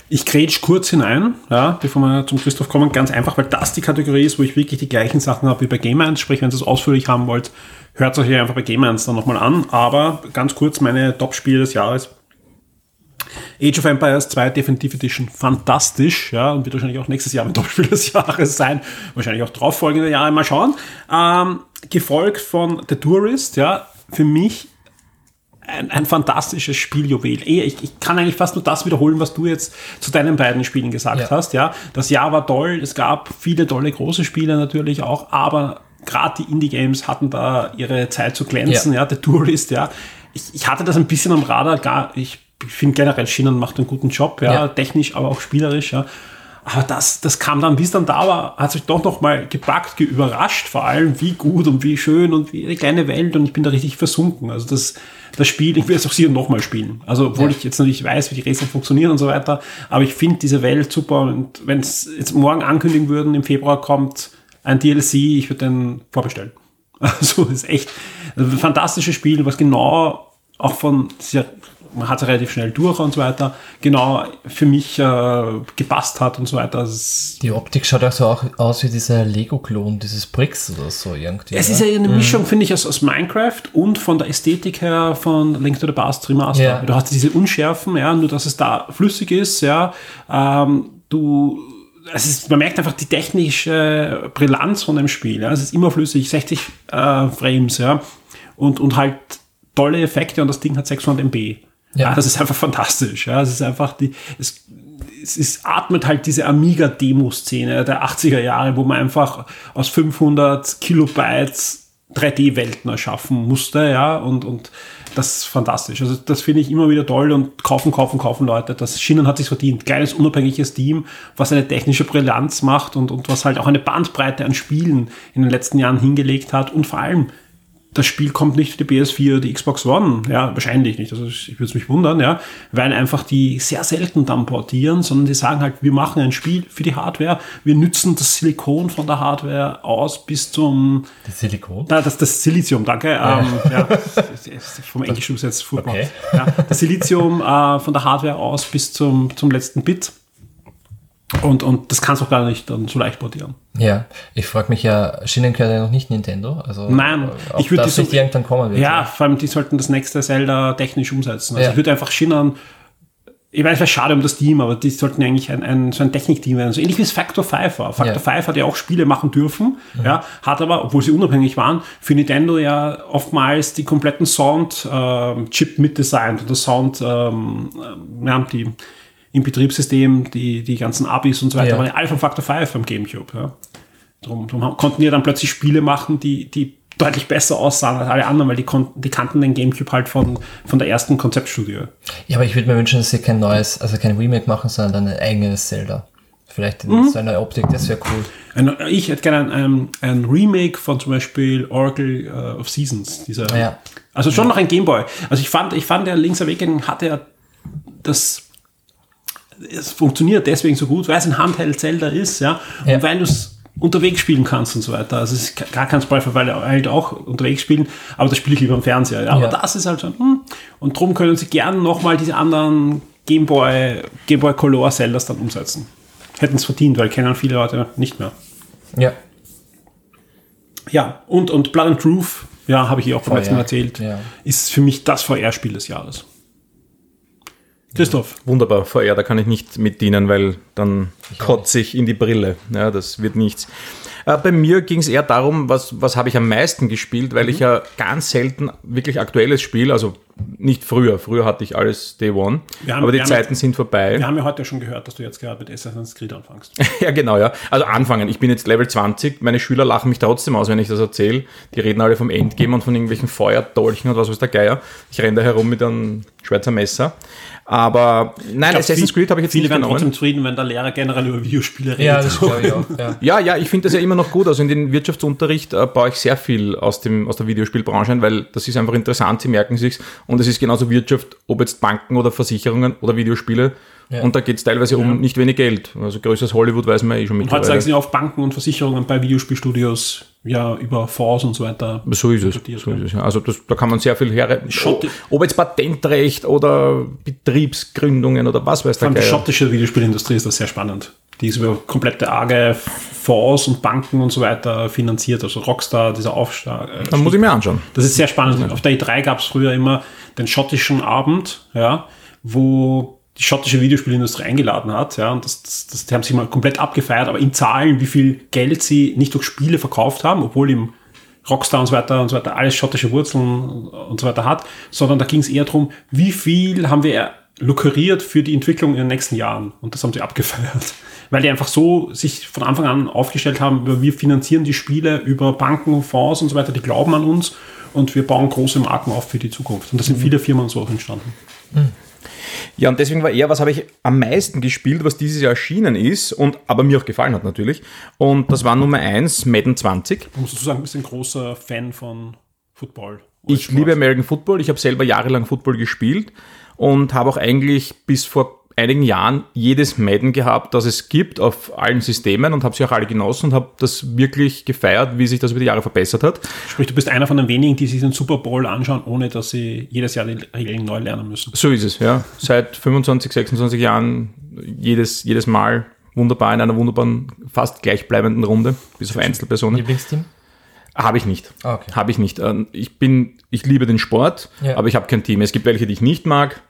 Ich grätsch kurz hinein, ja, bevor wir zum Christoph kommen, ganz einfach, weil das die Kategorie ist, wo ich wirklich die gleichen Sachen habe wie bei Game 1. Sprich, wenn ihr es ausführlich haben wollt, hört es euch einfach bei Game 1 dann nochmal an. Aber ganz kurz meine Top-Spiele des Jahres. Age of Empires 2 Definitive Edition, fantastisch, ja, und wird wahrscheinlich auch nächstes Jahr mein Top-Spiel des Jahres sein. Wahrscheinlich auch drauf folgende Jahre, mal schauen. Ähm, gefolgt von The Tourist, ja, für mich ein, ein fantastisches Spieljuwel. Ich, ich kann eigentlich fast nur das wiederholen, was du jetzt zu deinen beiden Spielen gesagt Ja. hast. Ja, das Jahr war toll. Es gab viele tolle große Spiele natürlich auch, aber gerade die Indie-Games hatten da ihre Zeit zu glänzen. Ja, Ja. der Tourist. Ja, ich, ich hatte das ein bisschen am Radar. Gar, ich finde generell Schienen macht einen guten Job. Ja, Ja. technisch, aber auch spielerisch. Ja. Aber das, das kam dann, wie es dann da war, hat sich doch noch mal gepackt, ge- überrascht, vor allem wie gut und wie schön und wie eine kleine Welt und ich bin da richtig versunken. Also das, das Spiel, ich will es auch sicher noch mal spielen. Also obwohl Ja. ich jetzt natürlich weiß, wie die Rätsel funktionieren und so weiter, aber ich finde diese Welt super und wenn es jetzt morgen ankündigen würden, im Februar kommt ein DLC, ich würde den vorbestellen. Also ist echt ein fantastisches Spiel, was genau auch von sehr, man hat es relativ schnell durch und so weiter, genau für mich äh, gepasst hat und so weiter. Ist, Die Optik schaut auch so auch aus wie dieser Lego-Klon, dieses Bricks oder so irgendwie. es ist ja eine Mischung, finde ich, aus, aus Minecraft und von der Ästhetik her von Link to the Past Remaster. Ja. Du hast diese Unschärfen, ja, nur dass es da flüssig ist, ja. Ähm, du, es ist, man merkt einfach die technische Brillanz von dem Spiel. Ja. Es ist immer flüssig, 60 äh, Frames, ja. Und, und halt tolle Effekte und das Ding hat 600 MB. Ja. Das ist einfach fantastisch. Ja. Es ist einfach die, es, es ist, atmet halt diese Amiga-Demo-Szene der 80er Jahre, wo man einfach aus 500 Kilobytes 3D-Welten erschaffen musste, ja, und, und das ist fantastisch. Also das finde ich immer wieder toll und kaufen, kaufen, kaufen Leute. Das Schienen hat sich verdient. Kleines, unabhängiges Team, was eine technische Brillanz macht und, und was halt auch eine Bandbreite an Spielen in den letzten Jahren hingelegt hat und vor allem das Spiel kommt nicht für die PS4 die Xbox One. Ja, wahrscheinlich nicht. Also ich würde es mich wundern, ja, weil einfach die sehr selten dann portieren, sondern die sagen halt, wir machen ein Spiel für die Hardware, wir nützen das Silikon von der Hardware aus bis zum Das Silikon? na, das, das Silizium, danke. Ähm, ja, das ist vom Englischen übersetzt Football. Okay. Ja, das Silizium äh, von der Hardware aus bis zum, zum letzten Bit. Und, und das kannst du auch gar nicht dann so leicht portieren. Ja, ich frage mich ja, Schienen gehört ja noch nicht Nintendo. Also Nein, ich würde das die so- nicht irgendwann kommen wird. Ja, vor allem die sollten das nächste Zelda technisch umsetzen. Also Ja. ich würde einfach Schinnern, ich weiß, es wäre schade um das Team, aber die sollten eigentlich ein, ein, so ein Technikteam werden. So ähnlich wie es Factor 5 war. Factor Ja. 5 hat ja auch Spiele machen dürfen, ja, hat aber, obwohl sie unabhängig waren, für Nintendo ja oftmals die kompletten Sound-Chip mitdesignt und das Sound, ähm, ähm, ja, die im Betriebssystem, die, die ganzen Abis und so weiter, Ja. waren ja alle von Factor 5 beim Gamecube. Ja. Drum, drum konnten die dann plötzlich Spiele machen, die, die deutlich besser aussahen als alle anderen, weil die, konnten, die kannten den Gamecube halt von, von der ersten Konzeptstudie. Ja, aber ich würde mir wünschen, dass sie kein neues, also kein Remake machen, sondern ein eigenes Zelda. Vielleicht in Mhm. so einer Optik, das wäre cool. Ein, ich hätte gerne ein, ein, Remake von zum Beispiel Oracle äh, of Seasons. Dieser, Ja. Also schon noch ein Gameboy. Also ich fand, ich fand der Link's Awakening hatte ja das es funktioniert deswegen so gut, weil es ein Handheld-Zelda ist, ja, und Ja. weil du es unterwegs spielen kannst und so weiter. Also es ist gar kein Spoiler, weil halt auch unterwegs spielen, aber das spiele ich lieber am Fernseher. Ja. Aber Ja. das ist halt so, hm, und drum können sie gerne nochmal diese anderen Gameboy, Gameboy Color Zeldas dann umsetzen. Hätten es verdient, weil kennen viele Leute nicht mehr. Ja. Ja, und, und Blood and Truth, ja, habe ich eh auch VR, letzten Mal erzählt, ja. ist für mich das VR-Spiel des Jahres. Christoph, Wunderbar, VR, da kann ich nicht mit dienen, weil dann kotze ich in die Brille. Ja, das wird nichts. Äh, bei mir ging es eher darum, was, was habe ich am meisten gespielt, weil ich ja ganz selten wirklich aktuelles Spiel, also nicht früher. Früher hatte ich alles Day One, haben- aber die Zeiten sind vorbei. wir haben ja heute schon gehört, dass du jetzt gerade mit Assassin's Creed anfängst. Ja, genau, ja. Also anfangen. Ich bin jetzt Level 20. Meine Schüler lachen mich trotzdem aus, wenn ich das erzähle. Die reden alle vom Endgame und von irgendwelchen Feuerdolchen und was weiß der Geier. Ich renne da herum mit einem Schweizer Messer. Aber nein, glaub, Assassin's Creed habe ich jetzt Viele nicht werden genommen. trotzdem zufrieden, wenn der Lehrer generell über Videospiele redet. Ja, das glaube ich auch. Ja. Ja, ja, ich finde das ja immer noch gut. Also in den Wirtschaftsunterricht äh, baue ich sehr viel aus, dem, aus der Videospielbranche ein, weil das ist einfach interessant, sie merken sich's. Und es ist genauso Wirtschaft, ob jetzt Banken oder Versicherungen oder Videospiele. Ja. Und da geht's teilweise um nicht wenig Geld. Also größeres Hollywood weiß man eh schon Und heute sagen sie auf Banken und Versicherungen bei Videospielstudios ja über Fonds und so weiter. So ist es. So ja. ist es ja. Also das, da kann man sehr viel her. Schotti- Ob jetzt Patentrecht oder Betriebsgründungen oder was weiß der allem die Geier. schottische Videospielindustrie ist das sehr spannend. Die ist über komplette arge Fonds und Banken und so weiter finanziert. Also Rockstar, dieser Aufschlag. Äh, Dann muss ich mir anschauen. Das ist sehr spannend. Auf der E3 gab es früher immer den schottischen Abend, ja, wo die schottische Videospielindustrie eingeladen hat, ja, und das, das, das, die haben sich mal komplett abgefeiert, aber in Zahlen, wie viel Geld sie nicht durch Spiele verkauft haben, obwohl im Rockstar und so weiter und so weiter alles schottische Wurzeln und so weiter hat, sondern da ging es eher darum, wie viel haben wir lukriert für die Entwicklung in den nächsten Jahren. Und das haben sie abgefeiert. Weil die einfach so sich von Anfang an aufgestellt haben, wir finanzieren die Spiele über Banken, Fonds und so weiter, die glauben an uns und wir bauen große Marken auf für die Zukunft. Und da sind viele Firmen so auch entstanden. Ja, und deswegen war eher, was habe ich am meisten gespielt, was dieses Jahr erschienen ist und aber mir auch gefallen hat natürlich. Und das war Nummer eins, Madden 20. Man muss dazu sagen, du bist ein großer Fan von Football. Ich liebe American Football. Ich habe selber jahrelang Football gespielt und habe auch eigentlich bis vor einigen Jahren jedes Madden gehabt, das es gibt auf allen Systemen und habe sie auch alle genossen und habe das wirklich gefeiert, wie sich das über die Jahre verbessert hat. Sprich, du bist einer von den wenigen, die sich den Super Bowl anschauen, ohne dass sie jedes Jahr die Regeln neu lernen müssen. So ist es, ja. Seit 25, 26 Jahren jedes, jedes Mal wunderbar in einer wunderbaren, fast gleichbleibenden Runde, bis auf Einzelpersonen. Lieblingsteam? Habe ich nicht. Ah, okay. Habe ich nicht. Ähm, Ich bin, ich liebe den Sport, Ja. aber ich habe kein Team. Es gibt welche, die ich nicht mag.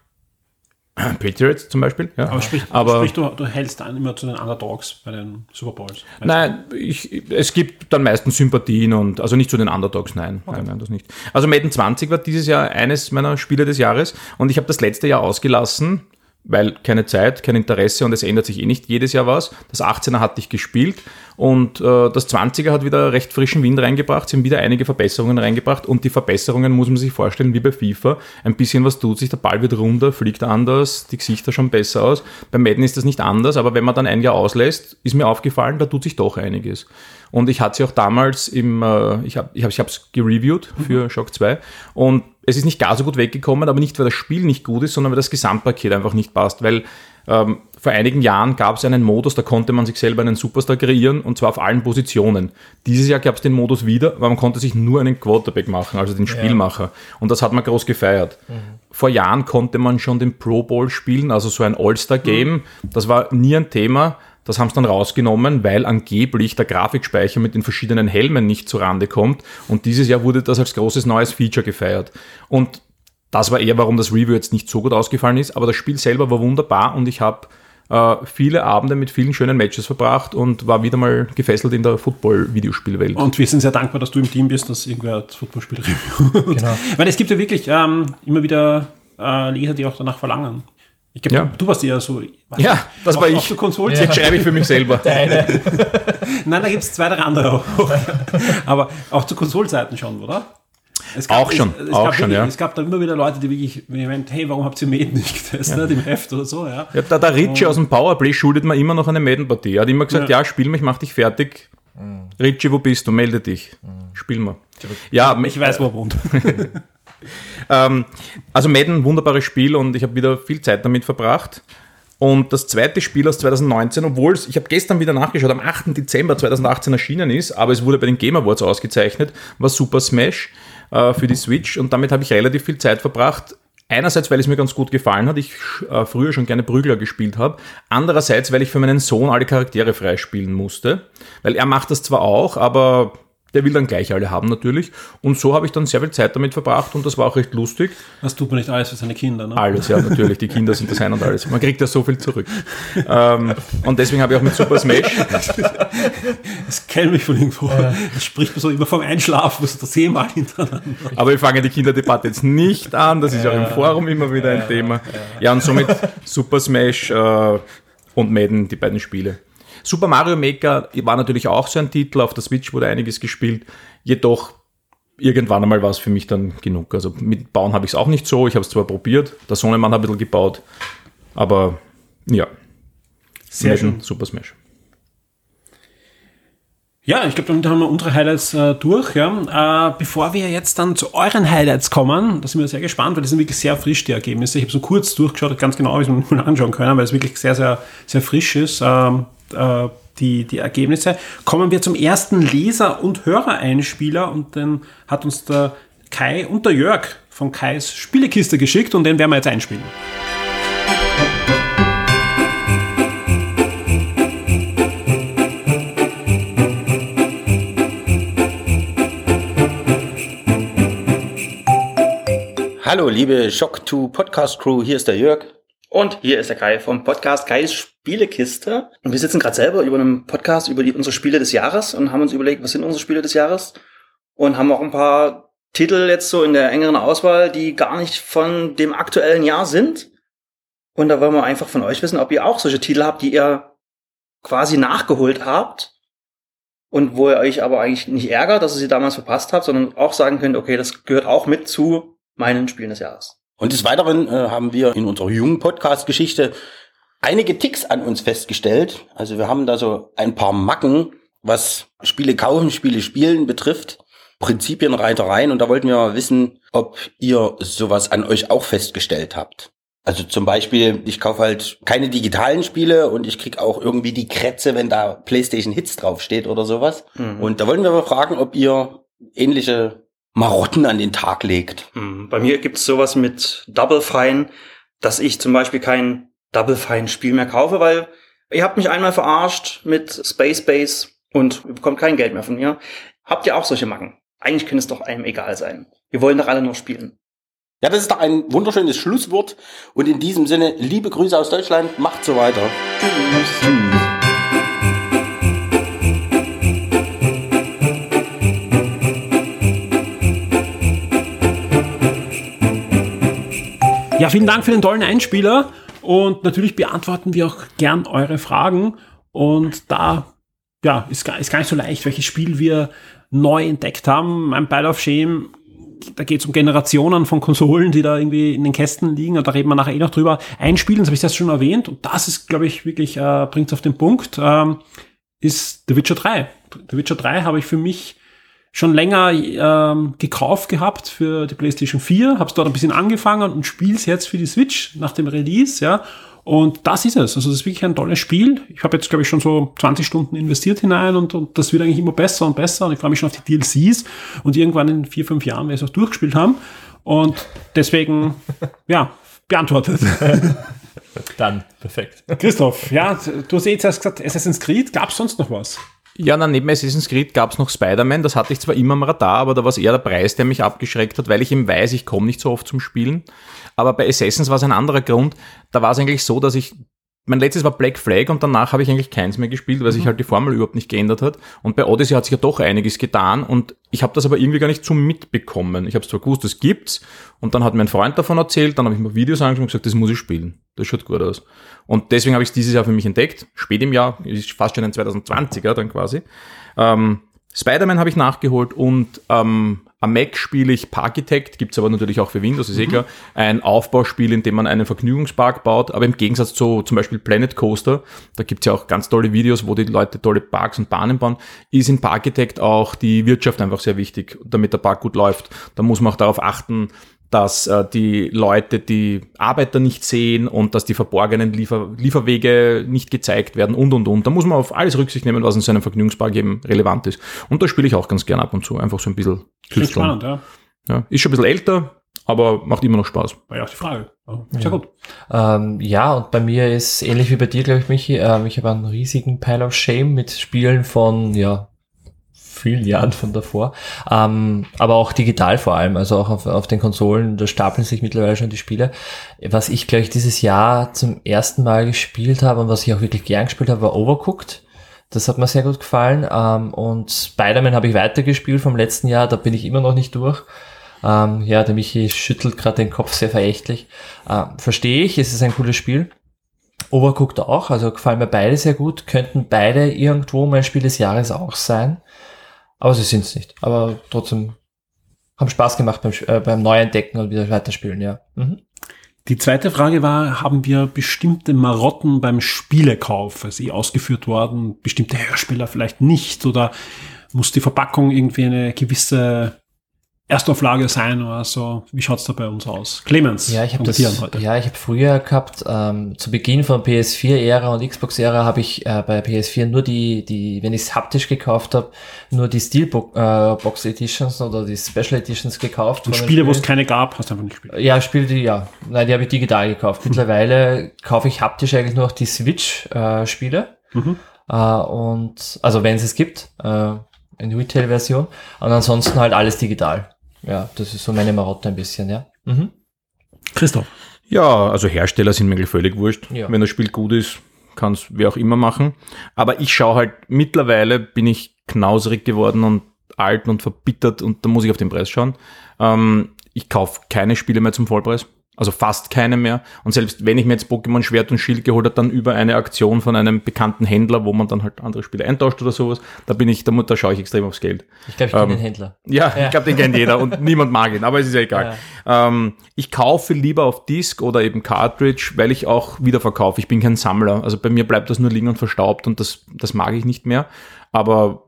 Patriots zum Beispiel. Ja. Aber sprich, Aber- sprich du, du hältst dann immer zu den Underdogs bei den Super Bowls. Nein, ich, es gibt dann meistens Sympathien und also nicht zu den Underdogs, nein, nein, nein, das nicht. Also Madden 20 war dieses Jahr eines meiner Spiele des Jahres und ich habe das letzte Jahr ausgelassen, weil keine Zeit, kein Interesse und es ändert sich eh nicht jedes Jahr was. Das 18er hatte ich gespielt und äh, das 20er hat wieder recht frischen Wind reingebracht, sind wieder einige Verbesserungen reingebracht und die Verbesserungen muss man sich vorstellen wie bei FIFA. Ein bisschen was tut sich, der Ball wird runder, fliegt anders, die Gesichter schauen besser aus. Bei Madden ist das nicht anders, aber wenn man dann ein Jahr auslässt, ist mir aufgefallen, da tut sich doch einiges. Und ich hatte sie auch damals im, äh, ich habe es ich hab's gereviewt für Shock 2 und es ist nicht gar so gut weggekommen, aber nicht, weil das Spiel nicht gut ist, sondern weil das Gesamtpaket einfach nicht passt. Weil ähm, vor einigen Jahren gab es einen Modus, da konnte man sich selber einen Superstar kreieren und zwar auf allen Positionen. Dieses Jahr gab es den Modus wieder, weil man konnte sich nur einen Quarterback machen, also den Spielmacher. Und das hat man groß gefeiert. Mhm. Vor Jahren konnte man schon den Pro Bowl spielen, also so ein All-Star-Game. Mhm. Das war nie ein Thema. Das haben sie dann rausgenommen, weil angeblich der Grafikspeicher mit den verschiedenen Helmen nicht zurande kommt. Und dieses Jahr wurde das als großes neues Feature gefeiert. Und das war eher, warum das Review jetzt nicht so gut ausgefallen ist. Aber das Spiel selber war wunderbar und ich habe äh, viele Abende mit vielen schönen Matches verbracht und war wieder mal gefesselt in der Football-Videospielwelt. Und wir sind sehr dankbar, dass du im Team bist, dass irgendwer das Footballspiel reviewt. Genau. Weil es gibt ja wirklich ähm, immer wieder äh, Leser, die auch danach verlangen. Ich glaube, ja. du warst ja so. Ja, das war ich. Konsolen ja. schreibe ich für mich selber. Deine. Nein, da gibt es zwei, drei andere auch. Aber auch zu Konsolzeiten schon, oder? Gab, auch schon, es, es auch schon, wirklich, ja. Es gab da immer wieder Leute, die wirklich, wenn ich meinte, hey, warum habt ihr Maiden nicht getestet, ja. im Heft oder so, ja. ja da der Ritchie aus dem Powerplay schuldet mir immer noch eine Maiden-Partie. Er hat immer gesagt, ja, ja spiel mich, mach dich fertig. Mhm. Ritchie, wo bist du? Melde dich. Mhm. Spiel mal. Ja, ich weiß, wo er wohnt. ähm, also Madden, wunderbares Spiel und ich habe wieder viel Zeit damit verbracht. Und das zweite Spiel aus 2019, obwohl es, ich habe gestern wieder nachgeschaut, am 8. Dezember 2018 erschienen ist, aber es wurde bei den Game Awards ausgezeichnet, war Super Smash äh, für die Switch und damit habe ich relativ viel Zeit verbracht. Einerseits, weil es mir ganz gut gefallen hat, ich äh, früher schon gerne Prügler gespielt habe. Andererseits, weil ich für meinen Sohn alle Charaktere freispielen musste. Weil er macht das zwar auch, aber der will dann gleich alle haben natürlich. Und so habe ich dann sehr viel Zeit damit verbracht und das war auch recht lustig. Das tut man nicht alles für seine Kinder, ne? Alles, ja, natürlich. Die Kinder sind das ein und alles. Man kriegt ja so viel zurück. ähm, und deswegen habe ich auch mit Super Smash. Das kennt mich von irgendwo. Das spricht man so immer vom Einschlafen, muss das zehnmal hintereinander. Aber wir fangen die Kinderdebatte jetzt nicht an. Das ist ja. auch im Forum immer wieder ein Thema. Ja, und somit Super Smash äh, und Madden, die beiden Spiele. Super Mario Maker war natürlich auch so ein Titel, auf der Switch wurde einiges gespielt, jedoch irgendwann einmal war es für mich dann genug. Also mit Bauen habe ich es auch nicht so, ich habe es zwar probiert, der Sohnemann hat ein bisschen gebaut, aber ja. Sehr schön. Super Smash. Ja, ich glaube, damit haben wir unsere Highlights äh, durch. Ja. Äh, bevor wir jetzt dann zu euren Highlights kommen, da sind wir sehr gespannt, weil die sind wirklich sehr frisch, die Ergebnisse. Ich habe so kurz durchgeschaut, ganz genau, wie wir es mal anschauen können, weil es wirklich sehr, sehr, sehr frisch ist. Ähm, äh, die, die Ergebnisse. Kommen wir zum ersten Leser- und Hörereinspieler und den hat uns der Kai und der Jörg von Kais Spielekiste geschickt und den werden wir jetzt einspielen. Hallo, liebe Shock 2 Podcast Crew, hier ist der Jörg. Und hier ist der Kai vom Podcast Kais Spielekiste. Und wir sitzen gerade selber über einem Podcast über die, unsere Spiele des Jahres und haben uns überlegt, was sind unsere Spiele des Jahres? Und haben auch ein paar Titel jetzt so in der engeren Auswahl, die gar nicht von dem aktuellen Jahr sind. Und da wollen wir einfach von euch wissen, ob ihr auch solche Titel habt, die ihr quasi nachgeholt habt und wo ihr euch aber eigentlich nicht ärgert, dass ihr sie damals verpasst habt, sondern auch sagen könnt, okay, das gehört auch mit zu meinen Spielen des Jahres. Und des Weiteren äh, haben wir in unserer jungen Podcast-Geschichte einige Ticks an uns festgestellt. Also wir haben da so ein paar Macken, was Spiele kaufen, Spiele spielen betrifft. Prinzipien, Reitereien. Und da wollten wir mal wissen, ob ihr sowas an euch auch festgestellt habt. Also zum Beispiel, ich kaufe halt keine digitalen Spiele und ich krieg auch irgendwie die Krätze, wenn da PlayStation Hits draufsteht oder sowas. Mhm. Und da wollten wir mal fragen, ob ihr ähnliche Marotten an den Tag legt. Hm, bei mir gibt's sowas mit Double Fine, dass ich zum Beispiel kein Double Fine Spiel mehr kaufe, weil ihr habt mich einmal verarscht mit Space Base und ihr bekommt kein Geld mehr von mir. Habt ihr auch solche Macken? Eigentlich könnte es doch einem egal sein. Wir wollen doch alle nur spielen. Ja, das ist doch ein wunderschönes Schlusswort. Und in diesem Sinne, liebe Grüße aus Deutschland, macht so weiter. Tschüss. Tschüss. Ja, vielen Dank für den tollen Einspieler. Und natürlich beantworten wir auch gern eure Fragen. Und da ja, ist, gar, ist gar nicht so leicht, welches Spiel wir neu entdeckt haben. Mein Pile of Shame, da geht es um Generationen von Konsolen, die da irgendwie in den Kästen liegen. Und da reden wir nachher eh noch drüber. Ein Spiel, das habe ich das schon erwähnt, und das ist, glaube ich, wirklich, äh, bringt es auf den Punkt, ähm, ist The Witcher 3. The Witcher 3 habe ich für mich schon länger ähm, gekauft gehabt für die PlayStation 4, habe es dort ein bisschen angefangen und spiele es jetzt für die Switch nach dem Release, ja. Und das ist es. Also das ist wirklich ein tolles Spiel. Ich habe jetzt, glaube ich, schon so 20 Stunden investiert hinein und, und das wird eigentlich immer besser und besser. Und ich freue mich schon auf die DLCs und irgendwann in vier, fünf Jahren werde ich es auch durchgespielt haben. Und deswegen, ja, beantwortet. Dann, perfekt. Christoph, ja, du hast eh jetzt erst gesagt, Assassin's Creed, gab es sonst noch was? Ja, na, neben Assassin's Creed gab es noch Spider-Man, das hatte ich zwar immer am Radar, aber da war es eher der Preis, der mich abgeschreckt hat, weil ich eben weiß, ich komme nicht so oft zum Spielen. Aber bei Assassins war es ein anderer Grund. Da war es eigentlich so, dass ich mein letztes war Black Flag und danach habe ich eigentlich keins mehr gespielt, weil sich Mhm. halt die Formel überhaupt nicht geändert hat. Und bei Odyssey hat sich ja doch einiges getan und ich habe das aber irgendwie gar nicht so mitbekommen. Ich habe zwar gewusst, das gibt's und dann hat mir ein Freund davon erzählt, dann habe ich mir Videos angeschaut und gesagt, das muss ich spielen. Das schaut gut aus. Und deswegen habe ich es dieses Jahr für mich entdeckt. Spät im Jahr, ist fast schon ein 2020er dann quasi. Ähm, Spider-Man habe ich nachgeholt und ähm, am Mac spiele ich Parkitect, gibt's aber natürlich auch für Windows, ist eh klar. Ein Aufbauspiel, in dem man einen Vergnügungspark baut, aber im Gegensatz zu zum Beispiel Planet Coaster, da gibt's ja auch ganz tolle Videos, wo die Leute tolle Parks und Bahnen bauen, ist in Parkitect auch die Wirtschaft einfach sehr wichtig, damit der Park gut läuft. Da muss man auch darauf achten, dass äh, die Leute die Arbeiter nicht sehen und dass die verborgenen Liefer Lieferwege nicht gezeigt werden und und und. Da muss man auf alles Rücksicht nehmen, was in so einem Vergnügungspark eben relevant ist. Und da spiele ich auch ganz gern ab und zu, einfach so ein bisschen Klingt spannend, ja. Ja, ist schon ein bisschen älter, aber macht immer noch Spaß. War ja auch die Frage. Ja, Sehr gut. Ähm, ja, und bei mir ist ähnlich wie bei dir, glaube ich, Michi. Ähm, ich habe einen riesigen Pile of Shame mit Spielen von, ja, vielen Jahren von davor. Ähm, aber auch digital vor allem, also auch auf, auf den Konsolen, da stapeln sich mittlerweile schon die Spiele. Was ich, glaube ich, dieses Jahr zum ersten Mal gespielt habe und was ich auch wirklich gern gespielt habe, war Overcooked. Das hat mir sehr gut gefallen. Ähm, und Spider-Man habe ich weitergespielt vom letzten Jahr, da bin ich immer noch nicht durch. Ähm, ja, der Michi schüttelt gerade den Kopf sehr verächtlich. Ähm, Verstehe ich, es ist ein cooles Spiel. Overcooked auch, also gefallen mir beide sehr gut, könnten beide irgendwo mein Spiel des Jahres auch sein. Aber sie sind es nicht. Aber trotzdem haben Spaß gemacht beim, äh, beim Neuentdecken und wieder weiterspielen, ja. Mhm. Die zweite Frage war, haben wir bestimmte Marotten beim Spielekauf, ist eh ausgeführt worden, bestimmte Hersteller vielleicht nicht oder muss die Verpackung irgendwie eine gewisse Erstauflage sein oder so? Wie schaut's da bei uns aus? Clemens, Ja, ich habe das. heute. Ja, ich habe früher gehabt. Ähm, zu Beginn von PS4-Ära und Xbox-Ära habe ich äh, bei PS4 nur die, die, wenn ich es haptisch gekauft habe, nur die Steelbox äh, Box Editions oder die Special Editions gekauft. Und Spiele, wo es keine gab, hast du einfach nicht gespielt. Ja, Spiele, die, ja. Nein, die habe ich digital gekauft. Mittlerweile kaufe ich haptisch eigentlich nur noch die Switch-Spiele. Mhm. Äh, und, also wenn es es gibt, äh, in Retail-Version. Und ansonsten halt alles digital. Ja, das ist so meine Marotte ein bisschen, ja. Mhm. Christoph. Ja, also Hersteller sind mir völlig wurscht. Ja. Wenn das Spiel gut ist, kann es wer auch immer machen. Aber ich schaue halt, mittlerweile bin ich knauserig geworden und alt und verbittert und da muss ich auf den Preis schauen. Ähm, ich kaufe keine Spiele mehr zum Vollpreis. Also fast keine mehr. Und selbst wenn ich mir jetzt Pokémon Schwert und Schild geholt habe, dann über eine Aktion von einem bekannten Händler, wo man dann halt andere Spiele eintauscht oder sowas, da bin ich, da, da schaue ich extrem aufs Geld. Ich glaube, ich kenne Ähm, den Händler. Ja, Ja. ich glaube, den kennt jeder und niemand mag ihn, aber es ist ja egal. Ähm, ich kaufe lieber auf Disk oder eben Cartridge, weil ich auch wieder verkaufe. Ich bin kein Sammler. Also bei mir bleibt das nur liegen und verstaubt und das, das mag ich nicht mehr. Aber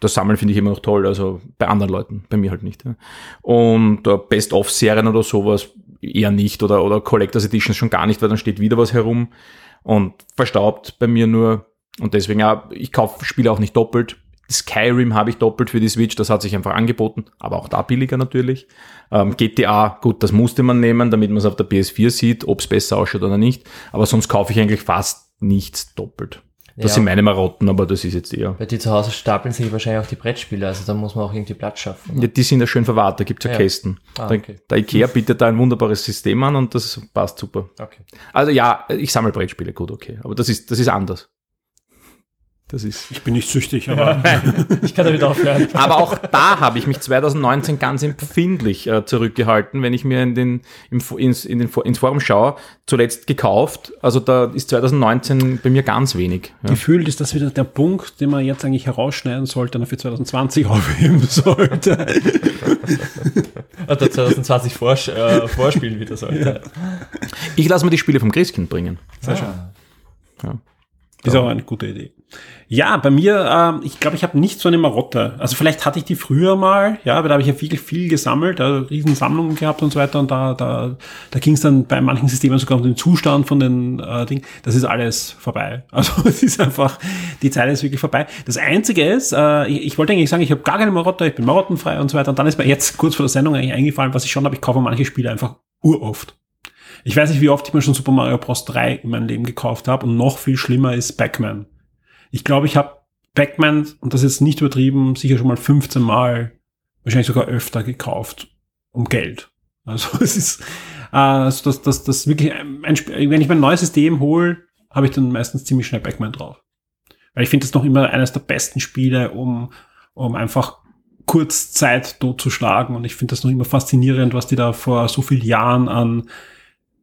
das Sammeln finde ich immer noch toll, also bei anderen Leuten, bei mir halt nicht. Ja. Und äh, Best-of-Serien oder sowas eher nicht oder, oder Collectors Editions schon gar nicht, weil dann steht wieder was herum und verstaubt bei mir nur. Und deswegen, ja, ich kaufe Spiele auch nicht doppelt. Skyrim habe ich doppelt für die Switch, das hat sich einfach angeboten, aber auch da billiger natürlich. Ähm, GTA, gut, das musste man nehmen, damit man es auf der PS4 sieht, ob es besser ausschaut oder nicht. Aber sonst kaufe ich eigentlich fast nichts doppelt. Das Ja. sind meine Marotten, aber das ist jetzt eher. Bei dir zu Hause stapeln sich wahrscheinlich auch die Brettspiele, also da muss man auch irgendwie Platz schaffen. Ja, die sind ja schön verwahrt, da gibt's ja, Ja. Kästen. Ah, Der- okay. Der Ikea bietet da ein wunderbares System an und das passt super. Okay. Also ja, ich sammle Brettspiele, gut, okay. Aber das ist, das ist anders. Das ist. Ich bin nicht süchtig, aber Ich kann damit aufhören. Aber auch da habe ich mich 2019 ganz empfindlich äh, zurückgehalten, wenn ich mir in den, im, ins, in den, ins Forum schaue, zuletzt gekauft. Also da ist 2019 bei mir ganz wenig. Ja. gefühlt ist das wieder der Punkt, den man jetzt eigentlich herausschneiden sollte und für 2020 aufheben sollte. Oder 2020 vors äh, vorspielen wieder sollte. Ich lasse mir die Spiele vom Christkind bringen. Sehr schön. Ist auch eine gute Idee. Ja, bei mir, ähm, ich glaube, ich habe nicht so eine Marotte. Also vielleicht hatte ich die früher mal, ja, aber da habe ich ja wirklich viel gesammelt, äh, riesen Sammlungen gehabt und so weiter. Und da, da, da ging es dann bei manchen Systemen sogar um den Zustand von den äh, Dingen. Das ist alles vorbei. Also es ist einfach, die Zeit ist wirklich vorbei. Das Einzige ist, äh, ich, ich wollte eigentlich sagen, ich habe gar keine Marotte, ich bin marottenfrei und so weiter. Und dann ist mir jetzt kurz vor der Sendung eigentlich eingefallen, was ich schon habe, ich kaufe manche Spiele einfach uroft. Ich weiß nicht, wie oft ich mir schon Super Mario Bros. 3 in meinem Leben gekauft habe und noch viel schlimmer ist Pac-Man. Ich glaube, ich habe Pac-Man, und das ist jetzt nicht übertrieben, sicher schon mal 15 Mal, wahrscheinlich sogar öfter gekauft, um Geld. Also es ist, äh, also das, das, das wirklich, ein, ein Sp- wenn ich mein neues System hole, habe ich dann meistens ziemlich schnell Pac-Man drauf. Weil ich finde das noch immer eines der besten Spiele, um, um einfach kurz Zeit totzuschlagen. Und ich finde das noch immer faszinierend, was die da vor so vielen Jahren an,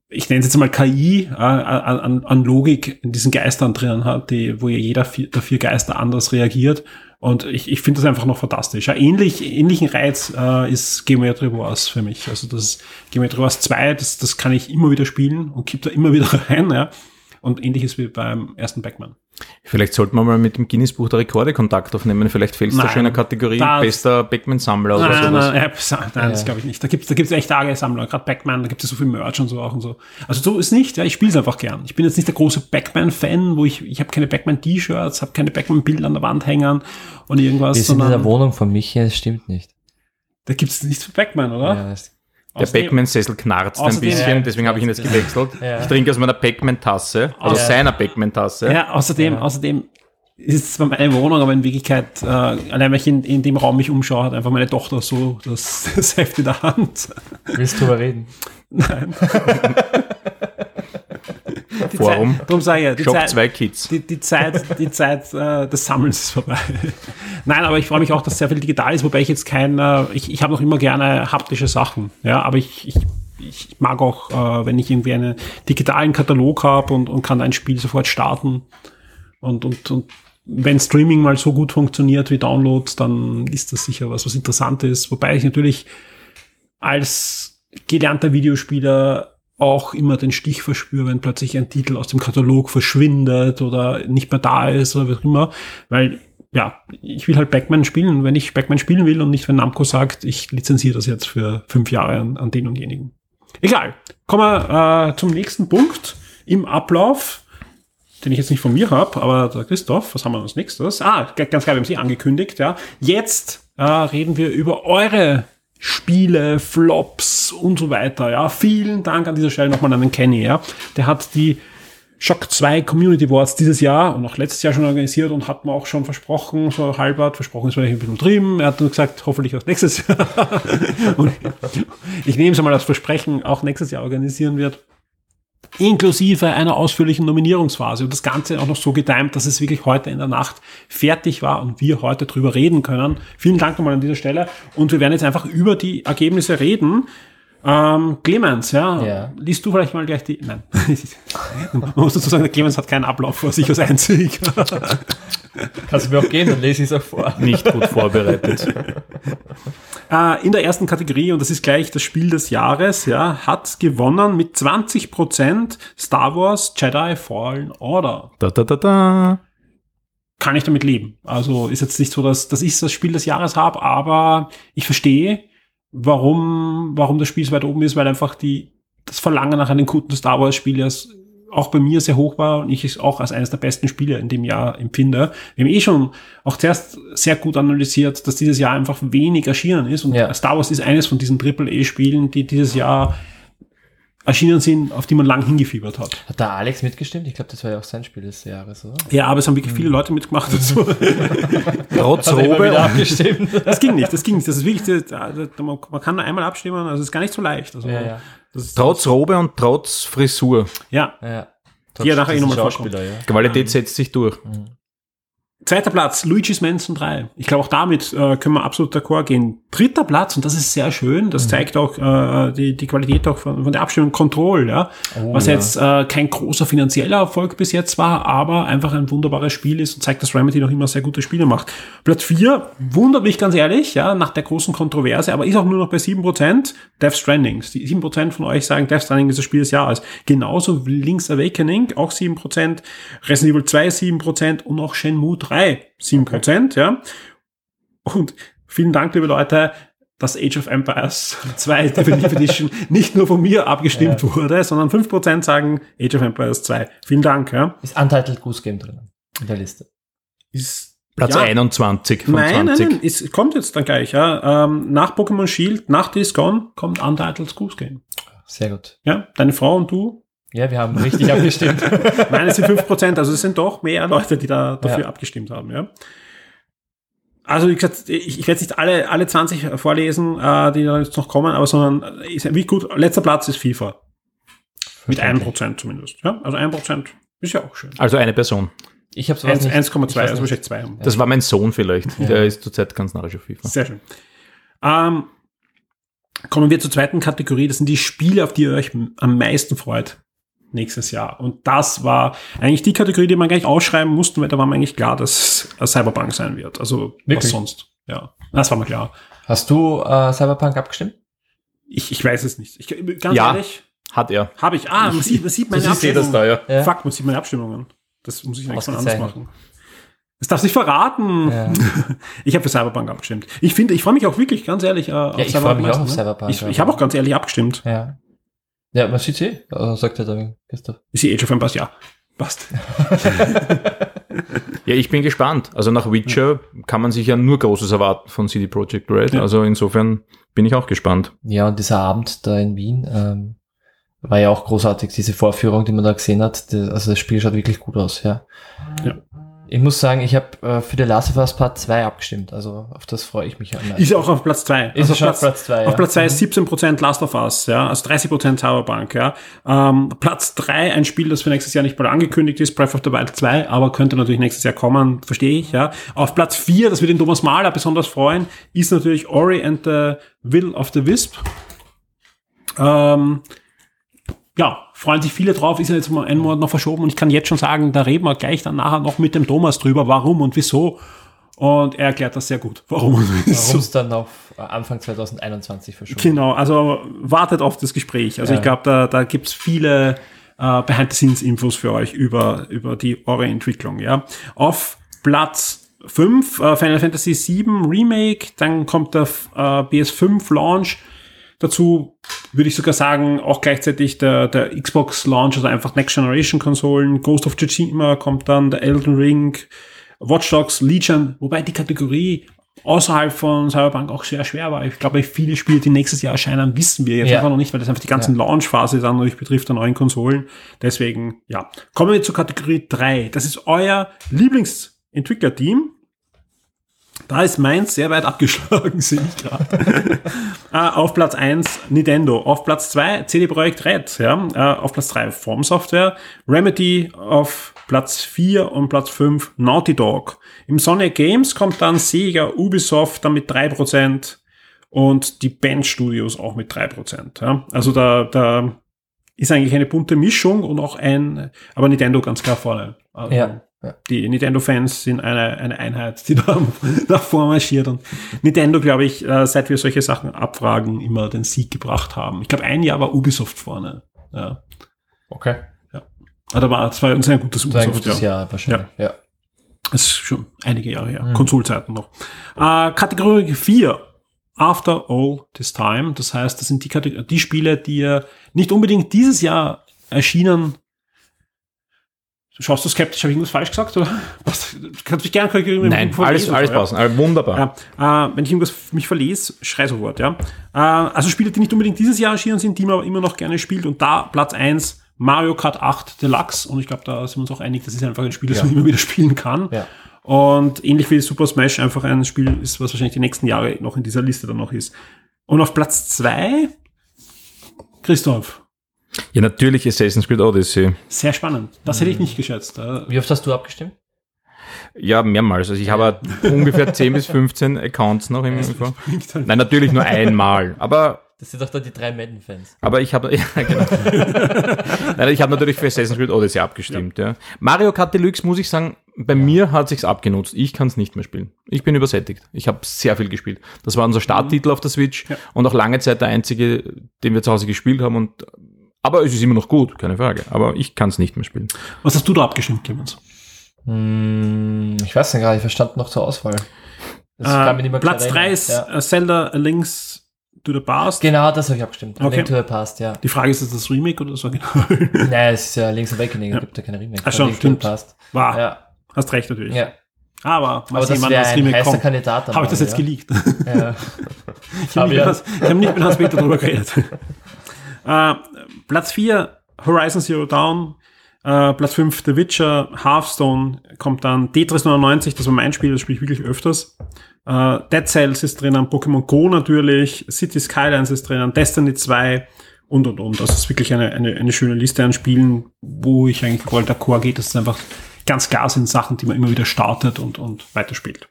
ich nenne es jetzt mal KI, äh, an, an- Logik in diesen Geistern drin hat, die, wo ja jeder vier, der vier Geister anders reagiert. Und ich, ich finde das einfach noch fantastisch. Ja, ähnlich, ähnlichen Reiz äh, ist Geometry Wars für mich. Also das Geometry Wars 2, das, das kann ich immer wieder spielen und kipp da immer wieder rein. Ja. Und ähnliches wie beim ersten Backman. Vielleicht sollten wir mal mit dem Guinness-Buch der Rekorde Kontakt aufnehmen. Vielleicht fällt es da schon eine Kategorie das- bester Backman-Sammler oder Nein, sowas. nein, nein, nein, nein das glaube ich nicht. Da gibt's da gibt's echt arge Sammler. Gerade Backman, da gibt es so viel Merch und so auch und so. Also so ist nicht, ja, ich spiele es einfach gern. Ich bin jetzt nicht der große Backman-Fan, wo ich, ich habe keine Backman-T-Shirts, habe keine Backman-Bilder an der Wand hängen und irgendwas, Wir sind in der Wohnung von Michi, das stimmt nicht. da gibt's nichts für Backman, oder? Ja, das, Der Backman-Sessel knarzt ein bisschen, Ja, deswegen habe ich ihn jetzt gewechselt. Ja. Ich trinke aus meiner Backman-Tasse, also Ja. seiner Backman-Tasse. Ja, außerdem, außerdem ist es zwar meine Wohnung, aber in Wirklichkeit, äh, allein wenn ich in, in dem Raum mich umschaue, hat einfach meine Tochter so das, das Heft in der Hand. willst du drüber reden? Die Forum. Darum sage ich ja, die Shop Zeit, zwei Kids. die, die Zeit, die Zeit äh, des Sammelns ist vorbei. Nein, aber ich freue mich auch, dass sehr viel digital ist, wobei ich jetzt kein, äh, ich, ich habe noch immer gerne haptische Sachen. Ja, aber ich, ich, ich mag auch, äh, wenn ich irgendwie einen digitalen Katalog habe und, und kann ein Spiel sofort starten. Und, und, und wenn Streaming mal so gut funktioniert wie Downloads, dann ist das sicher was, was interessant ist. Wobei ich natürlich als gelernter Videospieler auch immer den Stich verspüre, wenn plötzlich ein Titel aus dem Katalog verschwindet oder nicht mehr da ist oder wie auch immer, weil ja, ich will halt Backman spielen. Wenn ich Backman spielen will und nicht, wenn Namco sagt, ich lizenziere das jetzt für fünf Jahre an, an den und jenigen. Egal. Kommen wir äh, zum nächsten Punkt im Ablauf, den ich jetzt nicht von mir habe, aber der Christoph, was haben wir als nächstes? Ah, ganz klar, wir haben sie angekündigt, ja. Jetzt äh, reden wir über eure Spiele, Flops und so weiter, ja. Vielen Dank an dieser Stelle nochmal an den Kenny, ja. Der hat die Shock 2 Community Awards dieses Jahr und auch letztes Jahr schon organisiert und hat mir auch schon versprochen, so halbart, versprochen ist vielleicht ein bisschen drüben. Er hat nur gesagt, hoffentlich auch nächstes Jahr. ich nehme es einmal als Versprechen, auch nächstes Jahr organisieren wird inklusive einer ausführlichen Nominierungsphase und das Ganze auch noch so getimt, dass es wirklich heute in der Nacht fertig war und wir heute drüber reden können. Vielen Dank nochmal an dieser Stelle und wir werden jetzt einfach über die Ergebnisse reden. Ähm, Clemens, ja, Ja. liest du vielleicht mal gleich die, nein, man muss dazu sagen, der Clemens hat keinen Ablauf vor sich als einzig. Kannst du mir auch gehen, dann lese ich es auch vor. Nicht gut vorbereitet. Äh, in der ersten Kategorie, und das ist gleich das Spiel des Jahres, ja, hat gewonnen mit 20% Star Wars Jedi Fallen Order. Da, da, da, da. kann ich damit leben. Also ist jetzt nicht so, dass, dass ich das Spiel des Jahres habe, aber ich verstehe, warum, warum das Spiel so weit oben ist, weil einfach die, das Verlangen nach einem guten Star Wars Spiel ja auch bei mir sehr hoch war und ich es auch als eines der besten Spiele in dem Jahr empfinde. Wir haben eh schon auch zuerst sehr gut analysiert, dass dieses Jahr einfach wenig erschienen ist und Ja. Star Wars ist eines von diesen Triple-A-Spielen, die dieses Jahr erschienen sind, auf die man lang hingefiebert hat. Hat da Alex mitgestimmt? Ich glaube, das war ja auch sein Spiel des Jahres, oder? Ja, aber es haben wirklich viele Leute mitgemacht dazu. Trotz Robe abgestimmt. Das ging nicht, das ging nicht. Das ist wirklich, man kann nur einmal abstimmen, also es ist gar nicht so leicht. Also, Ja, ja. Das ist, Trotz Robe und trotz Frisur. ja, ja. Die ja nachher eh nochmal Schauspieler, ja. Qualität setzt sich durch. Zweiter Platz, Luigi's Mansion 3. Ich glaube, auch damit äh, können wir absolut d'accord gehen. Dritter Platz, und das ist sehr schön, das zeigt auch äh, die, die Qualität auch von, von der Abstimmung Control, ja. Was ja. jetzt äh, kein großer finanzieller Erfolg bis jetzt war, aber einfach ein wunderbares Spiel ist und zeigt, dass Remedy noch immer sehr gute Spiele macht. Platz 4, wundert mich ganz ehrlich, ja, nach der großen Kontroverse, aber ist auch nur noch bei 7%, Death Stranding. Die 7% von euch sagen, Death Stranding ist das Spiel des Jahres. Genauso wie Link's Awakening, auch 7%, Resident Evil 2 7% und auch Shenmue 3 7%, ja. Und vielen Dank, liebe Leute, dass Age of Empires 2 Definitive Edition nicht nur von mir abgestimmt wurde, sondern 5% sagen Age of Empires 2. Vielen Dank, ja. Ist Untitled Goose Game drin in der Liste. Ist Platz ja, 21 von Nein, 20. nein, nein, es kommt jetzt dann gleich, ja. Ähm, nach Pokémon Shield, nach Days Gone, kommt Untitled Goose Game. Sehr gut. Ja, deine Frau und du Ja, wir haben richtig abgestimmt. Nein, es sind 5%, also es sind doch mehr Leute, die da dafür Ja. abgestimmt haben, ja. Also wie gesagt, ich, ich werde nicht alle, alle 20 vorlesen, äh, die da jetzt noch kommen, aber sondern äh, ist, wie gut, letzter Platz ist FIFA. Mit einem Prozent zumindest. Ja? Also ein Prozent ist ja auch schön. Also eine Person. Ich habe sowas 1,2, nicht. also wahrscheinlich zwei. Das war mein Sohn vielleicht. Der ist zurzeit ganz narrisch auf FIFA. Sehr schön. Ähm, kommen wir zur zweiten Kategorie. Das sind die Spiele, auf die ihr euch am meisten freut nächstes Jahr. Und das war eigentlich die Kategorie, die man gar nicht ausschreiben mussten, weil da war mir eigentlich klar, dass es Cyberpunk sein wird. Also was Wirklich? sonst. Ja, das war mir klar. Hast du äh, Cyberpunk abgestimmt? Ich, ich weiß es nicht. Ich, ganz Ja. ehrlich, Hat er. habe ich. Ah, man sieht, man sieht meine Ich sehe das Abstimmungen. da, ja. Ja. Fuck, man sieht meine Abstimmungen. Das muss ich eigentlich von anders machen. Das darfst du nicht verraten. Ja. Ich habe für Cyberpunk abgestimmt. Ich finde, ich freue mich auch wirklich, ganz ehrlich, äh, auf ich freu mich auch auf ne? Cyberpunk, Ich, aber- ich habe auch ganz ehrlich abgestimmt. Ja. Ja, man sieht sie, äh, sagt er da, Christoph. Ist die Age of Empires? Ja. Passt. Ja, ich bin gespannt. Also nach Witcher kann man sich ja nur Großes erwarten von CD Projekt Red. Ja. Also insofern bin ich auch gespannt. Ja, und dieser Abend da in Wien ähm, war ja auch großartig, diese Vorführung, die man da gesehen hat. Das, also das Spiel schaut wirklich gut aus, ja. Ja. Ich muss sagen, ich habe äh, für The Last of Us Part 2 abgestimmt, also auf das freue ich mich meisten. Ist auch auf Platz 2. Ist schon auf Platz zwei, Auf ja. Platz 2 Mhm. ist 17% Last of Us, ja, also 30% Cyberpunk, ja. Ähm, Platz 3, ein Spiel, das für nächstes Jahr nicht mal angekündigt ist, Breath of the Wild 2, aber könnte natürlich nächstes Jahr kommen, verstehe ich, ja. Auf Platz 4, das wird den Thomas Mahler besonders freuen, ist natürlich Ori and the Will of the Wisp. Ähm, ja, freuen sich viele drauf, ist ja jetzt mal einen Monat noch verschoben und ich kann jetzt schon sagen, da reden wir gleich dann nachher noch mit dem Thomas drüber, warum und wieso. Und er erklärt das sehr gut. Warum und wieso. Warum es dann auf Anfang 2021 verschoben Genau, also wartet auf das Gespräch. Also Ja. ich glaube, da, da gibt's viele äh, Behind-the-Scenes-Infos für euch über, über die Ori-Entwicklung. Ja. Auf Platz 5 äh, Final Fantasy VII Remake, dann kommt der äh, PS5 Launch. Dazu würde ich sogar sagen, auch gleichzeitig der, der Xbox Launch, also einfach Next Generation Konsolen. Ghost of Tsushima kommt dann, der Elden Ring, Watch Dogs, Legion, wobei die Kategorie außerhalb von Cyberpunk auch sehr schwer war. Ich glaube, viele Spiele, die nächstes Jahr erscheinen, wissen wir jetzt Ja. einfach noch nicht, weil das einfach die ganzen Launch-Phase dann natürlich betrifft der neuen Konsolen. Deswegen, ja. Kommen wir zur Kategorie 3. Das ist euer Lieblingsentwicklerteam. Da ist meins sehr weit abgeschlagen, sehe ich gerade. Ah, auf Platz 1 Nintendo, auf Platz 2 CD Projekt Red, ja, äh, auf Platz 3 Form Software, Remedy auf Platz 4 und Platz 5 Naughty Dog. Im Sonic Games kommt dann Sega, Ubisoft dann mit 3% und die Band Studios auch mit 3%. Ja. Also da, da ist eigentlich eine bunte Mischung und auch ein, aber Nintendo ganz klar vorne. Also Ja, ja. Die Nintendo-Fans sind eine, eine Einheit, die da, da vormarschiert. Und Nintendo, glaube ich, äh, seit wir solche Sachen abfragen, immer den Sieg gebracht haben. Ich glaube, ein Jahr war Ubisoft vorne. Ja. Okay. Ah, da war, das war ein sehr gutes war ein Ubisoft, gutes ja. Jahr wahrscheinlich. Ja. Das ist schon einige Jahre her. Konsolzeiten noch. Äh, Kategorie 4. After all this time. Das heißt, das sind die, Kategor die Spiele, die ihr nicht unbedingt dieses Jahr erschienen. Schaust du skeptisch? Habe ich irgendwas falsch gesagt? Oder? Was? Du kannst mich gerne korrigieren. Nein, alles, alles ja. passen. Also wunderbar. Ja, äh, wenn ich irgendwas mich verlese, schrei sofort, ja. Äh, also Spiele, die nicht unbedingt dieses Jahr erschienen sind, die man aber immer noch gerne spielt. Und da Platz 1 Mario Kart 8 Deluxe. Und ich glaube, da sind wir uns auch einig, das ist einfach ein Spiel, das Ja. man immer wieder spielen kann. Ja. Und ähnlich wie Super Smash einfach ein Spiel ist, was wahrscheinlich die nächsten Jahre noch in dieser Liste dann noch ist. Und auf Platz 2 Christoph. Ja, natürlich Assassin's Creed Odyssey. Sehr spannend. Das hätte ich nicht geschätzt. Äh, Wie oft hast du abgestimmt? Ja, mehrmals. Also ich habe ungefähr 10 bis 15 Accounts noch im Info. Nein, natürlich nur einmal. Aber Das sind doch da die drei Madden-Fans. aber ich habe ja, genau. Nein, ich habe natürlich für Assassin's Creed Odyssey abgestimmt. Ja. Mario Kart Deluxe muss ich sagen, bei mir hat sich's abgenutzt. Ich kann es nicht mehr spielen. Ich bin übersättigt. Ich habe sehr viel gespielt. Das war unser Starttitel auf der Switch und auch lange Zeit der einzige, den wir zu Hause gespielt haben. Und aber es ist immer noch gut, keine Frage. Aber ich kann es nicht mehr spielen. Was hast du da abgestimmt, Clemens? Hm, ich weiß nicht gerade, ich verstand noch zur Auswahl. Nicht Äh, Platz klar 3 erinnern. ist Ja. äh, Zelda Links to the Past. Genau, das habe ich abgestimmt. Okay. Link to the Past, ja. Die Frage ist, ist das Remake oder das Original? Nein, es ist ja Link's Awakening, es gibt ja keine Remake. Ach schon, Link stimmt. Past. War. Ja, Hast recht natürlich. ja. Aber, mal Aber sehen, das wann wäre das ein Remake heißer kommt. Kandidat. Habe ich das jetzt geleakt? Ja. Ich habe nicht, hab nicht mit Hans-Peter drüber geredet. äh, Platz 4, Horizon Zero Dawn. Äh, Platz 5, The Witcher. Hearthstone kommt dann. Tetris 99, das war mein Spiel, das spiele ich wirklich öfters. Äh, Dead Cells ist drinnen, Pokémon Go natürlich, City Skylines ist drinnen, Destiny 2 und und und. Das ist wirklich eine, eine, eine schöne Liste an Spielen, wo ich eigentlich wollte, der Core geht, das ist einfach ganz klar sind Sachen, die man immer wieder startet und, und weiterspielt.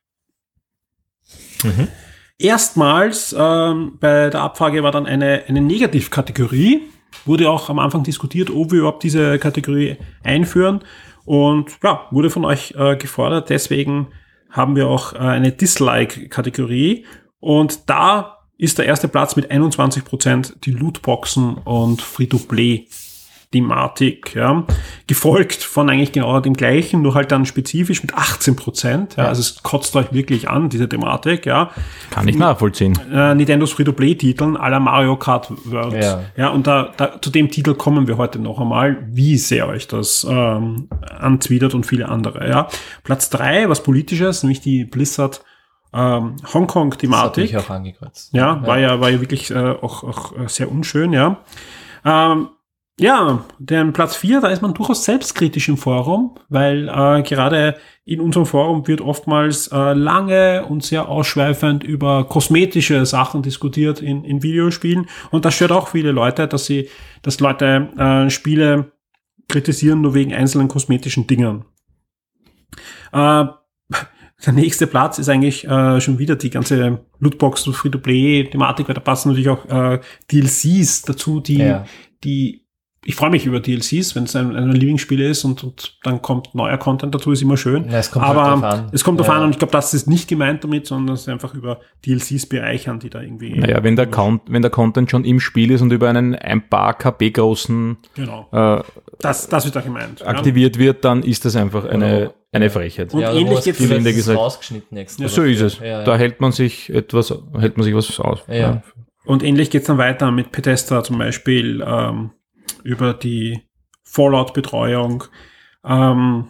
Erstmals ähm, bei der Abfrage war dann eine, eine Negativkategorie. Wurde auch am Anfang diskutiert, ob wir überhaupt diese Kategorie einführen. Und ja, wurde von euch äh, gefordert. Deswegen haben wir auch äh, eine Dislike-Kategorie. Und da ist der erste Platz mit 21% die Lootboxen und Free-to-Play. Thematik, ja, gefolgt von eigentlich genau dem gleichen, nur halt dann spezifisch mit 18 Prozent. Ja, Also es kotzt euch wirklich an, diese Thematik, ja. Kann ich nachvollziehen. Äh, Nintendos Free-to-Play-Titeln la Mario Kart World. Ja. ja und da, da, zu dem Titel kommen wir heute noch einmal, wie sehr euch das ähm, anzwidert und viele andere. Ja. Platz drei, was politisches, nämlich die Blizzard ähm, Hongkong-Thematik. Ja, war ja, war ja wirklich äh, auch, auch äh, sehr unschön, ja. Ähm, ja, den Platz 4, da ist man durchaus selbstkritisch im Forum, weil äh, gerade in unserem Forum wird oftmals äh, lange und sehr ausschweifend über kosmetische Sachen diskutiert in, in Videospielen. Und das stört auch viele Leute, dass sie, dass Leute äh, Spiele kritisieren nur wegen einzelnen kosmetischen Dingen. Äh, der nächste Platz ist eigentlich äh, schon wieder die ganze Lootbox und Free-to-Play-Thematik, weil da passen natürlich auch äh, DLCs dazu, die, Ja. die ich freue mich über DLCs, wenn es ein, ein Lieblingsspiel ist und, und dann kommt neuer Content dazu, ist immer schön. Ja, es kommt Aber halt drauf an. es kommt drauf Ja. an und ich glaube, das ist nicht gemeint damit, sondern es ist einfach über DLCs bereichern, die da irgendwie. Naja, wenn der, Con wenn der Content schon im Spiel ist und über einen ein paar KB großen Genau. äh, Das, das wird da gemeint. ja. aktiviert wird, dann ist das einfach eine, eine Frechheit. Und ja, ähnlich ist gesagt. rausgeschnitten extra. Ja, so ist es. Ja, ja. Da hält man sich etwas, hält man sich was aus. Ja, ja. Und ähnlich geht's dann weiter mit Bethesda zum Beispiel ähm, über die Fallout-Betreuung. Ähm,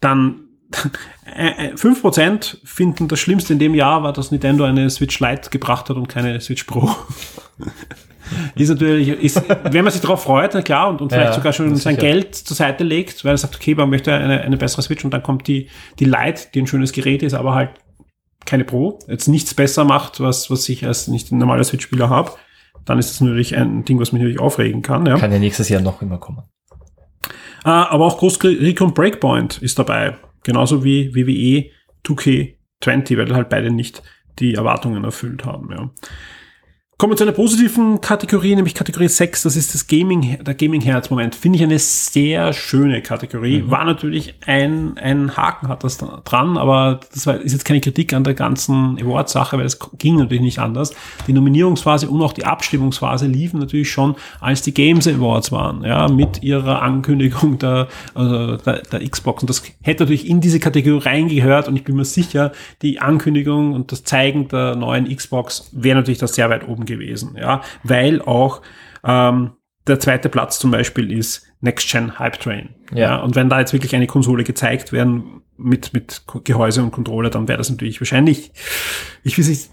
dann äh, äh, 5% finden das Schlimmste in dem Jahr war, dass Nintendo eine Switch Lite gebracht hat und keine Switch Pro. ist natürlich, ist, wenn man sich darauf freut, na klar, und, und vielleicht Ja, sogar schon sein sicher. Geld zur Seite legt, weil er sagt, okay, man möchte eine, eine bessere Switch und dann kommt die, die Lite, die ein schönes Gerät ist, aber halt keine Pro, jetzt nichts besser macht, was, was ich als nicht ein normaler Switch-Spieler habe, dann ist das natürlich ein Ding, was mich natürlich aufregen kann. Ja. Kann ja nächstes Jahr noch immer kommen. Äh, aber auch Ghost Recon Breakpoint ist dabei. Genauso wie WWE 2K20, weil halt beide nicht die Erwartungen erfüllt haben. Ja. Kommen wir zu einer positiven Kategorie, nämlich Kategorie 6, das ist das Gaming, der Gaming-Herz-Moment. Finde ich eine sehr schöne Kategorie. War natürlich ein, ein Haken hat das da dran, aber das war, ist jetzt keine Kritik an der ganzen Award-Sache, weil es ging natürlich nicht anders. Die Nominierungsphase und auch die Abstimmungsphase liefen natürlich schon, als die Games Awards waren, ja, mit ihrer Ankündigung der, also der, der Xbox. Und das hätte natürlich in diese Kategorie reingehört und ich bin mir sicher, die Ankündigung und das Zeigen der neuen Xbox wäre natürlich da sehr weit oben gewesen, ja, weil auch ähm, der zweite Platz zum Beispiel ist Next Gen Hype Train. Ja. Ja. und wenn da jetzt wirklich eine Konsole gezeigt werden mit, mit Gehäuse und Controller, dann wäre das natürlich wahrscheinlich, ich weiß nicht,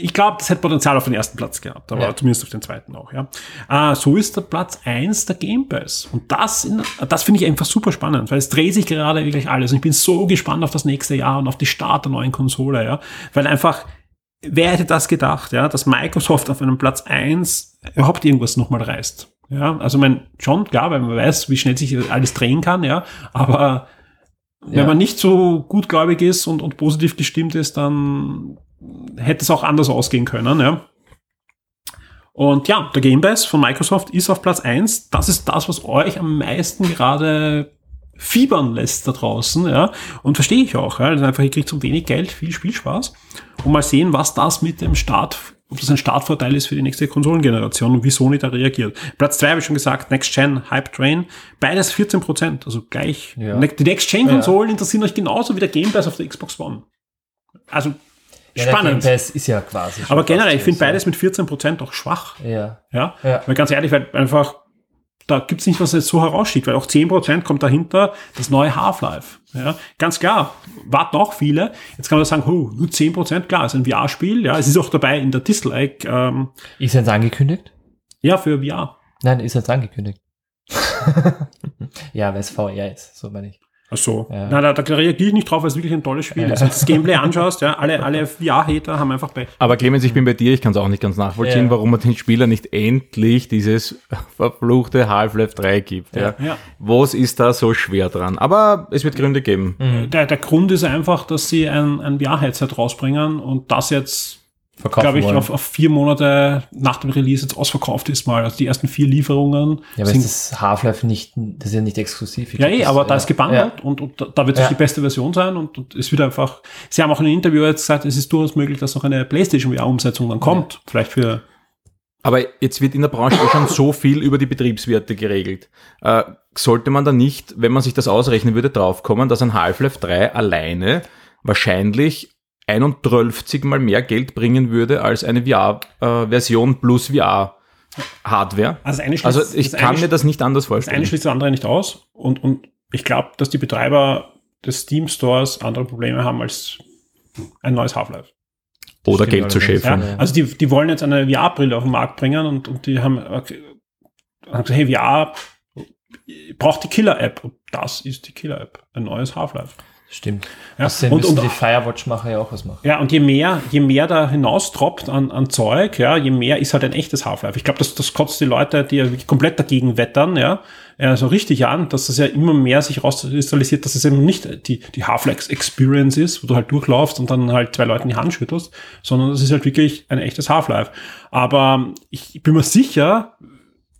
ich glaube, das hätte Potenzial auf den ersten Platz gehabt, aber Ja. zumindest auf den zweiten auch, ja. Äh, so ist der Platz eins der Game Pass. Und das, in, das finde ich einfach super spannend, weil es dreht sich gerade wirklich alles. Und ich bin so gespannt auf das nächste Jahr und auf die Start der neuen Konsole, ja. Weil einfach, wer hätte das gedacht, ja, dass Microsoft auf einem Platz eins überhaupt irgendwas nochmal reißt. Ja, also mein, schon, klar, weil man weiß, wie schnell sich alles drehen kann, ja, aber wenn Ja. man nicht so gutgläubig ist und, und positiv gestimmt ist, dann hätte es auch anders ausgehen können, ja. Und ja, der Game Pass von Microsoft ist auf Platz eins. Das ist das, was euch am meisten gerade fiebern lässt da draußen, ja. Und verstehe ich auch, ja. Also einfach, ihr kriegt so wenig Geld, viel Spielspaß. Und mal sehen, was das mit dem Start, ob das ein Startvorteil ist für die nächste Konsolengeneration und wie Sony da reagiert. Platz zwei habe ich schon gesagt, Next Gen, Hype Train, beides 14 Prozent, also gleich. Ja. Ne- Die Next Gen Konsolen interessieren euch genauso wie der Game Pass auf der Xbox One. Also, Ja, spannend. Pass ist ja quasi. Aber generell, ich finde beides mit 14 Prozent auch schwach. Ja. Ja? Ja. Weil ganz ehrlich, weil einfach, da gibt's nicht, was jetzt so heraussticht, weil auch 10% kommt dahinter das neue Half-Life. Ja? Ganz klar, warten auch viele. Jetzt kann man sagen, oh, nur 10%, klar, ist ein VR-Spiel, ja, es ist auch dabei in der Dislike, ähm, Ist jetzt angekündigt? ja, für VR. Nein, ist jetzt angekündigt. ja, weil es VR ist, so meine ich. Ach so. Ja. Na, da, da reagiere ich nicht drauf, weil es wirklich ein tolles Spiel ist. Wenn du das Gameplay anschaust, ja, alle, alle VR-Hater haben einfach Pech. Aber Clemens, ich bin bei dir, ich kann es auch nicht ganz nachvollziehen, Ja. warum man den Spieler nicht endlich dieses verfluchte Half-Life 3 gibt. Ja. Ja. Was ist da so schwer dran? Aber es wird Gründe geben. Der, der Grund ist einfach, dass sie ein, ein VR-Headset rausbringen und das jetzt Verkaufen glaube ich, auf, auf vier Monate nach dem Release jetzt ausverkauft ist mal. Also die ersten vier Lieferungen ja, aber sind es ist Half-Life nicht, das ist ja nicht exklusiv. Ich Ja, glaub, eh, das- aber da ja. ist gebundelt und, und da- da wird es Ja. die beste Version sein und, und es wird einfach, sie haben auch in einem Interview jetzt gesagt, es ist durchaus möglich, dass noch eine PlayStation VR-Umsetzung dann kommt. Vielleicht für, Aber jetzt wird in der Branche eh schon so viel über die Betriebswerte geregelt. Äh, sollte man da nicht, wenn man sich das ausrechnen würde, draufkommen, dass ein Half-Life 3 alleine wahrscheinlich 31 mal mehr Geld bringen würde als eine VR-Version plus VR-Hardware? also das eine schließt, Also ich kann eine, mir das nicht anders das eine vorstellen. schließt das andere nicht aus und, und ich glaube, dass die Betreiber des Steam Stores andere Probleme haben als ein neues Half-Life. Oder Geld zu schäfeln. Ja, also die, die wollen jetzt eine VR-Brille auf den Markt bringen und, und die haben, okay, haben gesagt, hey, VR braucht die Killer-App und das ist die Killer-App, ein neues Half-Life. Stimmt. Ja, Außerdem und, müssen und, die Firewatch-Macher ja auch was machen. ja, und je mehr, je mehr da hinaustroppt an, an Zeug, ja, je mehr ist halt ein echtes Half-Life. Ich glaube, das, das kotzt die Leute, die ja komplett dagegen wettern, ja, ja, so richtig an, dass das ja immer mehr sich rauskristallisiert, dass es eben nicht die, die Half-Life-Experience ist, wo du halt durchlaufst und dann halt zwei Leuten die Hand schüttelst, sondern das ist halt wirklich ein echtes Half-Life. Aber ich bin mir sicher,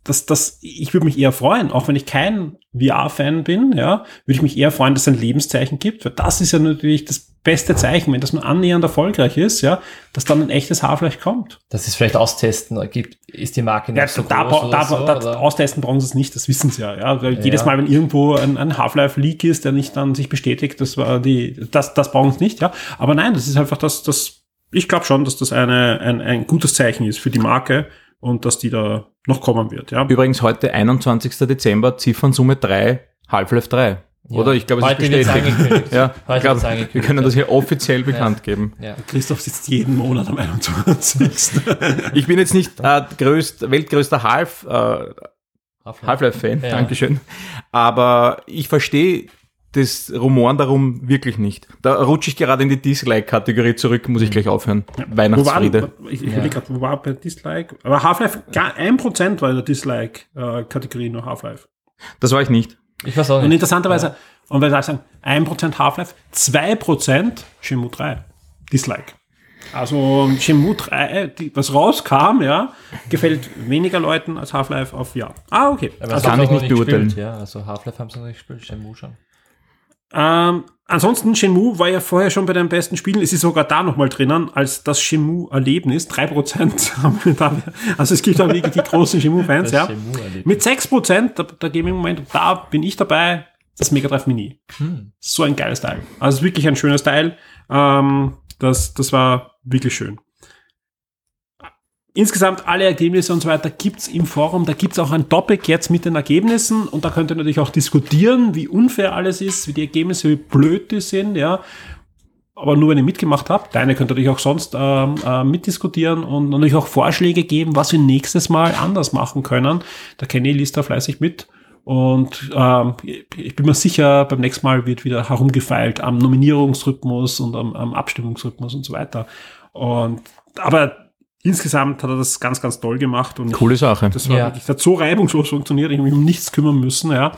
dass das, ich würde mich eher freuen, auch wenn ich kein VR-Fan bin, ja, würde ich mich eher freuen, dass es ein Lebenszeichen gibt, weil das ist ja natürlich das beste Zeichen, wenn das nur annähernd erfolgreich ist, ja, dass dann ein echtes Half-Life kommt. Dass es vielleicht austesten gibt, ist die Marke nicht Ja, so da, groß da, da, so, da, oder? austesten brauchen sie es nicht, das wissen sie ja, ja, weil Ja. jedes Mal, wenn irgendwo ein, ein Half-Life-Leak ist, der nicht dann sich bestätigt, das war die, das, das brauchen sie nicht, ja, aber nein, das ist einfach das, das, ich glaube schon, dass das eine, ein, ein gutes Zeichen ist für die Marke und dass die da noch kommen wird, ja. Übrigens heute 21. Dezember, Ziffernsumme 3, Half-Life 3. Ja. Oder? Ich glaube, es ist Heute wird's bestätigt. Ja, Heute ich angekündigt, wir können ja. das hier offiziell bekannt geben. Ja. Christoph sitzt jeden Monat am 21. Ich bin jetzt nicht äh, größt, weltgrößter Half, äh, Half-Life. Half-Life-Fan, Ja. Dankeschön. Aber ich verstehe das Rumoren darum wirklich nicht. Da rutsche ich gerade in die Dislike-Kategorie zurück, muss ich gleich aufhören. Weihnachtsfriede. Wo war, ich ich Ja. gerade, wo war bei Dislike? Aber Half-Life, gar ein Prozent war in der Dislike-Kategorie nur Half-Life. Das war ich nicht. Ich weiß auch Und nicht. interessanterweise, und weil wir sagen, 1% Half-Life, 2% Shenmue 3. Dislike. Also Shenmue 3, die, was rauskam, ja, gefällt weniger Leuten als Half-Life auf Ja. Ah, okay. Aber Also, das kann ich nicht beurteilen. Ja, also Half-Life haben sie noch nicht gespielt, Shenmue schon. Ähm, ansonsten, Shenmue war ja vorher schon bei den besten Spielen, es ist sogar da nochmal drinnen, als das Shenmue-Erlebnis, 3% haben wir da. Also es gibt da wirklich die großen Shenmue-Fans, ja. Mit 6%, da, da geben wir im Moment, da bin ich dabei, das Mega Drive Mini. Hm. So ein geiles Teil. Also wirklich ein schönes Teil. Ähm, das, das war wirklich schön. Insgesamt alle Ergebnisse und so weiter gibt's im Forum. Da gibt's auch ein Topic jetzt mit den Ergebnissen und da könnt ihr natürlich auch diskutieren, wie unfair alles ist, wie die Ergebnisse, wie blöd die sind, ja. Aber nur wenn ihr mitgemacht habt. Deine könnt ihr natürlich auch sonst ähm, äh, mitdiskutieren und natürlich auch Vorschläge geben, was wir nächstes Mal anders machen können. Der Kenny liest da fleißig mit. Und ähm, ich bin mir sicher, beim nächsten Mal wird wieder herumgefeilt am Nominierungsrhythmus und am, am Abstimmungsrhythmus und so weiter. Und aber insgesamt hat er das ganz, ganz toll gemacht und Coole Sache. das war Ja. wirklich, das hat so reibungslos funktioniert, ich habe mich um nichts kümmern müssen, ja.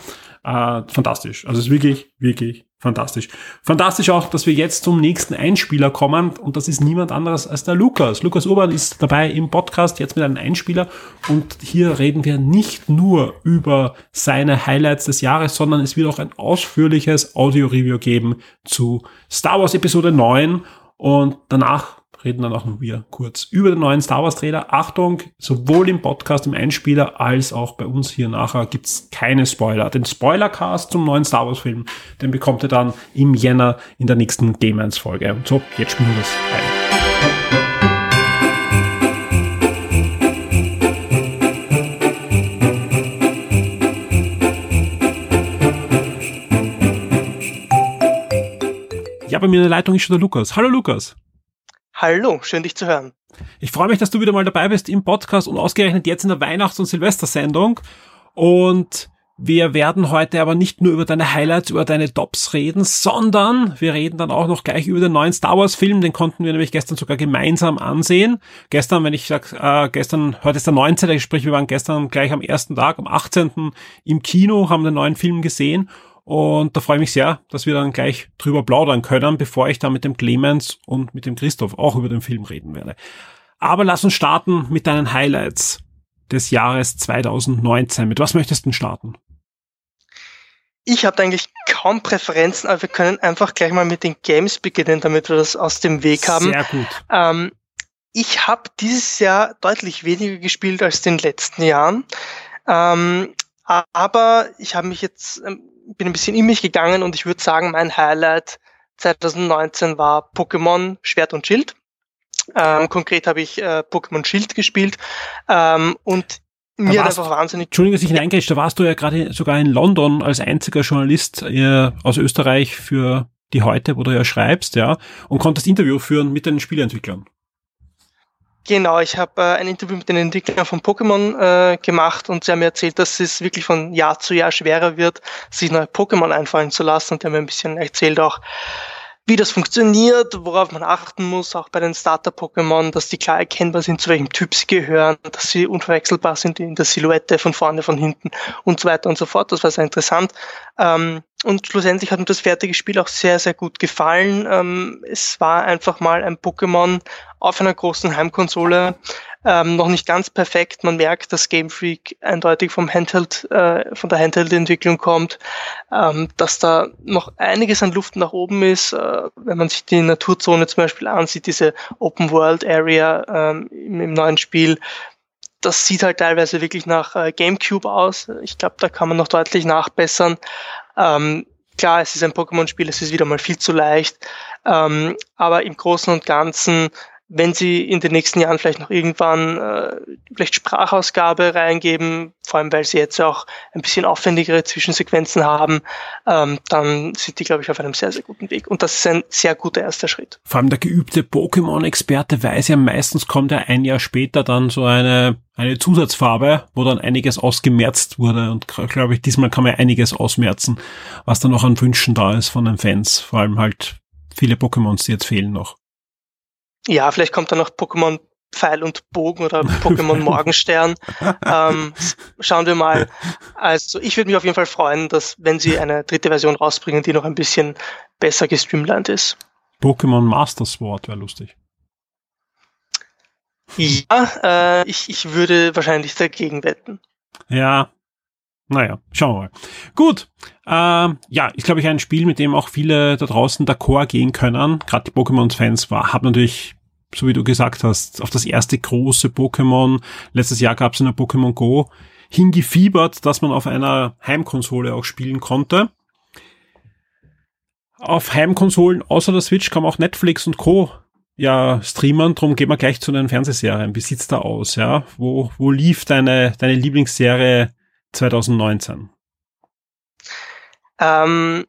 Äh, fantastisch. Also es ist wirklich, wirklich Fantastisch. Fantastisch auch, dass wir jetzt zum nächsten Einspieler kommen und das ist niemand anderes als der Lukas. Lukas Urban ist dabei im Podcast jetzt mit einem Einspieler und hier reden wir nicht nur über seine Highlights des Jahres, sondern es wird auch ein ausführliches Audio-Review geben zu Star Wars Episode 9 und danach reden dann auch noch wir kurz über den neuen Star Wars Trailer. Achtung, sowohl im Podcast, im Einspieler, als auch bei uns hier nachher gibt's keine Spoiler. Den Spoilercast zum neuen Star Wars Film, den bekommt ihr dann im Jänner in der nächsten Demons Folge. Und so, jetzt spielen wir das ein. Ja, bei mir in der Leitung ist schon der Lukas. Hallo Lukas. Hallo, schön dich zu hören. Ich freue mich, dass du wieder mal dabei bist im Podcast und ausgerechnet jetzt in der Weihnachts- und Silvestersendung. Und wir werden heute aber nicht nur über deine Highlights, über deine Tops reden, sondern wir reden dann auch noch gleich über den neuen Star Wars Film. Den konnten wir nämlich gestern sogar gemeinsam ansehen. Gestern, wenn ich sage, äh, gestern, heute ist der 19. sprich, wir waren gestern gleich am ersten Tag, am 18. im Kino, haben den neuen Film gesehen und da freue ich mich sehr, dass wir dann gleich drüber plaudern können, bevor ich dann mit dem Clemens und mit dem Christoph auch über den Film reden werde. Aber lass uns starten mit deinen Highlights des Jahres 2019. Mit was möchtest du starten? Ich habe eigentlich kaum Präferenzen, aber wir können einfach gleich mal mit den Games beginnen, damit wir das aus dem Weg haben. Sehr gut. Ähm, ich habe dieses Jahr deutlich weniger gespielt als in den letzten Jahren. Ähm, aber ich habe mich jetzt ähm, bin ein bisschen in mich gegangen und ich würde sagen, mein Highlight 2019 war Pokémon Schwert und Schild. Ähm, konkret habe ich äh, Pokémon Schild gespielt ähm, und mir hat einfach wahnsinnig. Entschuldigung, dass ich hineingrätsche, da warst du ja gerade sogar in London als einziger Journalist äh, aus Österreich für die heute, wo du ja schreibst, ja, und konntest Interview führen mit den Spieleentwicklern. Genau, ich habe äh, ein Interview mit den Entwicklern von Pokémon äh, gemacht und sie haben mir erzählt, dass es wirklich von Jahr zu Jahr schwerer wird, sich neue Pokémon einfallen zu lassen und die haben mir ein bisschen erzählt auch, wie das funktioniert, worauf man achten muss, auch bei den Starter-Pokémon, dass die klar erkennbar sind, zu welchem Typ sie gehören, dass sie unverwechselbar sind in der Silhouette von vorne, von hinten und so weiter und so fort. Das war sehr interessant. Ähm, und schlussendlich hat mir das fertige Spiel auch sehr, sehr gut gefallen. Ähm, es war einfach mal ein Pokémon auf einer großen Heimkonsole, ähm, noch nicht ganz perfekt. Man merkt, dass Game Freak eindeutig vom Handheld, äh, von der Handheld-Entwicklung kommt, ähm, dass da noch einiges an Luft nach oben ist. Äh, wenn man sich die Naturzone zum Beispiel ansieht, diese Open World Area ähm, im, im neuen Spiel, das sieht halt teilweise wirklich nach äh, GameCube aus. Ich glaube, da kann man noch deutlich nachbessern. Ähm, klar, es ist ein Pokémon-Spiel, es ist wieder mal viel zu leicht. Ähm, aber im Großen und Ganzen wenn sie in den nächsten Jahren vielleicht noch irgendwann äh, vielleicht Sprachausgabe reingeben, vor allem weil sie jetzt auch ein bisschen aufwendigere Zwischensequenzen haben, ähm, dann sind die, glaube ich, auf einem sehr, sehr guten Weg. Und das ist ein sehr guter erster Schritt. Vor allem der geübte Pokémon-Experte weiß ja meistens kommt ja ein Jahr später dann so eine, eine Zusatzfarbe, wo dann einiges ausgemerzt wurde. Und glaube ich, diesmal kann man einiges ausmerzen, was dann noch an Wünschen da ist von den Fans. Vor allem halt viele Pokémons, die jetzt fehlen noch. Ja, vielleicht kommt dann noch Pokémon Pfeil und Bogen oder Pokémon Morgenstern. ähm, schauen wir mal. Also ich würde mich auf jeden Fall freuen, dass wenn sie eine dritte Version rausbringen, die noch ein bisschen besser gestreamlined ist. Pokémon Master Sword wäre lustig. Ja, äh, ich, ich würde wahrscheinlich dagegen wetten. Ja, naja, schauen wir mal. Gut, ähm, ja, ist glaube ich ein Spiel, mit dem auch viele da draußen d'accord gehen können. Gerade die Pokémon-Fans haben natürlich so wie du gesagt hast, auf das erste große Pokémon. Letztes Jahr gab es in der Pokémon Go hingefiebert, dass man auf einer Heimkonsole auch spielen konnte. Auf Heimkonsolen außer der Switch kam auch Netflix und Co. ja streamen, drum gehen wir gleich zu den Fernsehserien. Wie sieht's da aus, ja? Wo, wo lief deine, deine Lieblingsserie 2019? Ähm,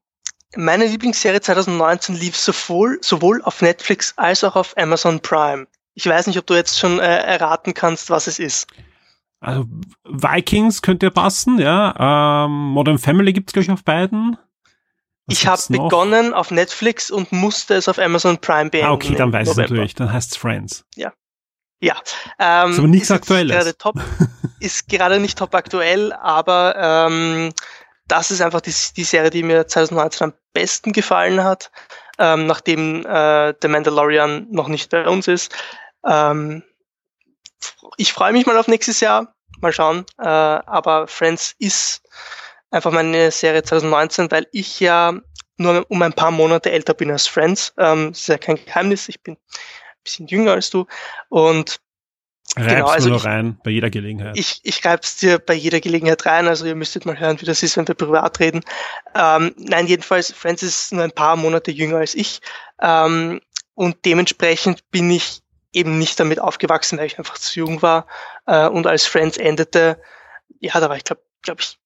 meine Lieblingsserie 2019 lief sowohl, sowohl auf Netflix als auch auf Amazon Prime. Ich weiß nicht, ob du jetzt schon äh, erraten kannst, was es ist. Also Vikings könnte passen, ja. Ähm, Modern Family gibt's gleich auf beiden. Was ich habe begonnen auf Netflix und musste es auf Amazon Prime beenden. Ah, okay, dann weiß ich natürlich. Dann heißt's Friends. Ja. Ja. Ähm, ist aber nichts Aktuelles. Gerade top, ist gerade nicht top aktuell, aber ähm, das ist einfach die, die Serie, die mir 2019 am besten gefallen hat, ähm, nachdem äh, The Mandalorian noch nicht bei uns ist. Ähm, ich freue mich mal auf nächstes Jahr, mal schauen. Äh, aber Friends ist einfach meine Serie 2019, weil ich ja nur um ein paar Monate älter bin als Friends. Ähm, das ist ja kein Geheimnis. Ich bin ein bisschen jünger als du und Reibst genau, also nur ich, rein bei jeder Gelegenheit. Ich, ich reib's dir bei jeder Gelegenheit rein, also ihr müsstet mal hören, wie das ist, wenn wir privat reden. Ähm, nein, jedenfalls, Friends ist nur ein paar Monate jünger als ich. Ähm, und dementsprechend bin ich eben nicht damit aufgewachsen, weil ich einfach zu jung war. Äh, und als Friends endete, ja, da war ich glaube glaub ich,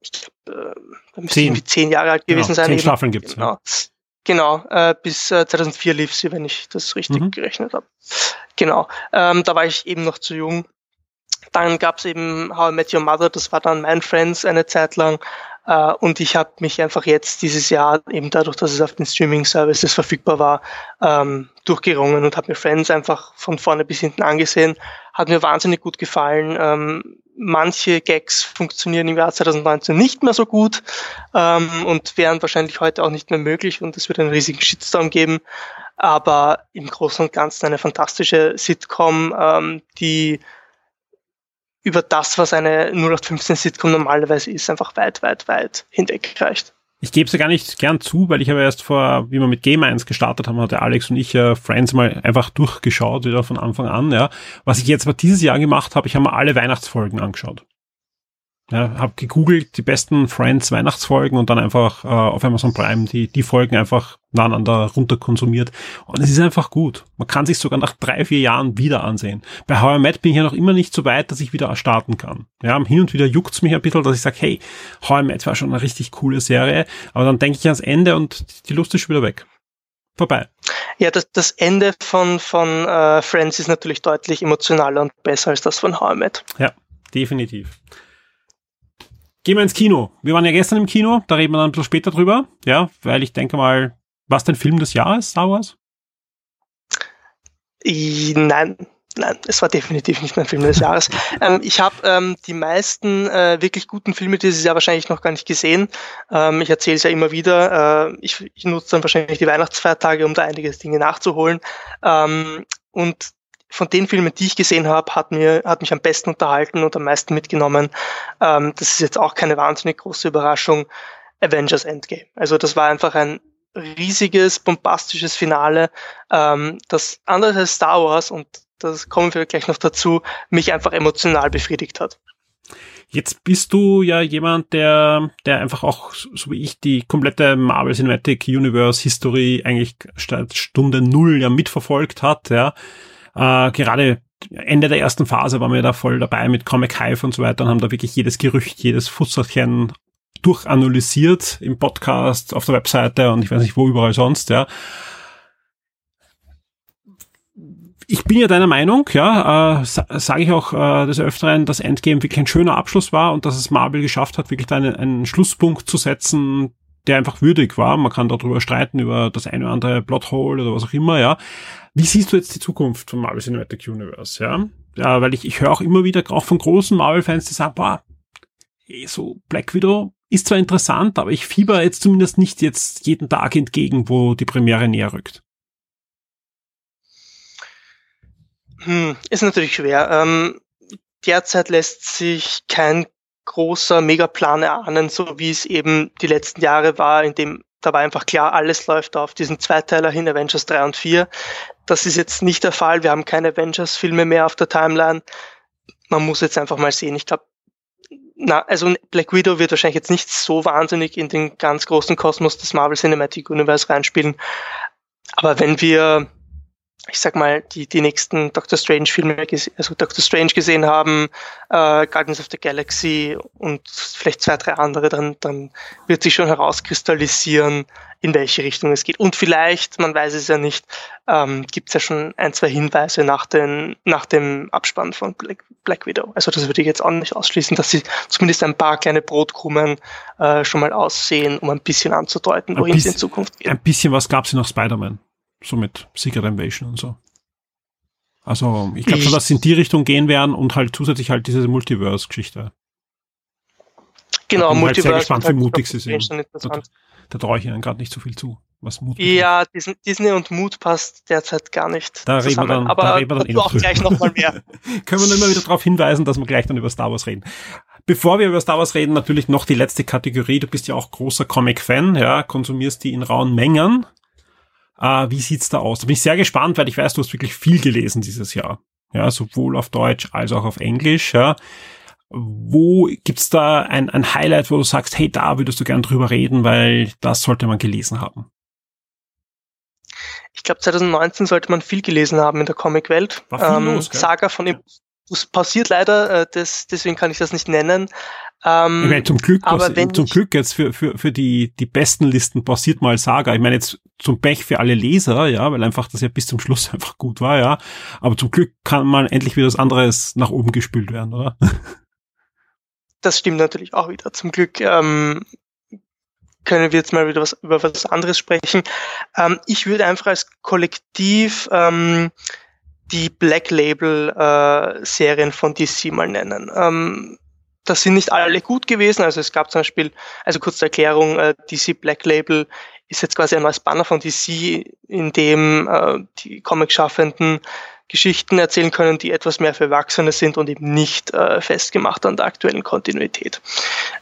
ich glaube, äh, da müsste ich irgendwie zehn Jahre alt gewesen genau, sein. Zehn eben. Staffeln gibt's. Genau. Ja. Genau, äh, bis äh, 2004 lief sie, wenn ich das richtig mhm. gerechnet habe. Genau, ähm, da war ich eben noch zu jung. Dann gab's eben How I Met Your Mother, das war dann mein Friends eine Zeit lang. Äh, und ich habe mich einfach jetzt dieses Jahr, eben dadurch, dass es auf den Streaming-Services verfügbar war, ähm, durchgerungen und habe mir Friends einfach von vorne bis hinten angesehen. Hat mir wahnsinnig gut gefallen. Ähm, manche Gags funktionieren im Jahr 2019 nicht mehr so gut ähm, und wären wahrscheinlich heute auch nicht mehr möglich und es wird einen riesigen Shitstorm geben. Aber im Großen und Ganzen eine fantastische Sitcom, die über das, was eine 0815 Sitcom normalerweise ist, einfach weit, weit, weit hinwegreicht. Ich gebe es ja gar nicht gern zu, weil ich habe erst vor, wie wir mit Game 1 gestartet haben, hatte Alex und ich ja Friends mal einfach durchgeschaut, wieder von Anfang an, ja. Was ich jetzt aber dieses Jahr gemacht habe, ich habe mir alle Weihnachtsfolgen angeschaut. Ja, habe gegoogelt die besten Friends Weihnachtsfolgen und dann einfach äh, auf Amazon Prime die, die Folgen einfach nacheinander runter konsumiert. Und es ist einfach gut. Man kann sich sogar nach drei, vier Jahren wieder ansehen. Bei How I Met bin ich ja noch immer nicht so weit, dass ich wieder starten kann. Ja, hin und wieder juckt's mich ein bisschen, dass ich sage, hey, How I Met war schon eine richtig coole Serie. Aber dann denke ich ans Ende und die Lust ist schon wieder weg. Vorbei. Ja, das, das Ende von, von äh, Friends ist natürlich deutlich emotionaler und besser als das von How I Met. Ja, definitiv. Gehen wir ins Kino. Wir waren ja gestern im Kino, da reden wir dann ein bisschen später drüber, ja, weil ich denke mal, was dein Film des Jahres, Star Wars? Nein, nein, es war definitiv nicht mein Film des Jahres. ähm, ich habe ähm, die meisten äh, wirklich guten Filme dieses Jahr wahrscheinlich noch gar nicht gesehen. Ähm, ich erzähle es ja immer wieder. Äh, ich, ich nutze dann wahrscheinlich die Weihnachtsfeiertage, um da einige Dinge nachzuholen. Ähm, und von den Filmen, die ich gesehen habe, hat mir hat mich am besten unterhalten und am meisten mitgenommen. Ähm, das ist jetzt auch keine wahnsinnig große Überraschung. Avengers Endgame. Also das war einfach ein riesiges, bombastisches Finale, ähm, das anders als Star Wars und das kommen wir gleich noch dazu, mich einfach emotional befriedigt hat. Jetzt bist du ja jemand, der, der einfach auch, so wie ich, die komplette Marvel Cinematic Universe History eigentlich statt Stunde Null ja mitverfolgt hat, ja. Äh, gerade Ende der ersten Phase waren wir da voll dabei mit Comic Hive und so weiter und haben da wirklich jedes Gerücht, jedes Futzelchen durchanalysiert im Podcast, auf der Webseite und ich weiß nicht wo überall sonst, ja. Ich bin ja deiner Meinung, ja, äh, sage ich auch äh, des Öfteren, dass Endgame wirklich ein schöner Abschluss war und dass es Marvel geschafft hat, wirklich da einen, einen Schlusspunkt zu setzen, der einfach würdig war. Man kann darüber streiten, über das eine oder andere Plothole oder was auch immer, ja. Wie siehst du jetzt die Zukunft von Marvel Cinematic Universe, ja? Ja, weil ich, ich höre auch immer wieder, auch von großen Marvel-Fans, die sagen, boah, eh, so Black Widow ist zwar interessant, aber ich fieber jetzt zumindest nicht jetzt jeden Tag entgegen, wo die Premiere näher rückt. Hm, ist natürlich schwer. Ähm, derzeit lässt sich kein großer Megaplan erahnen, so wie es eben die letzten Jahre war, in dem da war einfach klar, alles läuft auf diesen Zweiteiler hin, Avengers 3 und 4. Das ist jetzt nicht der Fall. Wir haben keine Avengers-Filme mehr auf der Timeline. Man muss jetzt einfach mal sehen. Ich glaube, na, also Black Widow wird wahrscheinlich jetzt nicht so wahnsinnig in den ganz großen Kosmos des Marvel Cinematic Universe reinspielen. Aber wenn wir ich sag mal, die, die nächsten Doctor Strange Filme, also Doctor Strange gesehen haben, äh, Guardians of the Galaxy und vielleicht zwei, drei andere, dann, dann wird sich schon herauskristallisieren, in welche Richtung es geht. Und vielleicht, man weiß es ja nicht, ähm, gibt es ja schon ein, zwei Hinweise nach, den, nach dem Abspann von Black, Black Widow. Also das würde ich jetzt auch nicht ausschließen, dass sie zumindest ein paar kleine Brotkrumen äh, schon mal aussehen, um ein bisschen anzudeuten, wohin es in Zukunft geht. Ein bisschen was gab es in noch Spider-Man so mit Secret Invasion und so. Also ich glaube schon, dass sie in die Richtung gehen werden und halt zusätzlich halt diese Multiverse-Geschichte. Genau, bin halt sehr gespannt, wie mutig sie sind. Da, da traue ich ihnen gerade nicht so viel zu. Was Mut ja, Disney, und Mut passt derzeit gar nicht da zusammen. Reden wir dann, Aber da reden wir dann eh auch gleich nochmal mehr. Können wir nur immer wieder darauf hinweisen, dass wir gleich dann über Star Wars reden. Bevor wir über Star Wars reden, natürlich noch die letzte Kategorie. Du bist ja auch großer Comic-Fan, ja, konsumierst die in rauen Mengen. Äh, wie sieht's da aus? Da bin ich sehr gespannt, weil ich weiß, du hast wirklich viel gelesen dieses Jahr. Ja, sowohl auf Deutsch als auch auf Englisch, ja. Wo gibt's da ein, ein Highlight, wo du sagst, hey, da würdest du gern drüber reden, weil das sollte man gelesen haben? Ich glaube, 2019 sollte man viel gelesen haben in der Comicwelt. Ähm, los, Saga von das passiert leider, äh, das, deswegen kann ich das nicht nennen. Ähm, ich meine, zum Glück, aber was, zum Glück jetzt für, für, für die, die besten Listen passiert mal Saga. Ich meine jetzt zum Pech für alle Leser, ja, weil einfach das ja bis zum Schluss einfach gut war, ja. Aber zum Glück kann man endlich wieder das anderes nach oben gespült werden, oder? Das stimmt natürlich auch wieder. Zum Glück ähm, können wir jetzt mal wieder was, über was anderes sprechen. Ähm, ich würde einfach als Kollektiv ähm, die Black Label äh, Serien von DC mal nennen. Ähm, das sind nicht alle gut gewesen. Also es gab zum Beispiel, also kurze Erklärung, äh, DC Black Label ist jetzt quasi ein neues Banner von DC, in dem äh, die Comic-Schaffenden Geschichten erzählen können, die etwas mehr für Erwachsene sind und eben nicht äh, festgemacht an der aktuellen Kontinuität.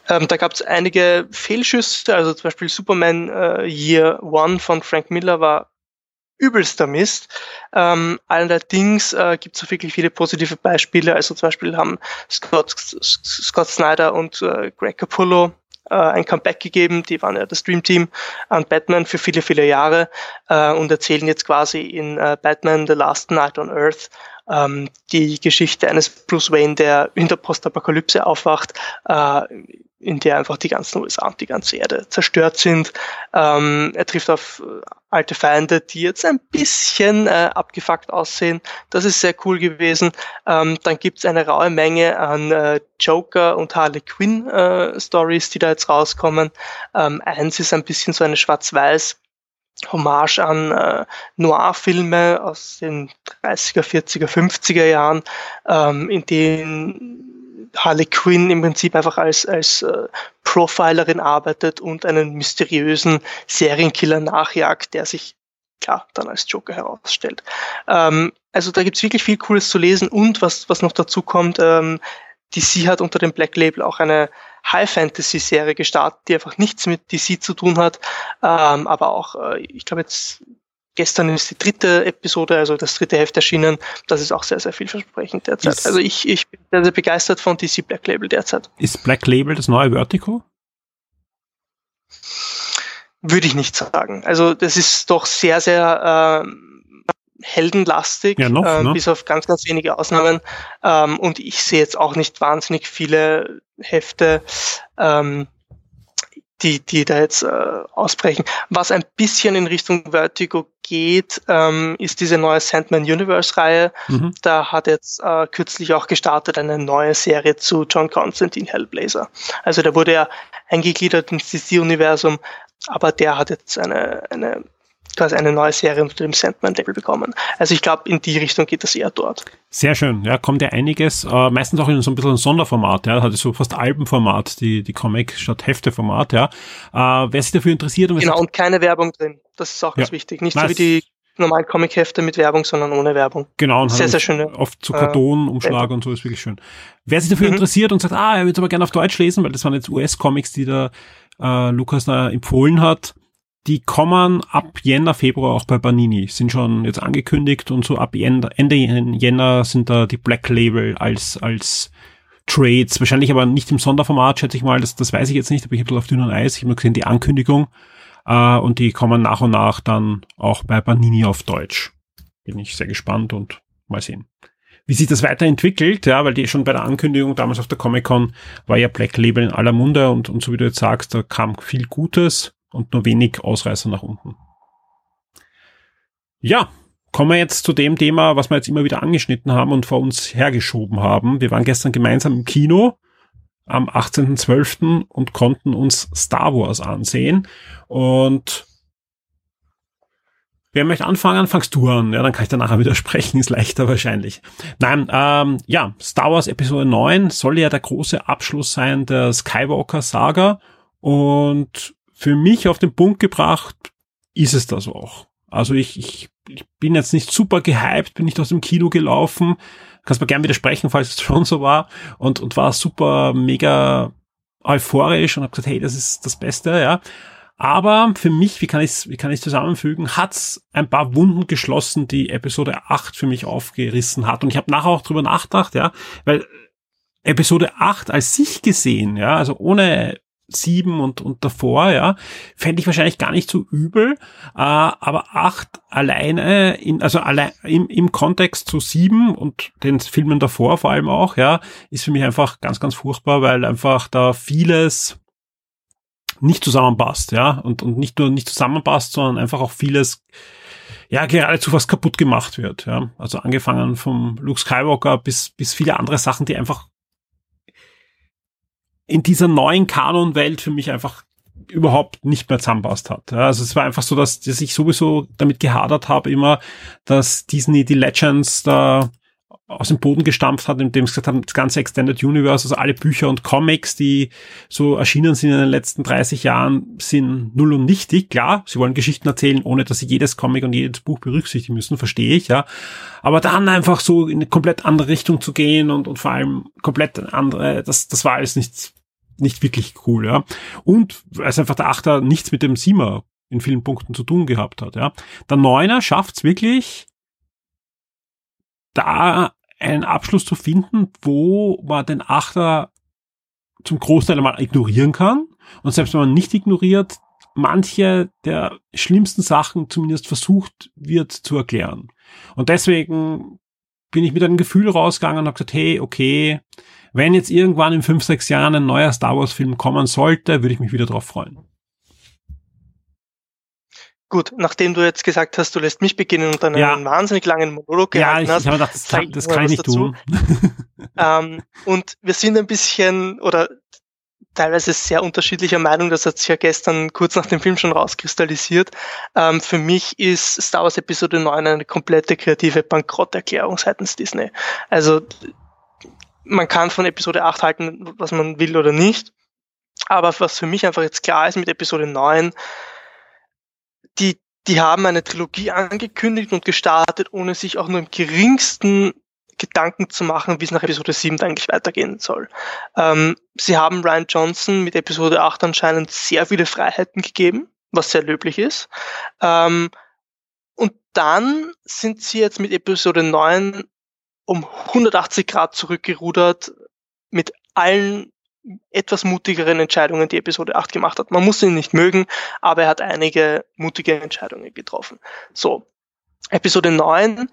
Ähm, da gab es einige Fehlschüsse, also zum Beispiel Superman äh, Year One von Frank Miller war übelster Mist. Ähm, allerdings äh, gibt es auch wirklich viele positive Beispiele. Also zum Beispiel haben Scott, Scott Snyder und äh, Greg Capullo äh, ein Comeback gegeben. Die waren ja das Dream Team an Batman für viele, viele Jahre äh, und erzählen jetzt quasi in äh, Batman The Last Night on Earth ähm, die Geschichte eines Bruce Wayne, der in der Postapokalypse aufwacht, äh, in der einfach die ganzen USA und die ganze Erde zerstört sind. Ähm, er trifft auf äh, alte Feinde, die jetzt ein bisschen äh, abgefuckt aussehen. Das ist sehr cool gewesen. Ähm, dann gibt's eine raue Menge an äh, Joker und Harley Quinn äh, Stories, die da jetzt rauskommen. Ähm, eins ist ein bisschen so eine Schwarz-Weiß Hommage an äh, Noir-Filme aus den 30er, 40er, 50er Jahren, ähm, in denen Harley Quinn im Prinzip einfach als, als äh, Profilerin arbeitet und einen mysteriösen Serienkiller nachjagt, der sich klar dann als Joker herausstellt. Ähm, also da gibt's wirklich viel Cooles zu lesen und was, was noch dazu kommt, ähm, DC hat unter dem Black Label auch eine High-Fantasy-Serie gestartet, die einfach nichts mit DC zu tun hat, ähm, aber auch, äh, ich glaube jetzt gestern ist die dritte Episode, also das dritte Heft erschienen. Das ist auch sehr, sehr vielversprechend derzeit. Ist, also ich, ich bin sehr, sehr begeistert von DC Black Label derzeit. Ist Black Label das neue Vertigo? Würde ich nicht sagen. Also das ist doch sehr, sehr ähm, heldenlastig, ja, noch, äh, ne? bis auf ganz, ganz wenige Ausnahmen. Ähm, und ich sehe jetzt auch nicht wahnsinnig viele Hefte, ähm, die, die da jetzt äh, ausbrechen. Was ein bisschen in Richtung Vertigo geht, ähm, ist diese neue Sandman Universe-Reihe. Mhm. Da hat jetzt äh, kürzlich auch gestartet eine neue Serie zu John Constantine Hellblazer. Also der wurde ja eingegliedert ins DC-Universum, aber der hat jetzt eine, eine quasi eine neue Serie unter dem Sandman-Label bekommen. Also ich glaube, in die Richtung geht das eher dort. Sehr schön, ja, kommt ja einiges, äh, meistens auch in so ein bisschen ein Sonderformat, ja, hat so fast Albenformat, die, die Comic statt Hefteformat, ja. Äh, wer sich dafür interessiert und Genau, und keine Werbung drin. Das ist auch ja. ganz wichtig. Nicht nice. so wie die normalen Comic-Hefte mit Werbung, sondern ohne Werbung. Genau, und sehr, sehr schön. Oft zu Kartonumschlag äh, und so ist wirklich schön. Wer sich dafür mhm. interessiert und sagt, ah, er würde aber gerne auf Deutsch lesen, weil das waren jetzt US-Comics, die da äh, Lukas da empfohlen hat, die kommen ab Jänner, Februar auch bei Banini, sind schon jetzt angekündigt und so ab Jänner, Ende Jänner sind da die Black Label als, als Trades, wahrscheinlich aber nicht im Sonderformat, schätze ich mal, das, das weiß ich jetzt nicht, aber ich habe auf dünnem Eis, ich habe nur gesehen, die Ankündigung. Äh, und die kommen nach und nach dann auch bei Banini auf Deutsch. Bin ich sehr gespannt und mal sehen. Wie sich das weiterentwickelt, ja, weil die schon bei der Ankündigung damals auf der Comic-Con war ja Black Label in aller Munde und, und so wie du jetzt sagst, da kam viel Gutes und nur wenig Ausreißer nach unten. Ja, kommen wir jetzt zu dem Thema, was wir jetzt immer wieder angeschnitten haben und vor uns hergeschoben haben. Wir waren gestern gemeinsam im Kino am 18.12. und konnten uns Star Wars ansehen. Und Wer möchte anfangen? Fangst du an. Ja, dann kann ich danach widersprechen, ist leichter wahrscheinlich. Nein, ähm, ja, Star Wars Episode 9 soll ja der große Abschluss sein der Skywalker-Saga. Und für mich auf den Punkt gebracht ist es das auch. Also ich, ich, ich bin jetzt nicht super gehypt, bin nicht aus dem Kino gelaufen. Kannst mir gern widersprechen, falls es schon so war. Und, und war super mega euphorisch und habe gesagt, hey, das ist das Beste, ja. Aber für mich, wie kann ich wie kann ich zusammenfügen, hat's ein paar Wunden geschlossen, die Episode 8 für mich aufgerissen hat. Und ich habe nachher auch drüber nachgedacht, ja, weil Episode 8 als sich gesehen, ja, also ohne sieben und, und davor, ja, fände ich wahrscheinlich gar nicht so übel, äh, aber acht alleine, in, also allein im, im Kontext zu sieben und den Filmen davor vor allem auch, ja, ist für mich einfach ganz, ganz furchtbar, weil einfach da vieles nicht zusammenpasst, ja, und, und nicht nur nicht zusammenpasst, sondern einfach auch vieles ja geradezu was kaputt gemacht wird, ja. Also angefangen vom Luke Skywalker bis, bis viele andere Sachen, die einfach in dieser neuen Kanonwelt für mich einfach überhaupt nicht mehr zusammenpasst hat. Also es war einfach so, dass, dass ich sowieso damit gehadert habe immer, dass Disney die Legends da aus dem Boden gestampft hat, indem sie gesagt haben, das ganze Extended Universe, also alle Bücher und Comics, die so erschienen sind in den letzten 30 Jahren, sind null und nichtig. Klar, sie wollen Geschichten erzählen, ohne dass sie jedes Comic und jedes Buch berücksichtigen müssen, verstehe ich, ja. Aber dann einfach so in eine komplett andere Richtung zu gehen und, und vor allem komplett andere, das, das war alles nicht, nicht wirklich cool, ja. Und es einfach der Achter nichts mit dem Siemer in vielen Punkten zu tun gehabt hat, ja. Der Neuner schafft's wirklich, da einen Abschluss zu finden, wo man den Achter zum Großteil einmal ignorieren kann. Und selbst wenn man nicht ignoriert, manche der schlimmsten Sachen zumindest versucht wird zu erklären. Und deswegen bin ich mit einem Gefühl rausgegangen und habe gesagt, hey, okay, wenn jetzt irgendwann in fünf, sechs Jahren ein neuer Star Wars Film kommen sollte, würde ich mich wieder drauf freuen. Gut, nachdem du jetzt gesagt hast, du lässt mich beginnen und dann ja. einen wahnsinnig langen Monolog ja, gehalten ich, hast. Ja, ich habe gedacht, das, kann, das kann ich nicht tun. ähm, und wir sind ein bisschen oder teilweise sehr unterschiedlicher Meinung, das hat sich ja gestern kurz nach dem Film schon rauskristallisiert. Ähm, für mich ist Star Wars Episode 9 eine komplette kreative Bankrotterklärung seitens Disney. Also man kann von Episode 8 halten, was man will oder nicht. Aber was für mich einfach jetzt klar ist mit Episode 9, die, die haben eine Trilogie angekündigt und gestartet, ohne sich auch nur im geringsten Gedanken zu machen, wie es nach Episode 7 eigentlich weitergehen soll. Ähm, sie haben Ryan Johnson mit Episode 8 anscheinend sehr viele Freiheiten gegeben, was sehr löblich ist. Ähm, und dann sind sie jetzt mit Episode 9 um 180 Grad zurückgerudert mit allen etwas mutigeren Entscheidungen die Episode 8 gemacht hat. Man muss ihn nicht mögen, aber er hat einige mutige Entscheidungen getroffen. So, Episode 9,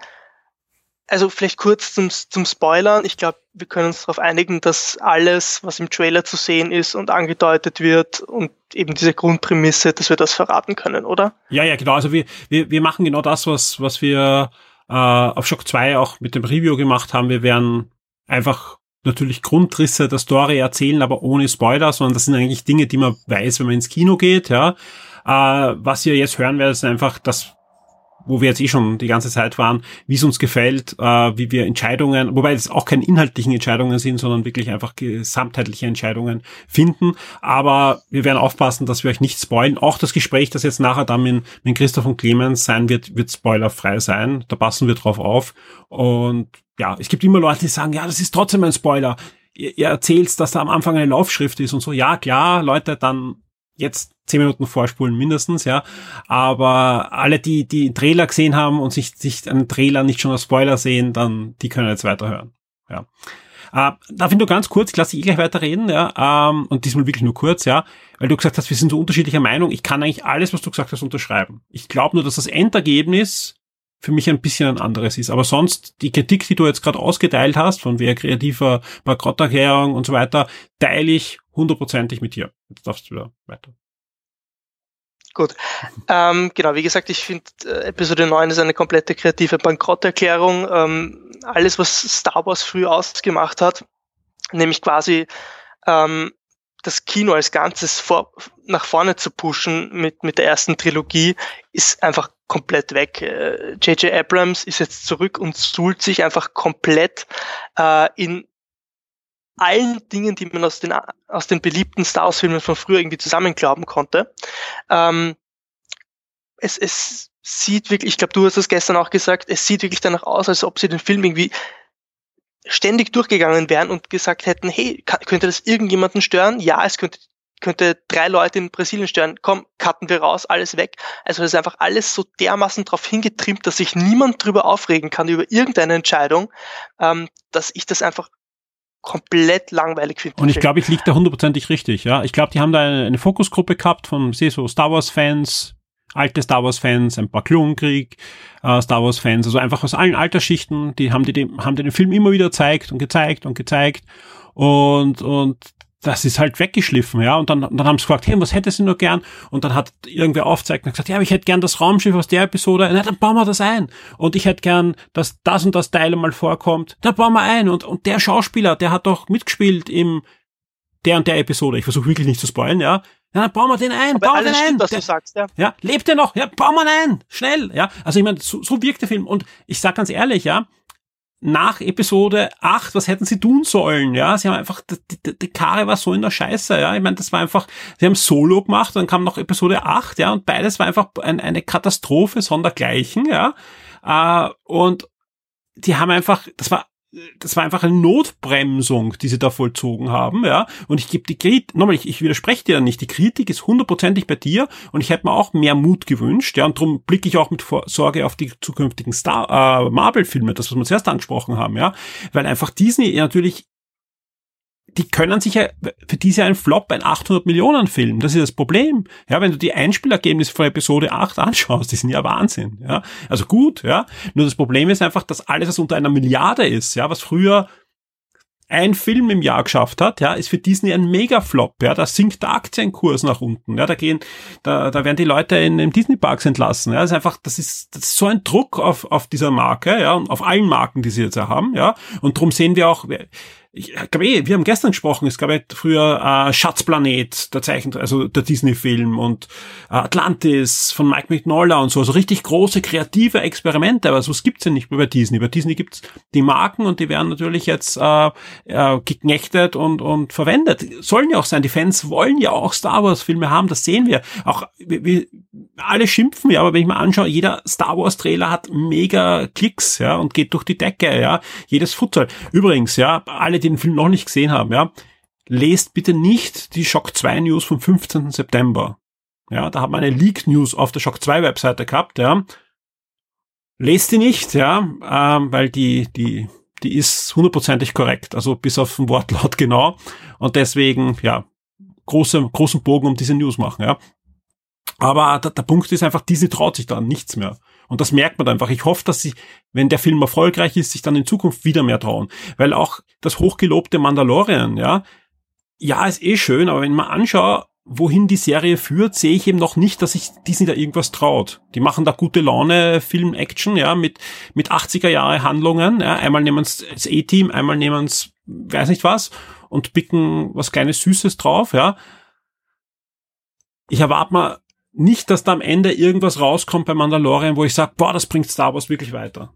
also vielleicht kurz zum, zum Spoilern. Ich glaube, wir können uns darauf einigen, dass alles, was im Trailer zu sehen ist und angedeutet wird und eben diese Grundprämisse, dass wir das verraten können, oder? Ja, ja, genau. Also wir, wir, wir machen genau das, was, was wir äh, auf Shock 2 auch mit dem Review gemacht haben. Wir werden einfach natürlich Grundrisse der Story erzählen, aber ohne Spoiler, sondern das sind eigentlich Dinge, die man weiß, wenn man ins Kino geht, ja. Äh, was ihr jetzt hören werdet, ist einfach das, wo wir jetzt eh schon die ganze Zeit waren, wie es uns gefällt, äh, wie wir Entscheidungen, wobei es auch keine inhaltlichen Entscheidungen sind, sondern wirklich einfach gesamtheitliche Entscheidungen finden. Aber wir werden aufpassen, dass wir euch nicht spoilen. Auch das Gespräch, das jetzt nachher dann mit, mit Christoph und Clemens sein wird, wird spoilerfrei sein. Da passen wir drauf auf. Und ja, es gibt immer Leute, die sagen, ja, das ist trotzdem ein Spoiler. Ihr, ihr erzählt, dass da am Anfang eine Laufschrift ist und so. Ja, klar, Leute, dann jetzt zehn Minuten vorspulen mindestens, ja. Aber alle, die die Trailer gesehen haben und sich, sich einen Trailer nicht schon als Spoiler sehen, dann, die können jetzt weiterhören. Ja. Äh, darf ich nur ganz kurz, ich lasse dich eh gleich weiterreden, ja, ähm, und diesmal wirklich nur kurz, ja, weil du gesagt hast, wir sind so unterschiedlicher Meinung. Ich kann eigentlich alles, was du gesagt hast, unterschreiben. Ich glaube nur, dass das Endergebnis für mich ein bisschen ein anderes ist. Aber sonst, die Kritik, die du jetzt gerade ausgeteilt hast, von wer kreativer Bankrotterklärung und so weiter, teile ich hundertprozentig mit dir. Jetzt darfst du wieder weiter. Gut. Ähm, genau, wie gesagt, ich finde, äh, Episode 9 ist eine komplette kreative Bankrotterklärung. Ähm, alles, was Star Wars früh ausgemacht hat, nämlich quasi ähm, das Kino als Ganzes vor, nach vorne zu pushen mit, mit der ersten Trilogie, ist einfach komplett weg. J.J. Äh, Abrams ist jetzt zurück und suhlt sich einfach komplett äh, in allen Dingen, die man aus den, aus den beliebten Star Wars-Filmen von früher irgendwie zusammenglauben konnte. Ähm, es, es sieht wirklich, ich glaube, du hast es gestern auch gesagt, es sieht wirklich danach aus, als ob sie den Film irgendwie ständig durchgegangen wären und gesagt hätten, hey, könnte das irgendjemanden stören? Ja, es könnte könnte drei Leute in Brasilien stören, komm, cutten wir raus, alles weg. Also das ist einfach alles so dermaßen darauf hingetrimmt, dass sich niemand drüber aufregen kann über irgendeine Entscheidung, ähm, dass ich das einfach komplett langweilig finde. Und ich glaube, ich liege da hundertprozentig richtig, ja. Ich glaube, die haben da eine, eine Fokusgruppe gehabt von, sehe so Star Wars Fans, alte Star Wars Fans, ein paar Klonkrieg, äh, Star Wars Fans, also einfach aus allen Altersschichten, die haben die, die haben die den Film immer wieder gezeigt und gezeigt und gezeigt und, und das ist halt weggeschliffen, ja. Und dann, dann haben sie gefragt, hey, was hättest du nur gern? Und dann hat irgendwer aufzeichnet und gesagt, ja, ich hätte gern das Raumschiff aus der Episode. Na, dann bauen wir das ein. Und ich hätte gern, dass das und das Teil mal vorkommt. Dann bauen wir ein. Und, und der Schauspieler, der hat doch mitgespielt im der und der Episode. Ich versuche wirklich nicht zu spoilen, ja. Ja, dann bauen wir den ein, Aber bauen wir den stimmt, ein. was der, du sagst, ja. ja, lebt er noch? Ja, bauen wir ihn ein. Schnell, ja. Also ich meine, so, so wirkt der Film. Und ich sag ganz ehrlich, ja, nach Episode 8, was hätten sie tun sollen? Ja, sie haben einfach, die, die, die Karre war so in der Scheiße, ja. Ich meine, das war einfach, sie haben Solo gemacht, dann kam noch Episode 8, ja, und beides war einfach ein, eine Katastrophe sondergleichen, ja. Äh, und die haben einfach, das war das war einfach eine Notbremsung, die sie da vollzogen haben, ja. Und ich gebe die Kritik, nochmal, ich, ich widerspreche dir nicht, die Kritik ist hundertprozentig bei dir und ich hätte mir auch mehr Mut gewünscht, ja. Und darum blicke ich auch mit Sorge auf die zukünftigen Star äh, Marvel-Filme, das, was wir zuerst angesprochen haben, ja. Weil einfach Disney natürlich die können sich ja, für diese ein Flop, ein 800 Millionen Film. Das ist das Problem. Ja, wenn du die Einspielergebnisse von Episode 8 anschaust, die sind ja Wahnsinn. Ja, also gut, ja. Nur das Problem ist einfach, dass alles, was unter einer Milliarde ist, ja, was früher ein Film im Jahr geschafft hat, ja, ist für Disney ein Mega-Flop, ja, da sinkt der Aktienkurs nach unten, ja, da gehen, da, da werden die Leute in, in Disney-Parks entlassen, ja, das ist einfach, das ist, das ist so ein Druck auf, auf dieser Marke, ja, und auf allen Marken, die sie jetzt haben, ja, und darum sehen wir auch, ich glaube eh, wir haben gestern gesprochen, es gab ja früher äh, Schatzplanet, der Zeichen, also der Disney-Film und äh, Atlantis von Mike McNolla und so, also richtig große kreative Experimente, aber sowas gibt's ja nicht mehr bei Disney. Bei Disney gibt's die Marken und die werden natürlich jetzt äh, äh, geknechtet und, und verwendet. Sollen ja auch sein, die Fans wollen ja auch Star Wars-Filme haben, das sehen wir. Auch wir, wir alle schimpfen ja, aber wenn ich mir anschaue, jeder Star Wars-Trailer hat mega Klicks, ja, und geht durch die Decke, ja, jedes Futsal. Übrigens, ja, alle, die den Film noch nicht gesehen haben, ja, lest bitte nicht die Shock 2 News vom 15. September. Ja, da hat man eine Leak News auf der Shock 2 Webseite gehabt, ja. Lest die nicht, ja, ähm, weil die, die, die ist hundertprozentig korrekt, also bis auf den Wortlaut genau. Und deswegen, ja, große, großen Bogen um diese News machen, ja. Aber der, der Punkt ist einfach, Disney traut sich da nichts mehr. Und das merkt man einfach. Ich hoffe, dass sie, wenn der Film erfolgreich ist, sich dann in Zukunft wieder mehr trauen. Weil auch das hochgelobte Mandalorian, ja, ja, ist eh schön, aber wenn man anschaut, wohin die Serie führt, sehe ich eben noch nicht, dass sich Disney da irgendwas traut. Die machen da gute Laune Film Action, ja, mit mit 80er Jahre Handlungen, ja, einmal nehmen sie das A-Team, einmal nehmen sie weiß nicht was und picken was kleines Süßes drauf, ja. Ich erwarte mal nicht, dass da am Ende irgendwas rauskommt bei Mandalorian, wo ich sage, boah, das bringt Star Wars wirklich weiter.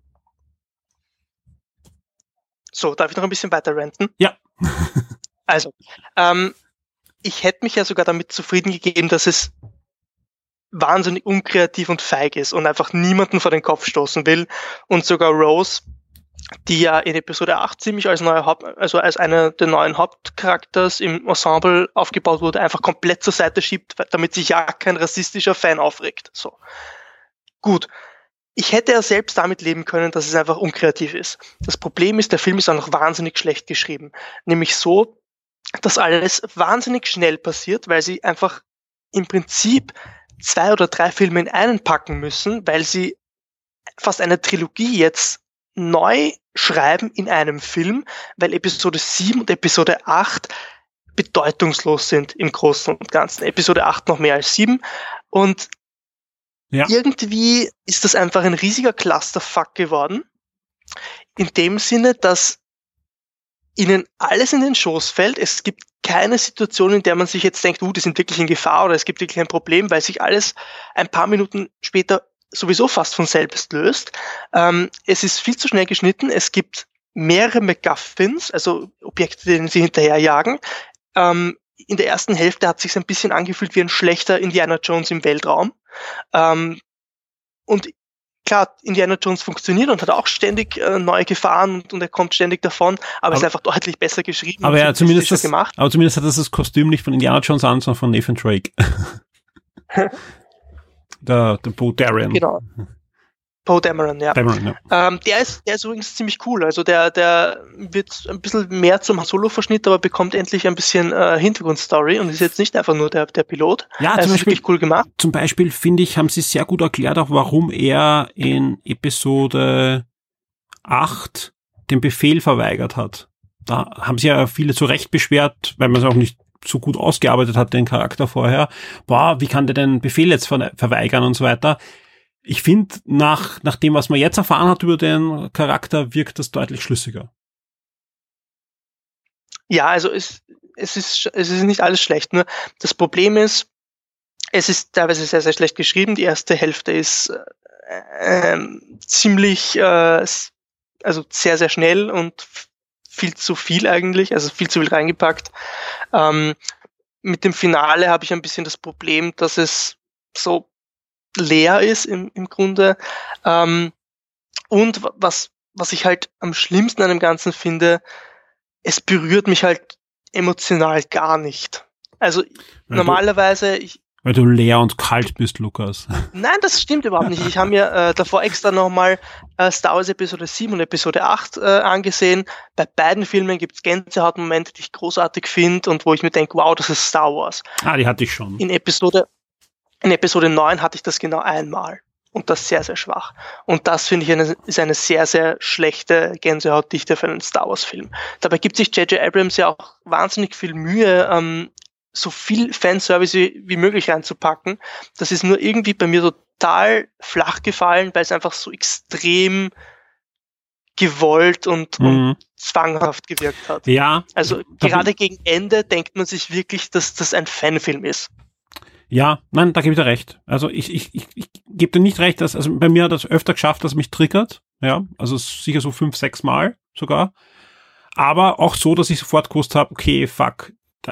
So, darf ich noch ein bisschen weiter renten? Ja. also, ähm, ich hätte mich ja sogar damit zufrieden gegeben, dass es wahnsinnig unkreativ und feig ist und einfach niemanden vor den Kopf stoßen will und sogar Rose die ja in Episode 8 ziemlich als neue Haupt, also als einer der neuen Hauptcharakters im Ensemble aufgebaut wurde, einfach komplett zur Seite schiebt, damit sich ja kein rassistischer Fan aufregt. So. Gut. Ich hätte ja selbst damit leben können, dass es einfach unkreativ ist. Das Problem ist, der Film ist auch noch wahnsinnig schlecht geschrieben. Nämlich so, dass alles wahnsinnig schnell passiert, weil sie einfach im Prinzip zwei oder drei Filme in einen packen müssen, weil sie fast eine Trilogie jetzt neu schreiben in einem Film, weil Episode 7 und Episode 8 bedeutungslos sind im Großen und Ganzen. Episode 8 noch mehr als 7 und ja. irgendwie ist das einfach ein riesiger Clusterfuck geworden. In dem Sinne, dass ihnen alles in den Schoß fällt. Es gibt keine Situation, in der man sich jetzt denkt, uh, die sind wirklich in Gefahr oder es gibt wirklich ein Problem, weil sich alles ein paar Minuten später sowieso fast von selbst löst. Ähm, es ist viel zu schnell geschnitten. Es gibt mehrere MacGuffins, also Objekte, denen sie hinterherjagen. Ähm, in der ersten Hälfte hat sich ein bisschen angefühlt wie ein schlechter Indiana Jones im Weltraum. Ähm, und klar, Indiana Jones funktioniert und hat auch ständig äh, neue Gefahren und, und, er kommt ständig davon, aber, aber ist einfach deutlich besser geschrieben. Aber ja, zumindest das, gemacht. aber zumindest hat das das Kostüm nicht von Indiana Jones an, sondern von Nathan Drake. der, der Bo Darien. Genau. Poe Dameron, ja. Dameron, ja. Ähm, der, ist, der ist übrigens ziemlich cool. Also der, der wird ein bisschen mehr zum Solo-Verschnitt, aber bekommt endlich ein bisschen äh, Hintergrundstory und ist jetzt nicht einfach nur der, der Pilot. Ja, zum Beispiel, cool gemacht. Zum Beispiel, finde ich, haben sie sehr gut erklärt, auch warum er in Episode 8 den Befehl verweigert hat. Da haben sie ja viele zu Recht beschwert, weil man es auch nicht so gut ausgearbeitet hat, den Charakter vorher. Boah, wie kann der den Befehl jetzt ver verweigern und so weiter ich finde, nach, nach dem, was man jetzt erfahren hat über den Charakter, wirkt das deutlich schlüssiger. Ja, also es, es, ist, es ist nicht alles schlecht. Nur das Problem ist, es ist teilweise sehr, sehr schlecht geschrieben. Die erste Hälfte ist äh, ziemlich, äh, also sehr, sehr schnell und viel zu viel eigentlich, also viel zu viel reingepackt. Ähm, mit dem Finale habe ich ein bisschen das Problem, dass es so leer ist im, im Grunde. Ähm, und was, was ich halt am schlimmsten an dem Ganzen finde, es berührt mich halt emotional gar nicht. Also weil normalerweise, ich, weil du leer und kalt bist, Lukas. Nein, das stimmt überhaupt nicht. Ich habe mir äh, davor extra nochmal äh, Star Wars Episode 7 und Episode 8 äh, angesehen. Bei beiden Filmen gibt es Gänsehautmomente, die ich großartig finde und wo ich mir denke, wow, das ist Star Wars. Ah, die hatte ich schon. In Episode, in Episode 9 hatte ich das genau einmal. Und das sehr, sehr schwach. Und das finde ich eine, ist eine sehr, sehr schlechte Gänsehautdichte für einen Star Wars-Film. Dabei gibt sich J.J. Abrams ja auch wahnsinnig viel Mühe, ähm, so viel Fanservice wie, wie möglich reinzupacken. Das ist nur irgendwie bei mir total flach gefallen, weil es einfach so extrem gewollt und, mhm. und zwanghaft gewirkt hat. Ja. Also gerade gegen Ende denkt man sich wirklich, dass das ein Fanfilm ist. Ja, nein, da gebe ich dir recht. Also ich, ich, ich, ich gebe dir nicht recht, dass, also bei mir hat das öfter geschafft, dass mich triggert. Ja, also sicher so fünf, sechs Mal sogar. Aber auch so, dass ich sofort gewusst habe, okay, fuck,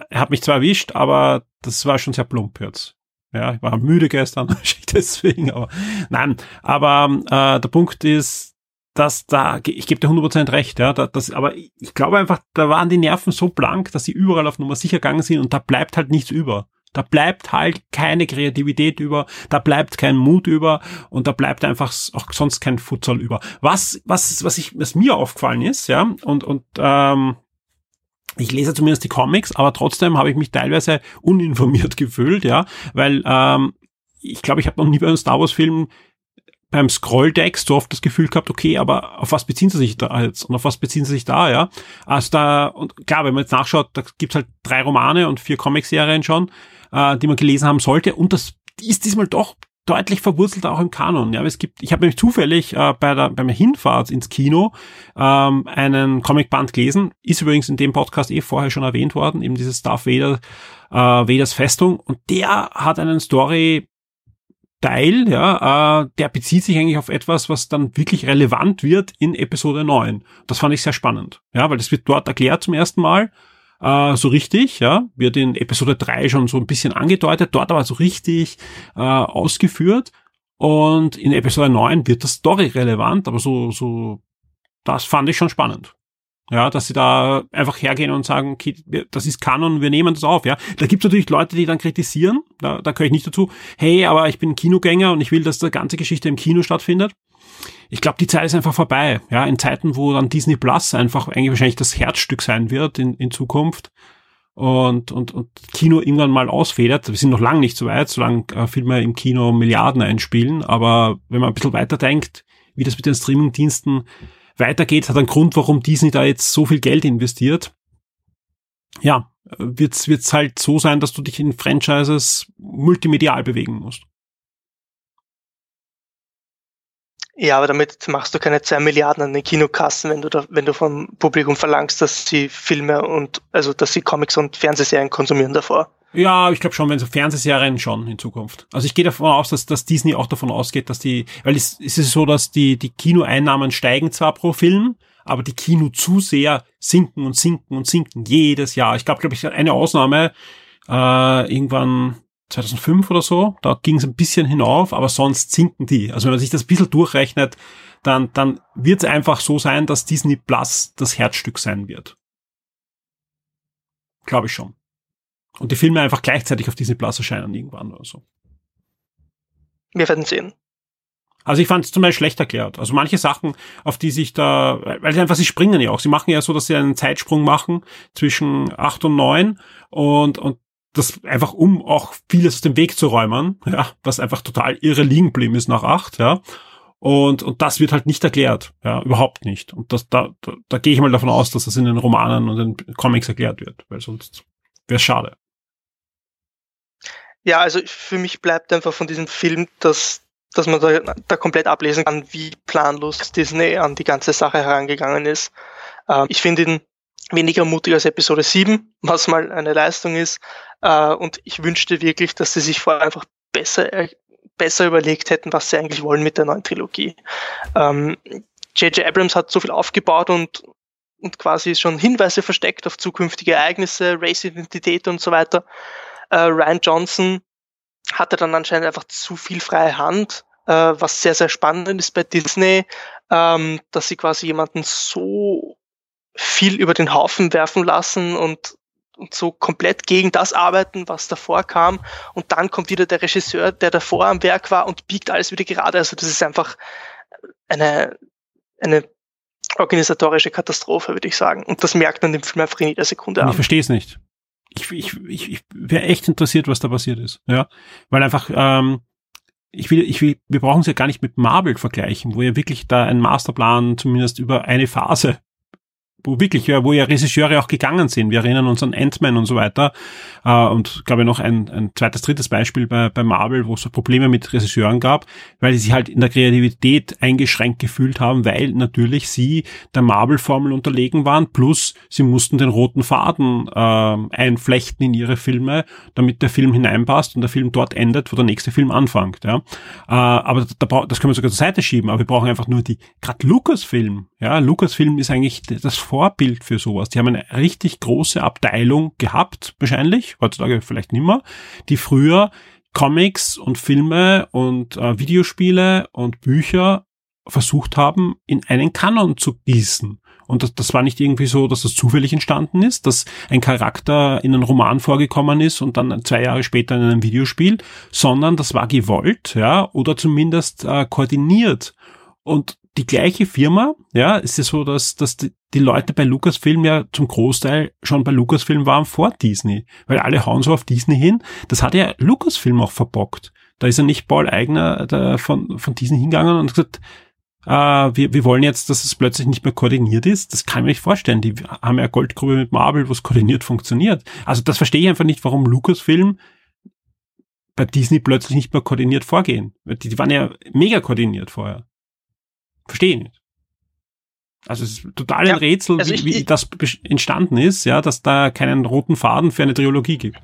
er hat mich zwar erwischt, aber das war schon sehr plump jetzt. Ja, ich war müde gestern, deswegen, aber nein. Aber äh, der Punkt ist, dass da, ich gebe dir 100% recht, ja, das, aber ich glaube einfach, da waren die Nerven so blank, dass sie überall auf Nummer sicher gegangen sind und da bleibt halt nichts über. Da bleibt halt keine Kreativität über, da bleibt kein Mut über und da bleibt einfach auch sonst kein Futsal über. Was, was, was ich, was mir aufgefallen ist, ja, und, und, ähm, ich lese zumindest die Comics, aber trotzdem habe ich mich teilweise uninformiert gefühlt, ja, weil ähm, ich glaube, ich habe noch nie bei einem Star Wars Film beim Scrolltext so oft das Gefühl gehabt, okay, aber auf was beziehen sie sich da jetzt und auf was beziehen sie sich da, ja? Also da, und klar, wenn man jetzt nachschaut, da gibt's halt drei Romane und vier Comicserien schon, äh, die man gelesen haben sollte. Und das ist diesmal doch deutlich verwurzelt auch im Kanon. Ja, es gibt, ich habe nämlich zufällig äh, bei der beim Hinfahrt ins Kino ähm, einen Comicband gelesen, ist übrigens in dem Podcast eh vorher schon erwähnt worden, eben dieses Darth Vader, äh, Vaders Festung, und der hat einen Story Teil, ja, äh, der bezieht sich eigentlich auf etwas, was dann wirklich relevant wird in Episode 9. Das fand ich sehr spannend, ja, weil das wird dort erklärt zum ersten Mal äh, so richtig, ja, wird in Episode 3 schon so ein bisschen angedeutet, dort aber so richtig äh, ausgeführt. Und in Episode 9 wird das Story relevant, aber so, so, das fand ich schon spannend. Ja, dass sie da einfach hergehen und sagen, okay, das ist Kanon, wir nehmen das auf, ja. Da gibt es natürlich Leute, die dann kritisieren, da, da gehöre ich nicht dazu, hey, aber ich bin Kinogänger und ich will, dass die ganze Geschichte im Kino stattfindet ich glaube, die Zeit ist einfach vorbei. Ja, in Zeiten, wo dann Disney Plus einfach eigentlich wahrscheinlich das Herzstück sein wird in, in Zukunft und, und, und Kino irgendwann mal ausfedert. Wir sind noch lange nicht so weit, solange äh, Filme im Kino Milliarden einspielen. Aber wenn man ein bisschen weiterdenkt, wie das mit den Streamingdiensten weitergeht, hat einen Grund, warum Disney da jetzt so viel Geld investiert. Ja, wird's wird's halt so sein, dass du dich in Franchises multimedial bewegen musst. Ja, aber damit machst du keine zwei Milliarden an den Kinokassen, wenn du da, wenn du vom Publikum verlangst, dass sie Filme und also dass sie Comics und Fernsehserien konsumieren davor. Ja, ich glaube schon, wenn so Fernsehserien schon in Zukunft. Also ich gehe davon aus, dass, dass Disney auch davon ausgeht, dass die, weil es, es ist so, dass die, die Kinoeinnahmen steigen zwar pro Film, aber die Kinozuseher sinken und sinken und sinken jedes Jahr. Ich glaube, glaube ich, eine Ausnahme, äh, irgendwann 2005 oder so, da ging es ein bisschen hinauf, aber sonst sinken die. Also wenn man sich das ein bisschen durchrechnet, dann, dann wird es einfach so sein, dass Disney Plus das Herzstück sein wird. Glaube ich schon. Und die Filme einfach gleichzeitig auf Disney Plus erscheinen irgendwann oder so. Wir werden sehen. Also ich fand es zum Beispiel schlecht erklärt. Also manche Sachen, auf die sich da, weil sie einfach, sie springen ja auch. Sie machen ja so, dass sie einen Zeitsprung machen zwischen acht und neun und, und das einfach um auch vieles aus dem Weg zu räumen, ja, was einfach total irre liegen geblieben ist nach acht, ja. Und, und das wird halt nicht erklärt, ja, überhaupt nicht. Und das, da, da, da gehe ich mal davon aus, dass das in den Romanen und den Comics erklärt wird, weil sonst wäre es schade. Ja, also für mich bleibt einfach von diesem Film, dass, dass man da, da komplett ablesen kann, wie planlos Disney an die ganze Sache herangegangen ist. Ähm, ich finde ihn weniger mutig als Episode 7, was mal eine Leistung ist. Äh, und ich wünschte wirklich, dass sie sich vorher einfach besser, äh, besser überlegt hätten, was sie eigentlich wollen mit der neuen Trilogie. J.J. Ähm, Abrams hat so viel aufgebaut und, und quasi schon Hinweise versteckt auf zukünftige Ereignisse, Race-Identität und so weiter. Äh, Ryan Johnson hatte dann anscheinend einfach zu viel freie Hand, was sehr, sehr spannend ist bei Disney, ähm, dass sie quasi jemanden so viel über den Haufen werfen lassen und, und so komplett gegen das arbeiten, was davor kam. Und dann kommt wieder der Regisseur, der davor am Werk war und biegt alles wieder gerade. Also das ist einfach eine, eine organisatorische Katastrophe, würde ich sagen. Und das merkt man dem Film einfach in jeder Sekunde an. Ich verstehe es nicht. Ich, ich, ich, ich wäre echt interessiert, was da passiert ist. Ja, weil einfach ähm, ich will, ich will, wir brauchen es ja gar nicht mit Marvel vergleichen, wo ja wirklich da ein Masterplan zumindest über eine Phase wo wirklich, ja, wo ja Regisseure auch gegangen sind. Wir erinnern uns an Ant-Man und so weiter. Äh, und glaube ich noch ein, ein zweites, drittes Beispiel bei, bei Marvel, wo es Probleme mit Regisseuren gab, weil sie sich halt in der Kreativität eingeschränkt gefühlt haben, weil natürlich sie der Marvel-Formel unterlegen waren, plus sie mussten den roten Faden äh, einflechten in ihre Filme, damit der Film hineinpasst und der Film dort endet, wo der nächste Film anfängt. Ja? Äh, aber da, das können wir sogar zur Seite schieben, aber wir brauchen einfach nur die, gerade Lucasfilm, ja, Lucasfilm ist eigentlich das Vorbild für sowas. Die haben eine richtig große Abteilung gehabt, wahrscheinlich, heutzutage vielleicht nimmer, die früher Comics und Filme und äh, Videospiele und Bücher versucht haben, in einen Kanon zu gießen. Und das, das war nicht irgendwie so, dass das zufällig entstanden ist, dass ein Charakter in einem Roman vorgekommen ist und dann zwei Jahre später in einem Videospiel, sondern das war gewollt, ja, oder zumindest äh, koordiniert. Und die gleiche Firma, ja, es ist so, dass, dass die, Leute bei Lucasfilm ja zum Großteil schon bei Lucasfilm waren vor Disney, weil alle hauen so auf Disney hin. Das hat ja Lucasfilm auch verbockt. Da ist ja nicht Paul Eigner von, von Disney hingegangen und gesagt, äh, wir, wir wollen jetzt, dass es plötzlich nicht mehr koordiniert ist. Das kann ich mir nicht vorstellen. Die haben ja Goldgrube mit Marvel, wo es koordiniert funktioniert. Also das verstehe ich einfach nicht, warum Lucasfilm bei Disney plötzlich nicht mehr koordiniert vorgehen. Die, die waren ja mega koordiniert vorher. Verstehe ich nicht. Also es ist total ein ja, Rätsel, also wie, wie das entstanden ist, ja, dass da keinen roten Faden für eine Trilogie gibt.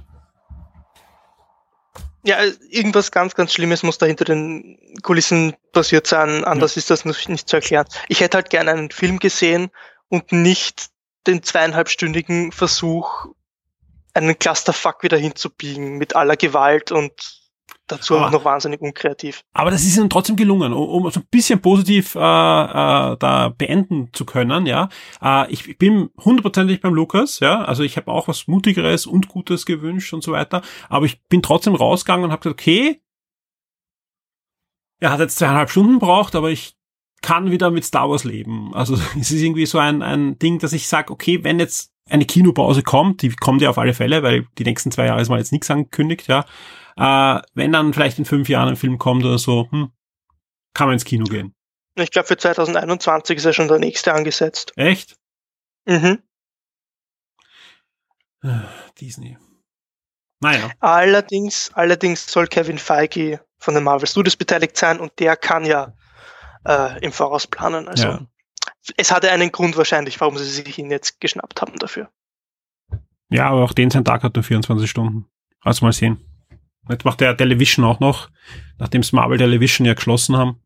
Ja, irgendwas ganz, ganz Schlimmes muss da hinter den Kulissen passiert sein, anders ja. ist das nicht zu erklären. Ich hätte halt gerne einen Film gesehen und nicht den zweieinhalbstündigen Versuch, einen Clusterfuck wieder hinzubiegen mit aller Gewalt und dazu aber, auch noch wahnsinnig unkreativ. Aber das ist ihnen trotzdem gelungen, um, um so ein bisschen positiv äh, äh, da beenden zu können, ja. Äh, ich bin hundertprozentig beim Lukas, ja. Also ich habe auch was Mutigeres und Gutes gewünscht und so weiter. Aber ich bin trotzdem rausgegangen und habe gesagt, okay, er hat jetzt zweieinhalb Stunden braucht, aber ich kann wieder mit Star Wars leben. Also es ist irgendwie so ein, ein Ding, dass ich sage, okay, wenn jetzt eine Kinopause kommt, die kommt ja auf alle Fälle, weil die nächsten zwei Jahre ist mal jetzt nichts angekündigt, ja äh, wenn dann vielleicht in fünf Jahren ein Film kommt oder so, hm, kann man ins Kino gehen. Ich glaube, für 2021 ist ja schon der nächste angesetzt. Echt? Mhm. Disney. Naja. Allerdings, allerdings soll Kevin Feige von den Marvel Studios beteiligt sein und der kann ja äh, im Voraus planen. Also ja. es hatte einen Grund wahrscheinlich, warum sie sich ihn jetzt geschnappt haben dafür. Ja, aber auch den sein Tag hat nur 24 Stunden. Also mal sehen. Jetzt macht der Television auch noch, nachdem es Marvel Television ja geschlossen haben.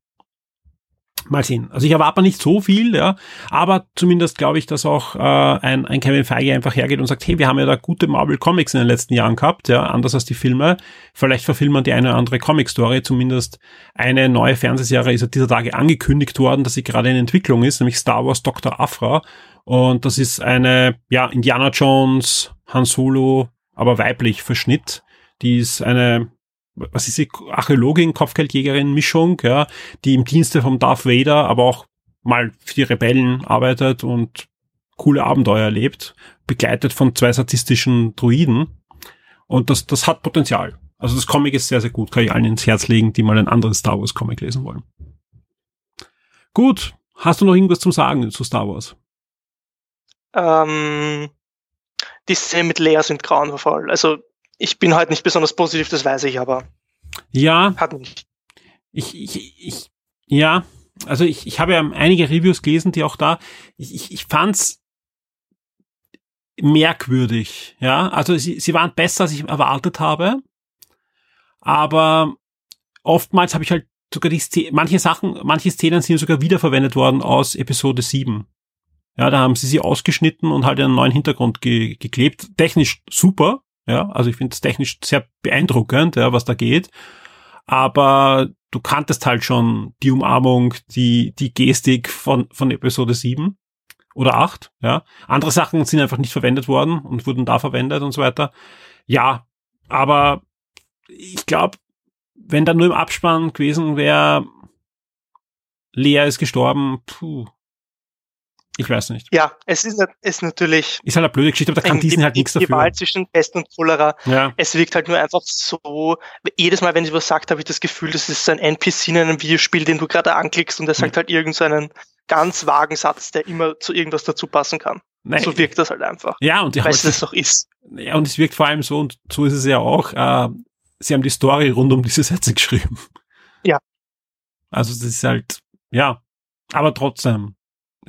Mal sehen. Also ich erwarte nicht so viel, ja, aber zumindest glaube ich, dass auch äh, ein, ein Kevin Feige einfach hergeht und sagt, hey, wir haben ja da gute Marvel Comics in den letzten Jahren gehabt, ja, anders als die Filme. Vielleicht verfilmen die eine oder andere Comic-Story, zumindest eine neue Fernsehserie ist ja dieser Tage angekündigt worden, dass sie gerade in Entwicklung ist, nämlich Star Wars Dr. Afra. Und das ist eine, ja, Indiana Jones, Han Solo, aber weiblich Verschnitt. Die ist eine was ist sie, Archäologin, Kopfgeldjägerin, Mischung, ja, die im Dienste vom Darth Vader, aber auch mal für die Rebellen arbeitet und coole Abenteuer erlebt, begleitet von zwei sadistischen Druiden. Und das, das hat Potenzial. Also das Comic ist sehr, sehr gut, kann ich allen ins Herz legen, die mal ein anderes Star Wars Comic lesen wollen. Gut, hast du noch irgendwas zum Sagen zu Star Wars? Ähm, die Szene mit Leia sind grauenvoll. Also ich bin halt nicht besonders positiv, das weiß ich, aber ja, hat mich. Ich, ich, ich, ja, also ich, ich habe ja einige Reviews gelesen, die auch da, ich, ich, ich fand's merkwürdig, ja, also sie, sie waren besser, als ich erwartet habe, aber oftmals habe ich halt sogar die Szene, manche Sachen, manche Szenen sind sogar wiederverwendet worden aus Episode 7. Ja, da haben sie sie ausgeschnitten und halt einen neuen Hintergrund ge geklebt. Technisch super, ja, also ich finde es technisch sehr beeindruckend, ja, was da geht. Aber du kanntest halt schon die Umarmung, die, die Gestik von, von Episode 7 oder 8, ja. Andere Sachen sind einfach nicht verwendet worden und wurden da verwendet und so weiter. Ja, aber ich glaube, wenn da nur im Abspann gewesen wäre, Lea ist gestorben, puh, ich weiß nicht. Ja, es ist, ist natürlich. Ist halt eine blöde Geschichte, aber da kann Disney halt nichts dafür. Die Wahl zwischen Pest und Cholera. Ja. Es wirkt halt nur einfach so. Jedes Mal, wenn sie was sagt, habe ich das Gefühl, das ist ein NPC in einem Videospiel, den du gerade anklickst und der sagt mhm. halt irgendeinen ganz vagen Satz, der immer zu irgendwas dazu passen kann. Nein. So wirkt das halt einfach. Ja, und ich weiß, es doch ist. Ja, und es wirkt vor allem so, und so ist es ja auch, äh, sie haben die Story rund um diese Sätze geschrieben. Ja. Also das ist halt, ja, aber trotzdem,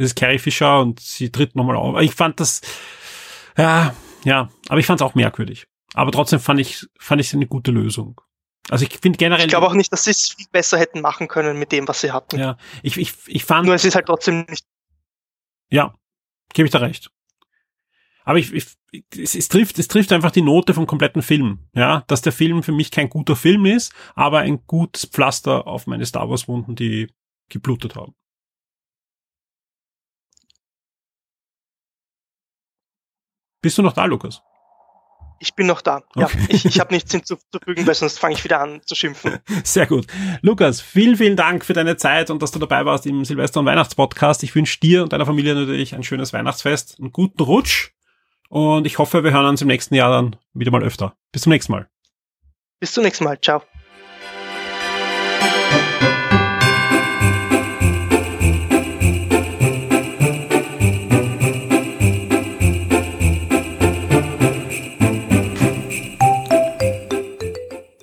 das ist Carrie Fisher und sie tritt nochmal auf. Ich fand das, ja, ja, aber ich fand es auch merkwürdig. Aber trotzdem fand ich, fand ich eine gute Lösung. Also ich finde generell. Ich glaube auch nicht, dass sie es viel besser hätten machen können mit dem, was sie hatten. Ja, ich, ich, ich fand. Nur es ist halt trotzdem nicht. Ja, gebe ich da recht. Aber ich, ich es, es, trifft, es trifft einfach die Note vom kompletten Film. Ja, dass der Film für mich kein guter Film ist, aber ein gutes Pflaster auf meine Star Wars Wunden, die geblutet haben. Bist du noch da, Lukas? Ich bin noch da. Okay. Ja, ich, ich habe nichts hinzuzufügen, weil sonst fange ich wieder an zu schimpfen. Sehr gut. Lukas, vielen, vielen Dank für deine Zeit und dass du dabei warst im Silvester- und Weihnachtspodcast. Ich wünsche dir und deiner Familie natürlich ein schönes Weihnachtsfest, einen guten Rutsch und ich hoffe, wir hören uns im nächsten Jahr dann wieder mal öfter. Bis zum nächsten Mal. Bis zum nächsten Mal. Ciao.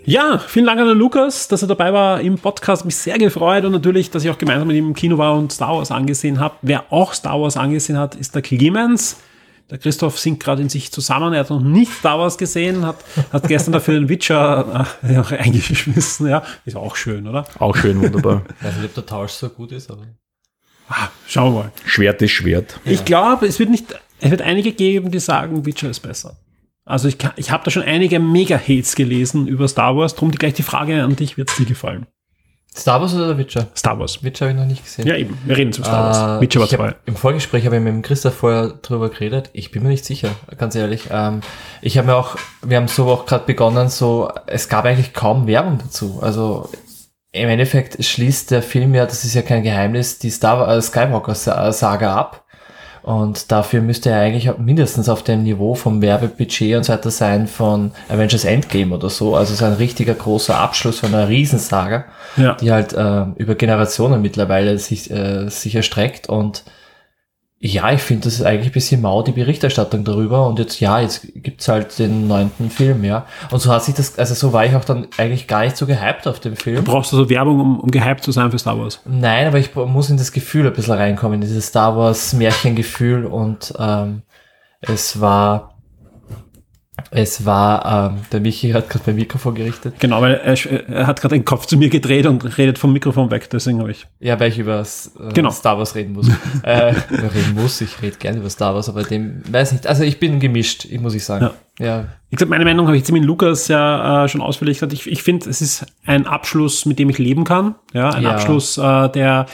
Ja, vielen Dank an den Lukas, dass er dabei war im Podcast. Mich sehr gefreut und natürlich, dass ich auch gemeinsam mit ihm im Kino war und Star Wars angesehen habe. Wer auch Star Wars angesehen hat, ist der Clemens. Der Christoph sinkt gerade in sich zusammen. Er hat noch nicht Star Wars gesehen, hat, hat gestern dafür den Witcher äh, auch eingeschmissen. Ja, ist auch schön, oder? Auch schön, wunderbar. Ich weiß nicht, ob der Tausch so gut ist, aber. Ah, schauen wir mal. Schwert ist Schwert. Ich glaube, es wird nicht, es wird einige geben, die sagen, Witcher ist besser. Also ich, ich habe da schon einige Mega-Hates gelesen über Star Wars. Drum die, gleich die Frage an dich, wird es dir gefallen? Star Wars oder Witcher? Star Wars. Witcher habe ich noch nicht gesehen. Ja, eben. Wir reden zum Star Wars. Äh, Witcher war zwei. Im Vorgespräch habe ich mit dem Christoph vorher drüber geredet. Ich bin mir nicht sicher, ganz ehrlich. Ähm, ich habe mir auch, wir haben so auch gerade begonnen, so, es gab eigentlich kaum Werbung dazu. Also im Endeffekt schließt der Film ja, das ist ja kein Geheimnis, die Star äh, Skywalker-Saga ab. Und dafür müsste er eigentlich mindestens auf dem Niveau vom Werbebudget und so weiter sein von Avengers Endgame oder so. Also es ist ein richtiger großer Abschluss von einer Riesensaga, ja. die halt äh, über Generationen mittlerweile sich, äh, sich erstreckt und ja, ich finde, das ist eigentlich ein bisschen mau, die Berichterstattung darüber. Und jetzt, ja, jetzt gibt's halt den neunten Film, ja. Und so hat sich das, also so war ich auch dann eigentlich gar nicht so gehypt auf dem Film. Du brauchst also Werbung, um, um gehypt zu sein für Star Wars? Nein, aber ich muss in das Gefühl ein bisschen reinkommen, in dieses Star Wars Märchengefühl. Und ähm, es war Es war, ähm, der Michi hat gerade mein Mikrofon gerichtet. Genau, weil er, er hat gerade den Kopf zu mir gedreht und redet vom Mikrofon weg, deswegen habe ich. Ja, weil ich über äh, Genau. Star Wars reden muss. äh, reden muss, ich rede gerne über Star Wars, aber dem, weiß nicht, also ich bin gemischt, ich muss ich sagen. Ja. Wie gesagt, meine Meinung habe ich jetzt mit Lukas ja äh, schon ausführlich gesagt. Ich, ich finde, es ist ein Abschluss, mit dem ich leben kann. Ja, ein Ja. Abschluss, äh, der,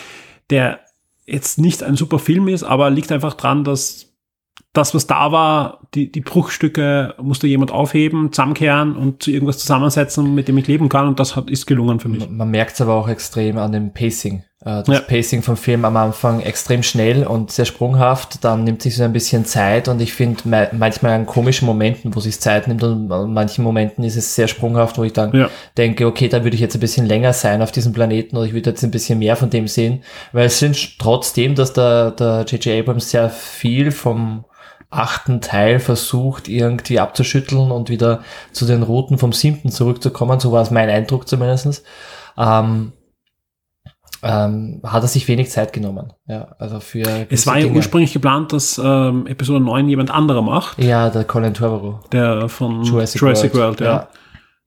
der jetzt nicht ein super Film ist, aber liegt einfach dran, dass das, was da war, die, die Bruchstücke musste jemand aufheben, zusammenkehren und zu irgendwas zusammensetzen, mit dem ich leben kann. Und das hat, ist gelungen für mich. Man, man merkt es aber auch extrem an dem Pacing. Äh, das Ja. Pacing vom Film am Anfang extrem schnell und sehr sprunghaft, dann nimmt sich so ein bisschen Zeit und ich finde me manchmal an komischen Momenten, wo sich Zeit nimmt und an manchen Momenten ist es sehr sprunghaft, wo ich dann Ja. denke, okay, da würde ich jetzt ein bisschen länger sein auf diesem Planeten oder ich würde jetzt ein bisschen mehr von dem sehen, weil es sind trotzdem, dass der der J.J. Abrams sehr viel vom achten Teil versucht irgendwie abzuschütteln und wieder zu den Routen vom siebten zurückzukommen, so war es mein Eindruck zumindestens. Ähm, ähm, hat er sich wenig Zeit genommen. Ja, also für Es war ja Dinge. ursprünglich geplant, dass ähm, Episode 9 jemand anderer macht, Ja, der Colin Trevorrow. der von Jurassic Jurassic, World, World, ja.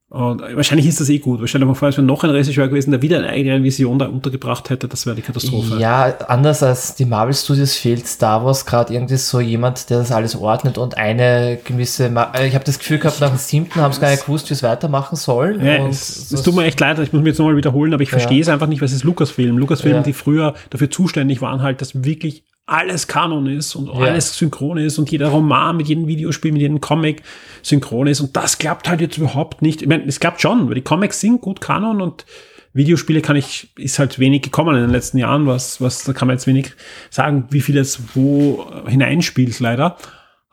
Und wahrscheinlich ist das eh gut. dir mal vor, es wäre noch ein Regisseur gewesen, der wieder eine eigene Vision da untergebracht hätte. Das wäre die Katastrophe. Ja, anders als die Marvel Studios fehlt Star Wars gerade irgendwie so jemand, der das alles ordnet und eine gewisse, Ma äh, ich habe das Gefühl gehabt, nach dem siebten haben sie gar nicht gewusst, wie es weitermachen sollen. Ja, es, es das- tut mir echt leid, ich muss mich jetzt nochmal wiederholen, aber ich Ja. verstehe es einfach nicht, es ist Lucasfilm. Lucasfilm, Ja. die früher dafür zuständig waren, halt, dass wirklich alles Kanon ist und Ja. alles synchron ist und jeder Roman mit jedem Videospiel, mit jedem Comic synchron ist. Und das klappt halt jetzt überhaupt nicht. Ich meine, es klappt schon, weil die Comics sind gut Kanon und Videospiele kann ich, ist halt wenig gekommen in den letzten Jahren, was, was, da kann man jetzt wenig sagen, wie viel jetzt wo hineinspielt, leider.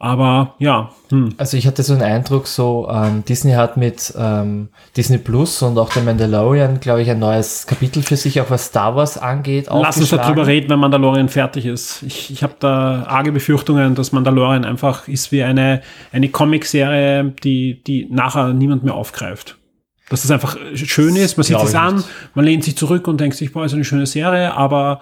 Aber ja, hm. Also ich hatte so einen Eindruck, so ähm, Disney hat mit ähm, Disney Plus und auch der Mandalorian, glaube ich, ein neues Kapitel für sich, auch was Star Wars angeht. Lass uns darüber reden, wenn Mandalorian fertig ist. Ich, ich habe da arge Befürchtungen, dass Mandalorian einfach ist wie eine, eine Comicserie, die, die nachher niemand mehr aufgreift. Dass das einfach schön ist, man sieht es an, man lehnt sich zurück und denkt sich, boah, ist eine schöne Serie, aber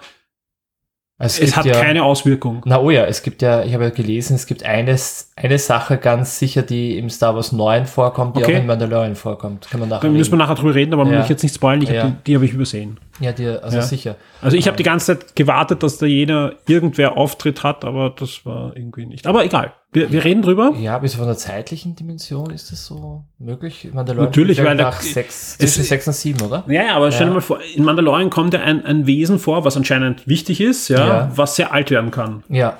Es gibt hat ja, keine Auswirkung. Na oh ja, es gibt ja, ich habe ja gelesen, es gibt eines, eine Sache ganz sicher, die im Star Wars 9 vorkommt, die Okay. auch in Mandalorian vorkommt. Kann man nachher Da müssen wir nachher drüber reden, aber Ja. will ich jetzt nicht spoilen, ich Ja. hab die, die habe ich übersehen. Ja, die, also Ja. sicher. Also ich habe die ganze Zeit gewartet, dass da jeder irgendwer Auftritt hat, aber das war irgendwie nicht. Aber egal, wir, wir reden drüber. Ja, bis von der zeitlichen Dimension ist das so möglich? Mandalorian Natürlich, weil da- nach sechs, es- zwischen sechs und sieben, oder? Ja, ja, aber stell dir Ja. mal vor, in Mandalorian kommt ja ein, ein Wesen vor, was anscheinend wichtig ist, ja, Ja. was sehr alt werden kann. Ja.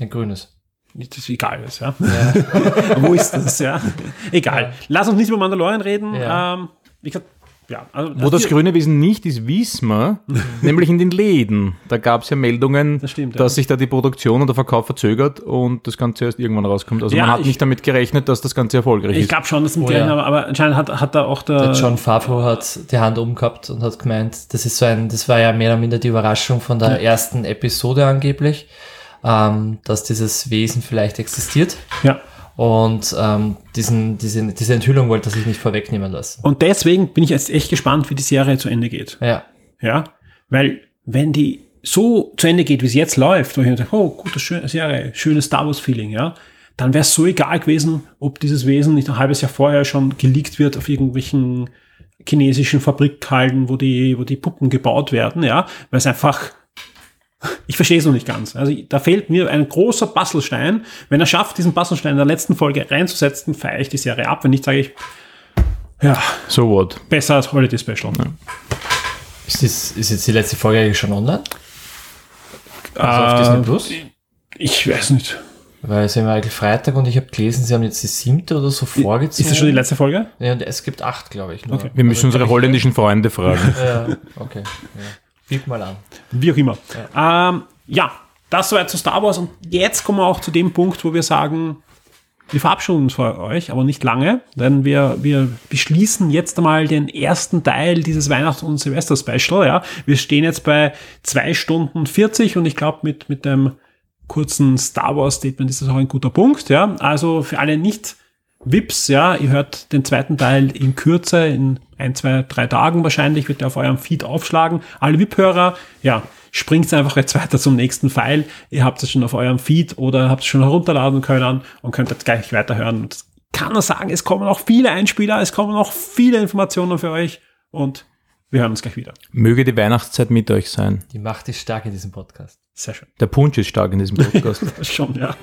Ein grünes. Das ist egal ist, ja. Wo ist das, ja? Egal. Lass uns nicht über Mandalorian reden. Ja. Ähm, wie gesagt, ja. Also, Wo das grüne Wesen nicht ist, wissen wir, nämlich in den Läden. Da gab es ja Meldungen, Das stimmt, ja. dass sich da die Produktion und der Verkauf verzögert und das Ganze erst irgendwann rauskommt. Also Ja, man hat ich- nicht damit gerechnet, dass das Ganze erfolgreich Ich ist. glaube schon, dass mit Oh, der, ja. aber, aber anscheinend hat, hat da auch der, Der John Favreau hat die Hand umgehabt und hat gemeint, das ist so ein, das war ja mehr oder minder die Überraschung von der ersten Episode angeblich, ähm, dass dieses Wesen vielleicht existiert. ja. Und ähm, diesen, diese, diese Enthüllung wollte er sich nicht vorwegnehmen lassen. Und deswegen bin ich jetzt echt gespannt, wie die Serie zu Ende geht. Ja. Ja, weil wenn die so zu Ende geht, wie sie jetzt läuft, wo ich mir denke, oh, gute schöne Serie, schönes Star Wars Feeling, ja, dann wäre es so egal gewesen, ob dieses Wesen nicht ein halbes Jahr vorher schon geleakt wird auf irgendwelchen chinesischen Fabrikhallen, wo die, wo die Puppen gebaut werden, ja, weil es einfach ich verstehe es noch nicht ganz. Also da fehlt mir ein großer Bastelstein. Wenn er schafft, diesen Bastelstein in der letzten Folge reinzusetzen, feiere ich die Serie ab. Wenn nicht, sage ich, ja, So what? besser als Holiday Special. Ist, das, ist jetzt die letzte Folge eigentlich schon online? Also Äh, auf Disney Plus? Ich weiß nicht. Weil es ist ja eigentlich Freitag und ich habe gelesen, sie haben jetzt die siebte oder so vorgezogen. Ist das schon die letzte Folge? Ja, und es gibt acht, glaube ich. Nur. Okay. Wir müssen Also, unsere holländischen Freunde fragen. Ja, okay. Ja. Bieg mal an. Wie auch immer. Ja, ähm, ja das soweit zu Star Wars. Und jetzt kommen wir auch zu dem Punkt, wo wir sagen, wir verabschieden uns von euch, aber nicht lange, denn wir, wir beschließen jetzt einmal den ersten Teil dieses Weihnachts- und Silvester-Special. Ja. Wir stehen jetzt bei zwei Stunden 40 und ich glaube, mit, mit dem kurzen Star Wars-Statement ist das auch ein guter Punkt. Ja. Also für alle nicht Vips, ja, ihr hört den zweiten Teil in Kürze, in ein, zwei, drei Tagen wahrscheinlich, wird er auf eurem Feed aufschlagen. Alle VIP-Hörer, ja, springt einfach jetzt weiter zum nächsten Pfeil. Ihr habt es schon auf eurem Feed oder habt es schon herunterladen können und könnt jetzt gleich weiterhören. Das kann nur sagen, es kommen noch viele Einspieler, es kommen noch viele Informationen für euch und wir hören uns gleich wieder. Möge die Weihnachtszeit mit euch sein. Die Macht ist stark in diesem Podcast. Sehr schön. Der Punsch ist stark in diesem Podcast. Schon, ja.